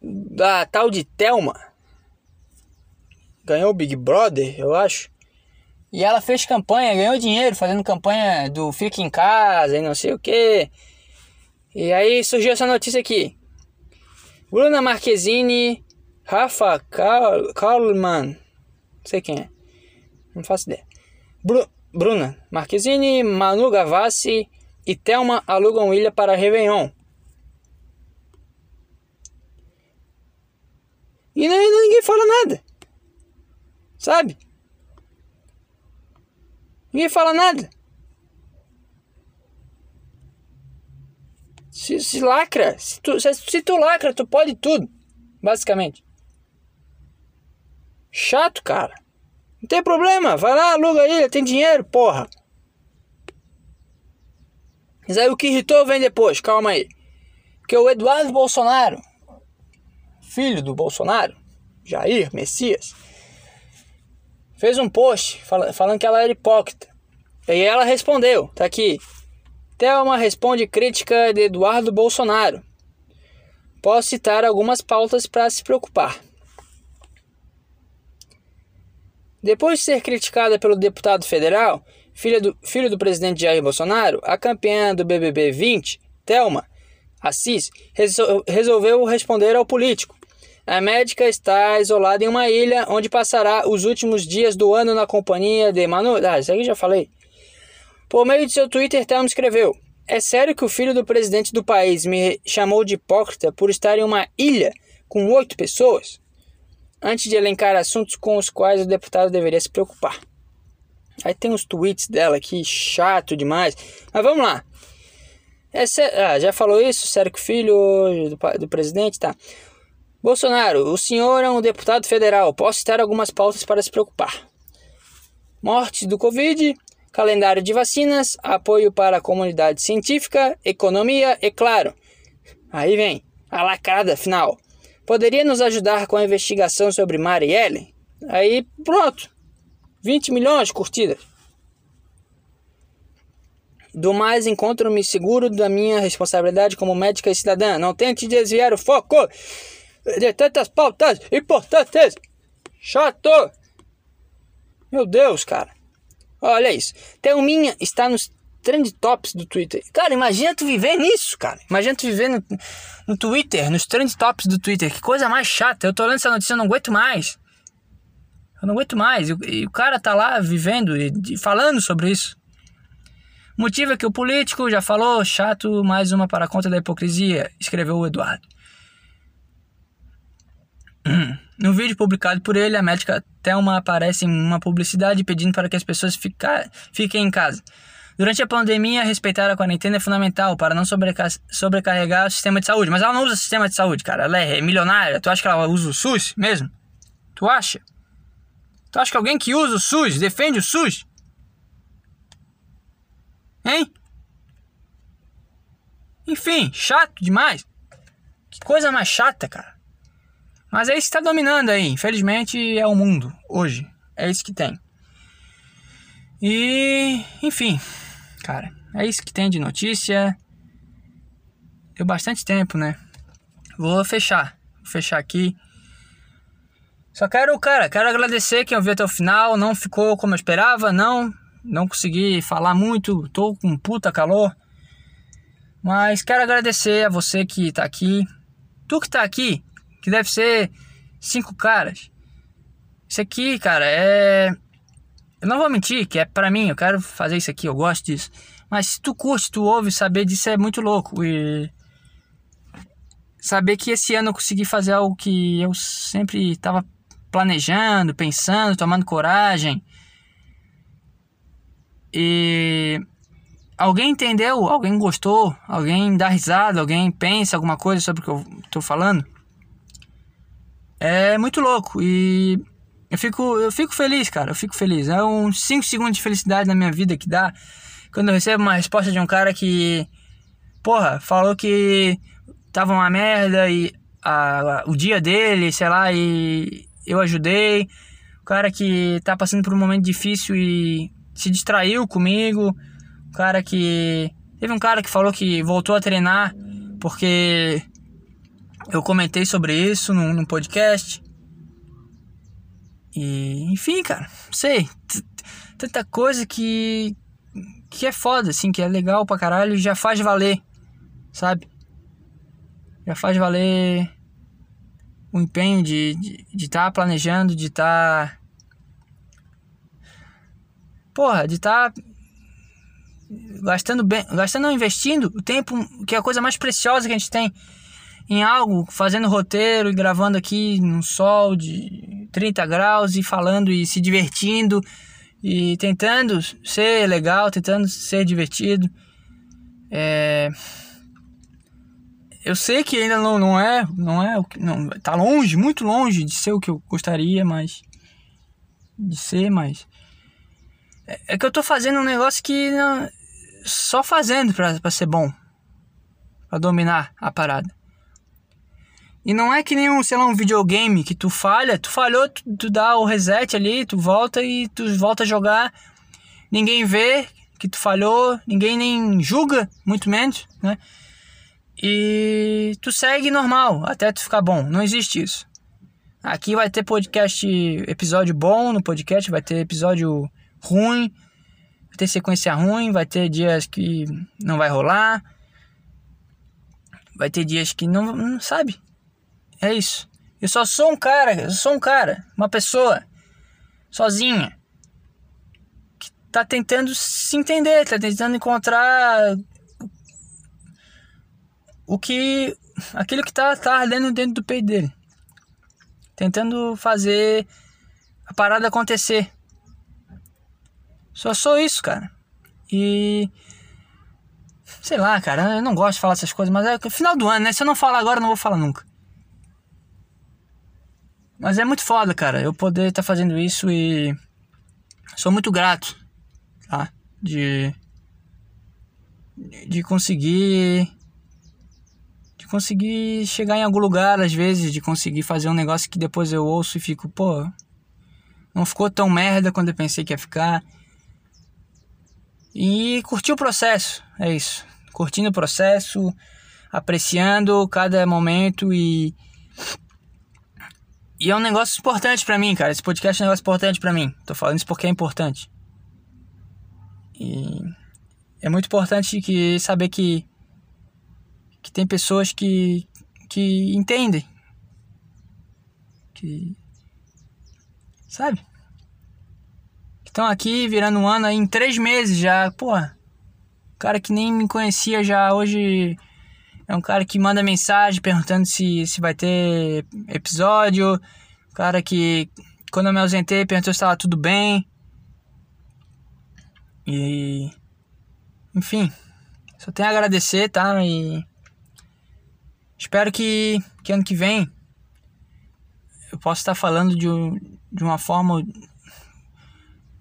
Da tal de Thelma. Ganhou o Big Brother, eu acho. E ela fez campanha, ganhou dinheiro fazendo campanha do Fique em Casa e não sei o que. E aí surgiu essa notícia aqui. Bruna Marquezine, Rafa Kallman, não sei quem é, não faço ideia. Bruna Marquezine, Manu Gavassi e Thelma alugam ilha para Réveillon. E não, ninguém fala nada. Sabe? Ninguém fala nada. Se, se lacra, se tu, se, se tu lacra, tu pode tudo. Basicamente. Chato, cara. Não tem problema, vai lá, aluga a ilha, tem dinheiro, porra. Mas aí o que irritou vem depois, calma aí. Porque o Eduardo Bolsonaro, filho do Bolsonaro, Jair Messias, fez um post falando que ela era hipócrita. E aí ela respondeu, tá aqui. Thelma responde crítica de Eduardo Bolsonaro. Posso citar algumas pautas para se preocupar. Depois de ser criticada pelo deputado federal, filho do, filho do presidente Jair Bolsonaro, a campeã do BBB 20, Thelma Assis, resolveu responder ao político. A médica está isolada em uma ilha onde passará os últimos dias do ano na companhia de Manu. Ah, isso aqui já falei. Por meio de seu Twitter, Thelma escreveu: É sério que o filho do presidente do país me chamou de hipócrita por estar em uma ilha com oito pessoas? Antes de elencar assuntos com os quais o deputado deveria se preocupar. Aí tem os tweets dela aqui, chato demais. Mas vamos lá. É sé- ah, já falou isso, Sérgio Filho, do, do presidente, tá. Bolsonaro, o senhor é um deputado federal, posso citar algumas pautas para se preocupar. Mortes do Covid, calendário de vacinas, apoio para a comunidade científica, economia e, claro, aí vem a lacrada final. Poderia nos ajudar com a investigação sobre Marielle? Aí, pronto. 20 milhões de curtidas. Do mais, encontro-me seguro da minha responsabilidade como médica e cidadã. Não tente desviar o foco de tantas pautas importantes. Chato! Meu Deus, cara. Olha isso. Thelminha está nos trend tops do Twitter. Cara, imagina tu viver nisso, cara. Imagina tu viver no, no Twitter, nos trend tops do Twitter. Que coisa mais chata. Eu tô lendo essa notícia, eu não aguento mais. Eu não aguento mais. E, o- e o cara tá lá vivendo e, e falando sobre isso. O motivo é que o político já falou, chato, mais uma para a conta da hipocrisia, escreveu o Eduardo. No vídeo publicado por ele, a médica Thelma aparece em uma publicidade pedindo para que as pessoas fiquem em casa. Durante a pandemia, respeitar a quarentena é fundamental para não sobreca- sobrecarregar o sistema de saúde. Mas ela não usa sistema de saúde, cara. Ela é milionária. Tu acha que ela usa o SUS mesmo? Tu acha? Tu acha que alguém que usa o SUS defende o SUS? Hein? Enfim, chato demais. Que coisa mais chata, cara. Mas é isso que tá dominando aí. Infelizmente é o mundo hoje. É isso que tem. E, enfim, cara, é isso que tem de notícia. Deu bastante tempo, né? Vou fechar. Vou fechar aqui. Só quero, cara, quero agradecer quem ouviu até o final. Não ficou como eu esperava, não. Não consegui falar muito. Tô com puta calor. Mas quero agradecer a você que tá aqui. Tu que tá aqui, que deve ser cinco caras. Isso aqui, cara, é. Eu não vou mentir, que é pra mim, eu quero fazer isso aqui, eu gosto disso. Mas se tu curte, tu ouve, saber disso é muito louco. E. Saber que esse ano eu consegui fazer algo que eu sempre tava planejando, pensando, tomando coragem. E. Alguém entendeu, alguém gostou, alguém dá risada, alguém pensa alguma coisa sobre o que eu tô falando. É muito louco e eu fico, eu fico feliz, cara. Eu fico feliz. É uns 5 segundos de felicidade na minha vida que dá quando eu recebo uma resposta de um cara que, porra, falou que tava uma merda e a, o dia dele, sei lá, e eu ajudei. O cara que tá passando por um momento difícil e se distraiu comigo. O cara que. Teve um cara que falou que voltou a treinar porque eu comentei sobre isso num, num podcast. E, enfim, cara, sei. Tanta coisa que. que é foda, assim, que é legal pra caralho e já faz valer, sabe? Já faz valer o empenho de estar de, de tá planejando, de estar. Tá... Porra, de estar. Tá gastando bem. Gastando não, investindo o tempo, que é a coisa mais preciosa que a gente tem em algo, fazendo roteiro e gravando aqui num sol de 30 graus e falando e se divertindo e tentando ser legal, tentando ser divertido. É... Eu sei que ainda não, não é, não é, não, tá longe, muito longe de ser o que eu gostaria, mas de ser, mas é, é que eu tô fazendo um negócio que não, só fazendo pra ser bom, pra dominar a parada. E não é que nem um, sei lá, um videogame que tu falha, tu falhou, tu, tu dá o reset ali, tu volta e tu volta a jogar. Ninguém vê que tu falhou, ninguém nem julga, muito menos, né? E tu segue normal, até tu ficar bom. Não existe isso. Aqui vai ter podcast, episódio bom no podcast, vai ter episódio ruim, vai ter sequência ruim, vai ter dias que não vai rolar. Vai ter dias que não, não sabe. É isso. Eu só sou um cara, eu sou um cara, uma pessoa sozinha que tá tentando se entender, tá tentando encontrar o que aquilo que tá, tá ardendo dentro do peito dele. Tentando fazer a parada acontecer. Só sou isso, cara. E Sei lá, cara, eu não gosto de falar essas coisas, mas é final do ano, né? Se eu não falar agora, eu não vou falar nunca. Mas é muito foda, cara, eu poder estar tá fazendo isso e. Sou muito grato, tá? De. De conseguir. De conseguir chegar em algum lugar, às vezes, de conseguir fazer um negócio que depois eu ouço e fico, pô. Não ficou tão merda quando eu pensei que ia ficar. E curtir o processo, é isso. Curtindo o processo, apreciando cada momento e. E é um negócio importante para mim, cara. Esse podcast é um negócio importante para mim. Tô falando isso porque é importante. E é muito importante que saber que que tem pessoas que que entendem. Que sabe? Estão aqui virando um ano aí em três meses já, porra. Cara que nem me conhecia já hoje é um cara que manda mensagem perguntando se, se vai ter episódio. Cara que quando eu me ausentei perguntou se estava tudo bem. E enfim, só tenho a agradecer, tá? E espero que, que ano que vem eu possa estar falando de, de uma forma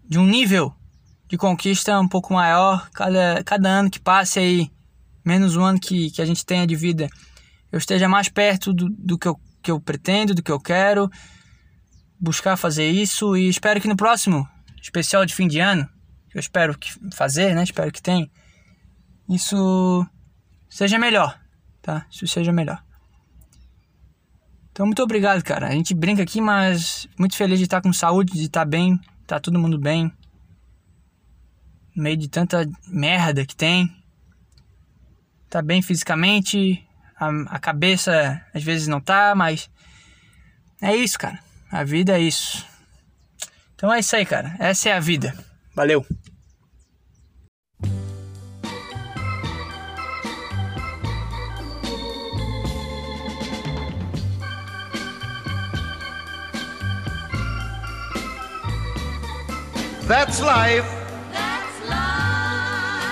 de um nível de conquista um pouco maior cada, cada ano que passe aí, menos um ano que, que a gente tenha de vida, eu esteja mais perto do, do que, eu, que eu pretendo, do que eu quero, buscar fazer isso e espero que no próximo especial de fim de ano, que eu espero que fazer, né? Espero que tenha, isso seja melhor, tá? Isso seja melhor. Então, muito obrigado, cara. A gente brinca aqui, mas muito feliz de estar com saúde, de estar bem, tá todo mundo bem. No meio de tanta merda que tem. Tá bem fisicamente, a, a cabeça às vezes não tá, mas é isso, cara. A vida é isso. Então é isso aí, cara. Essa é a vida. Valeu. That's life.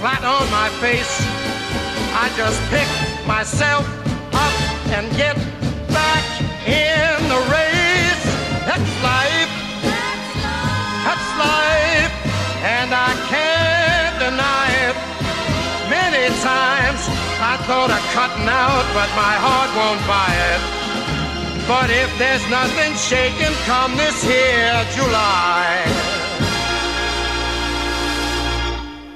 flat on my face, I just pick myself up and get back in the race. That's life. That's life. That's life, and I can't deny it. Many times I thought of cutting out, but my heart won't buy it. But if there's nothing shaking come this here July,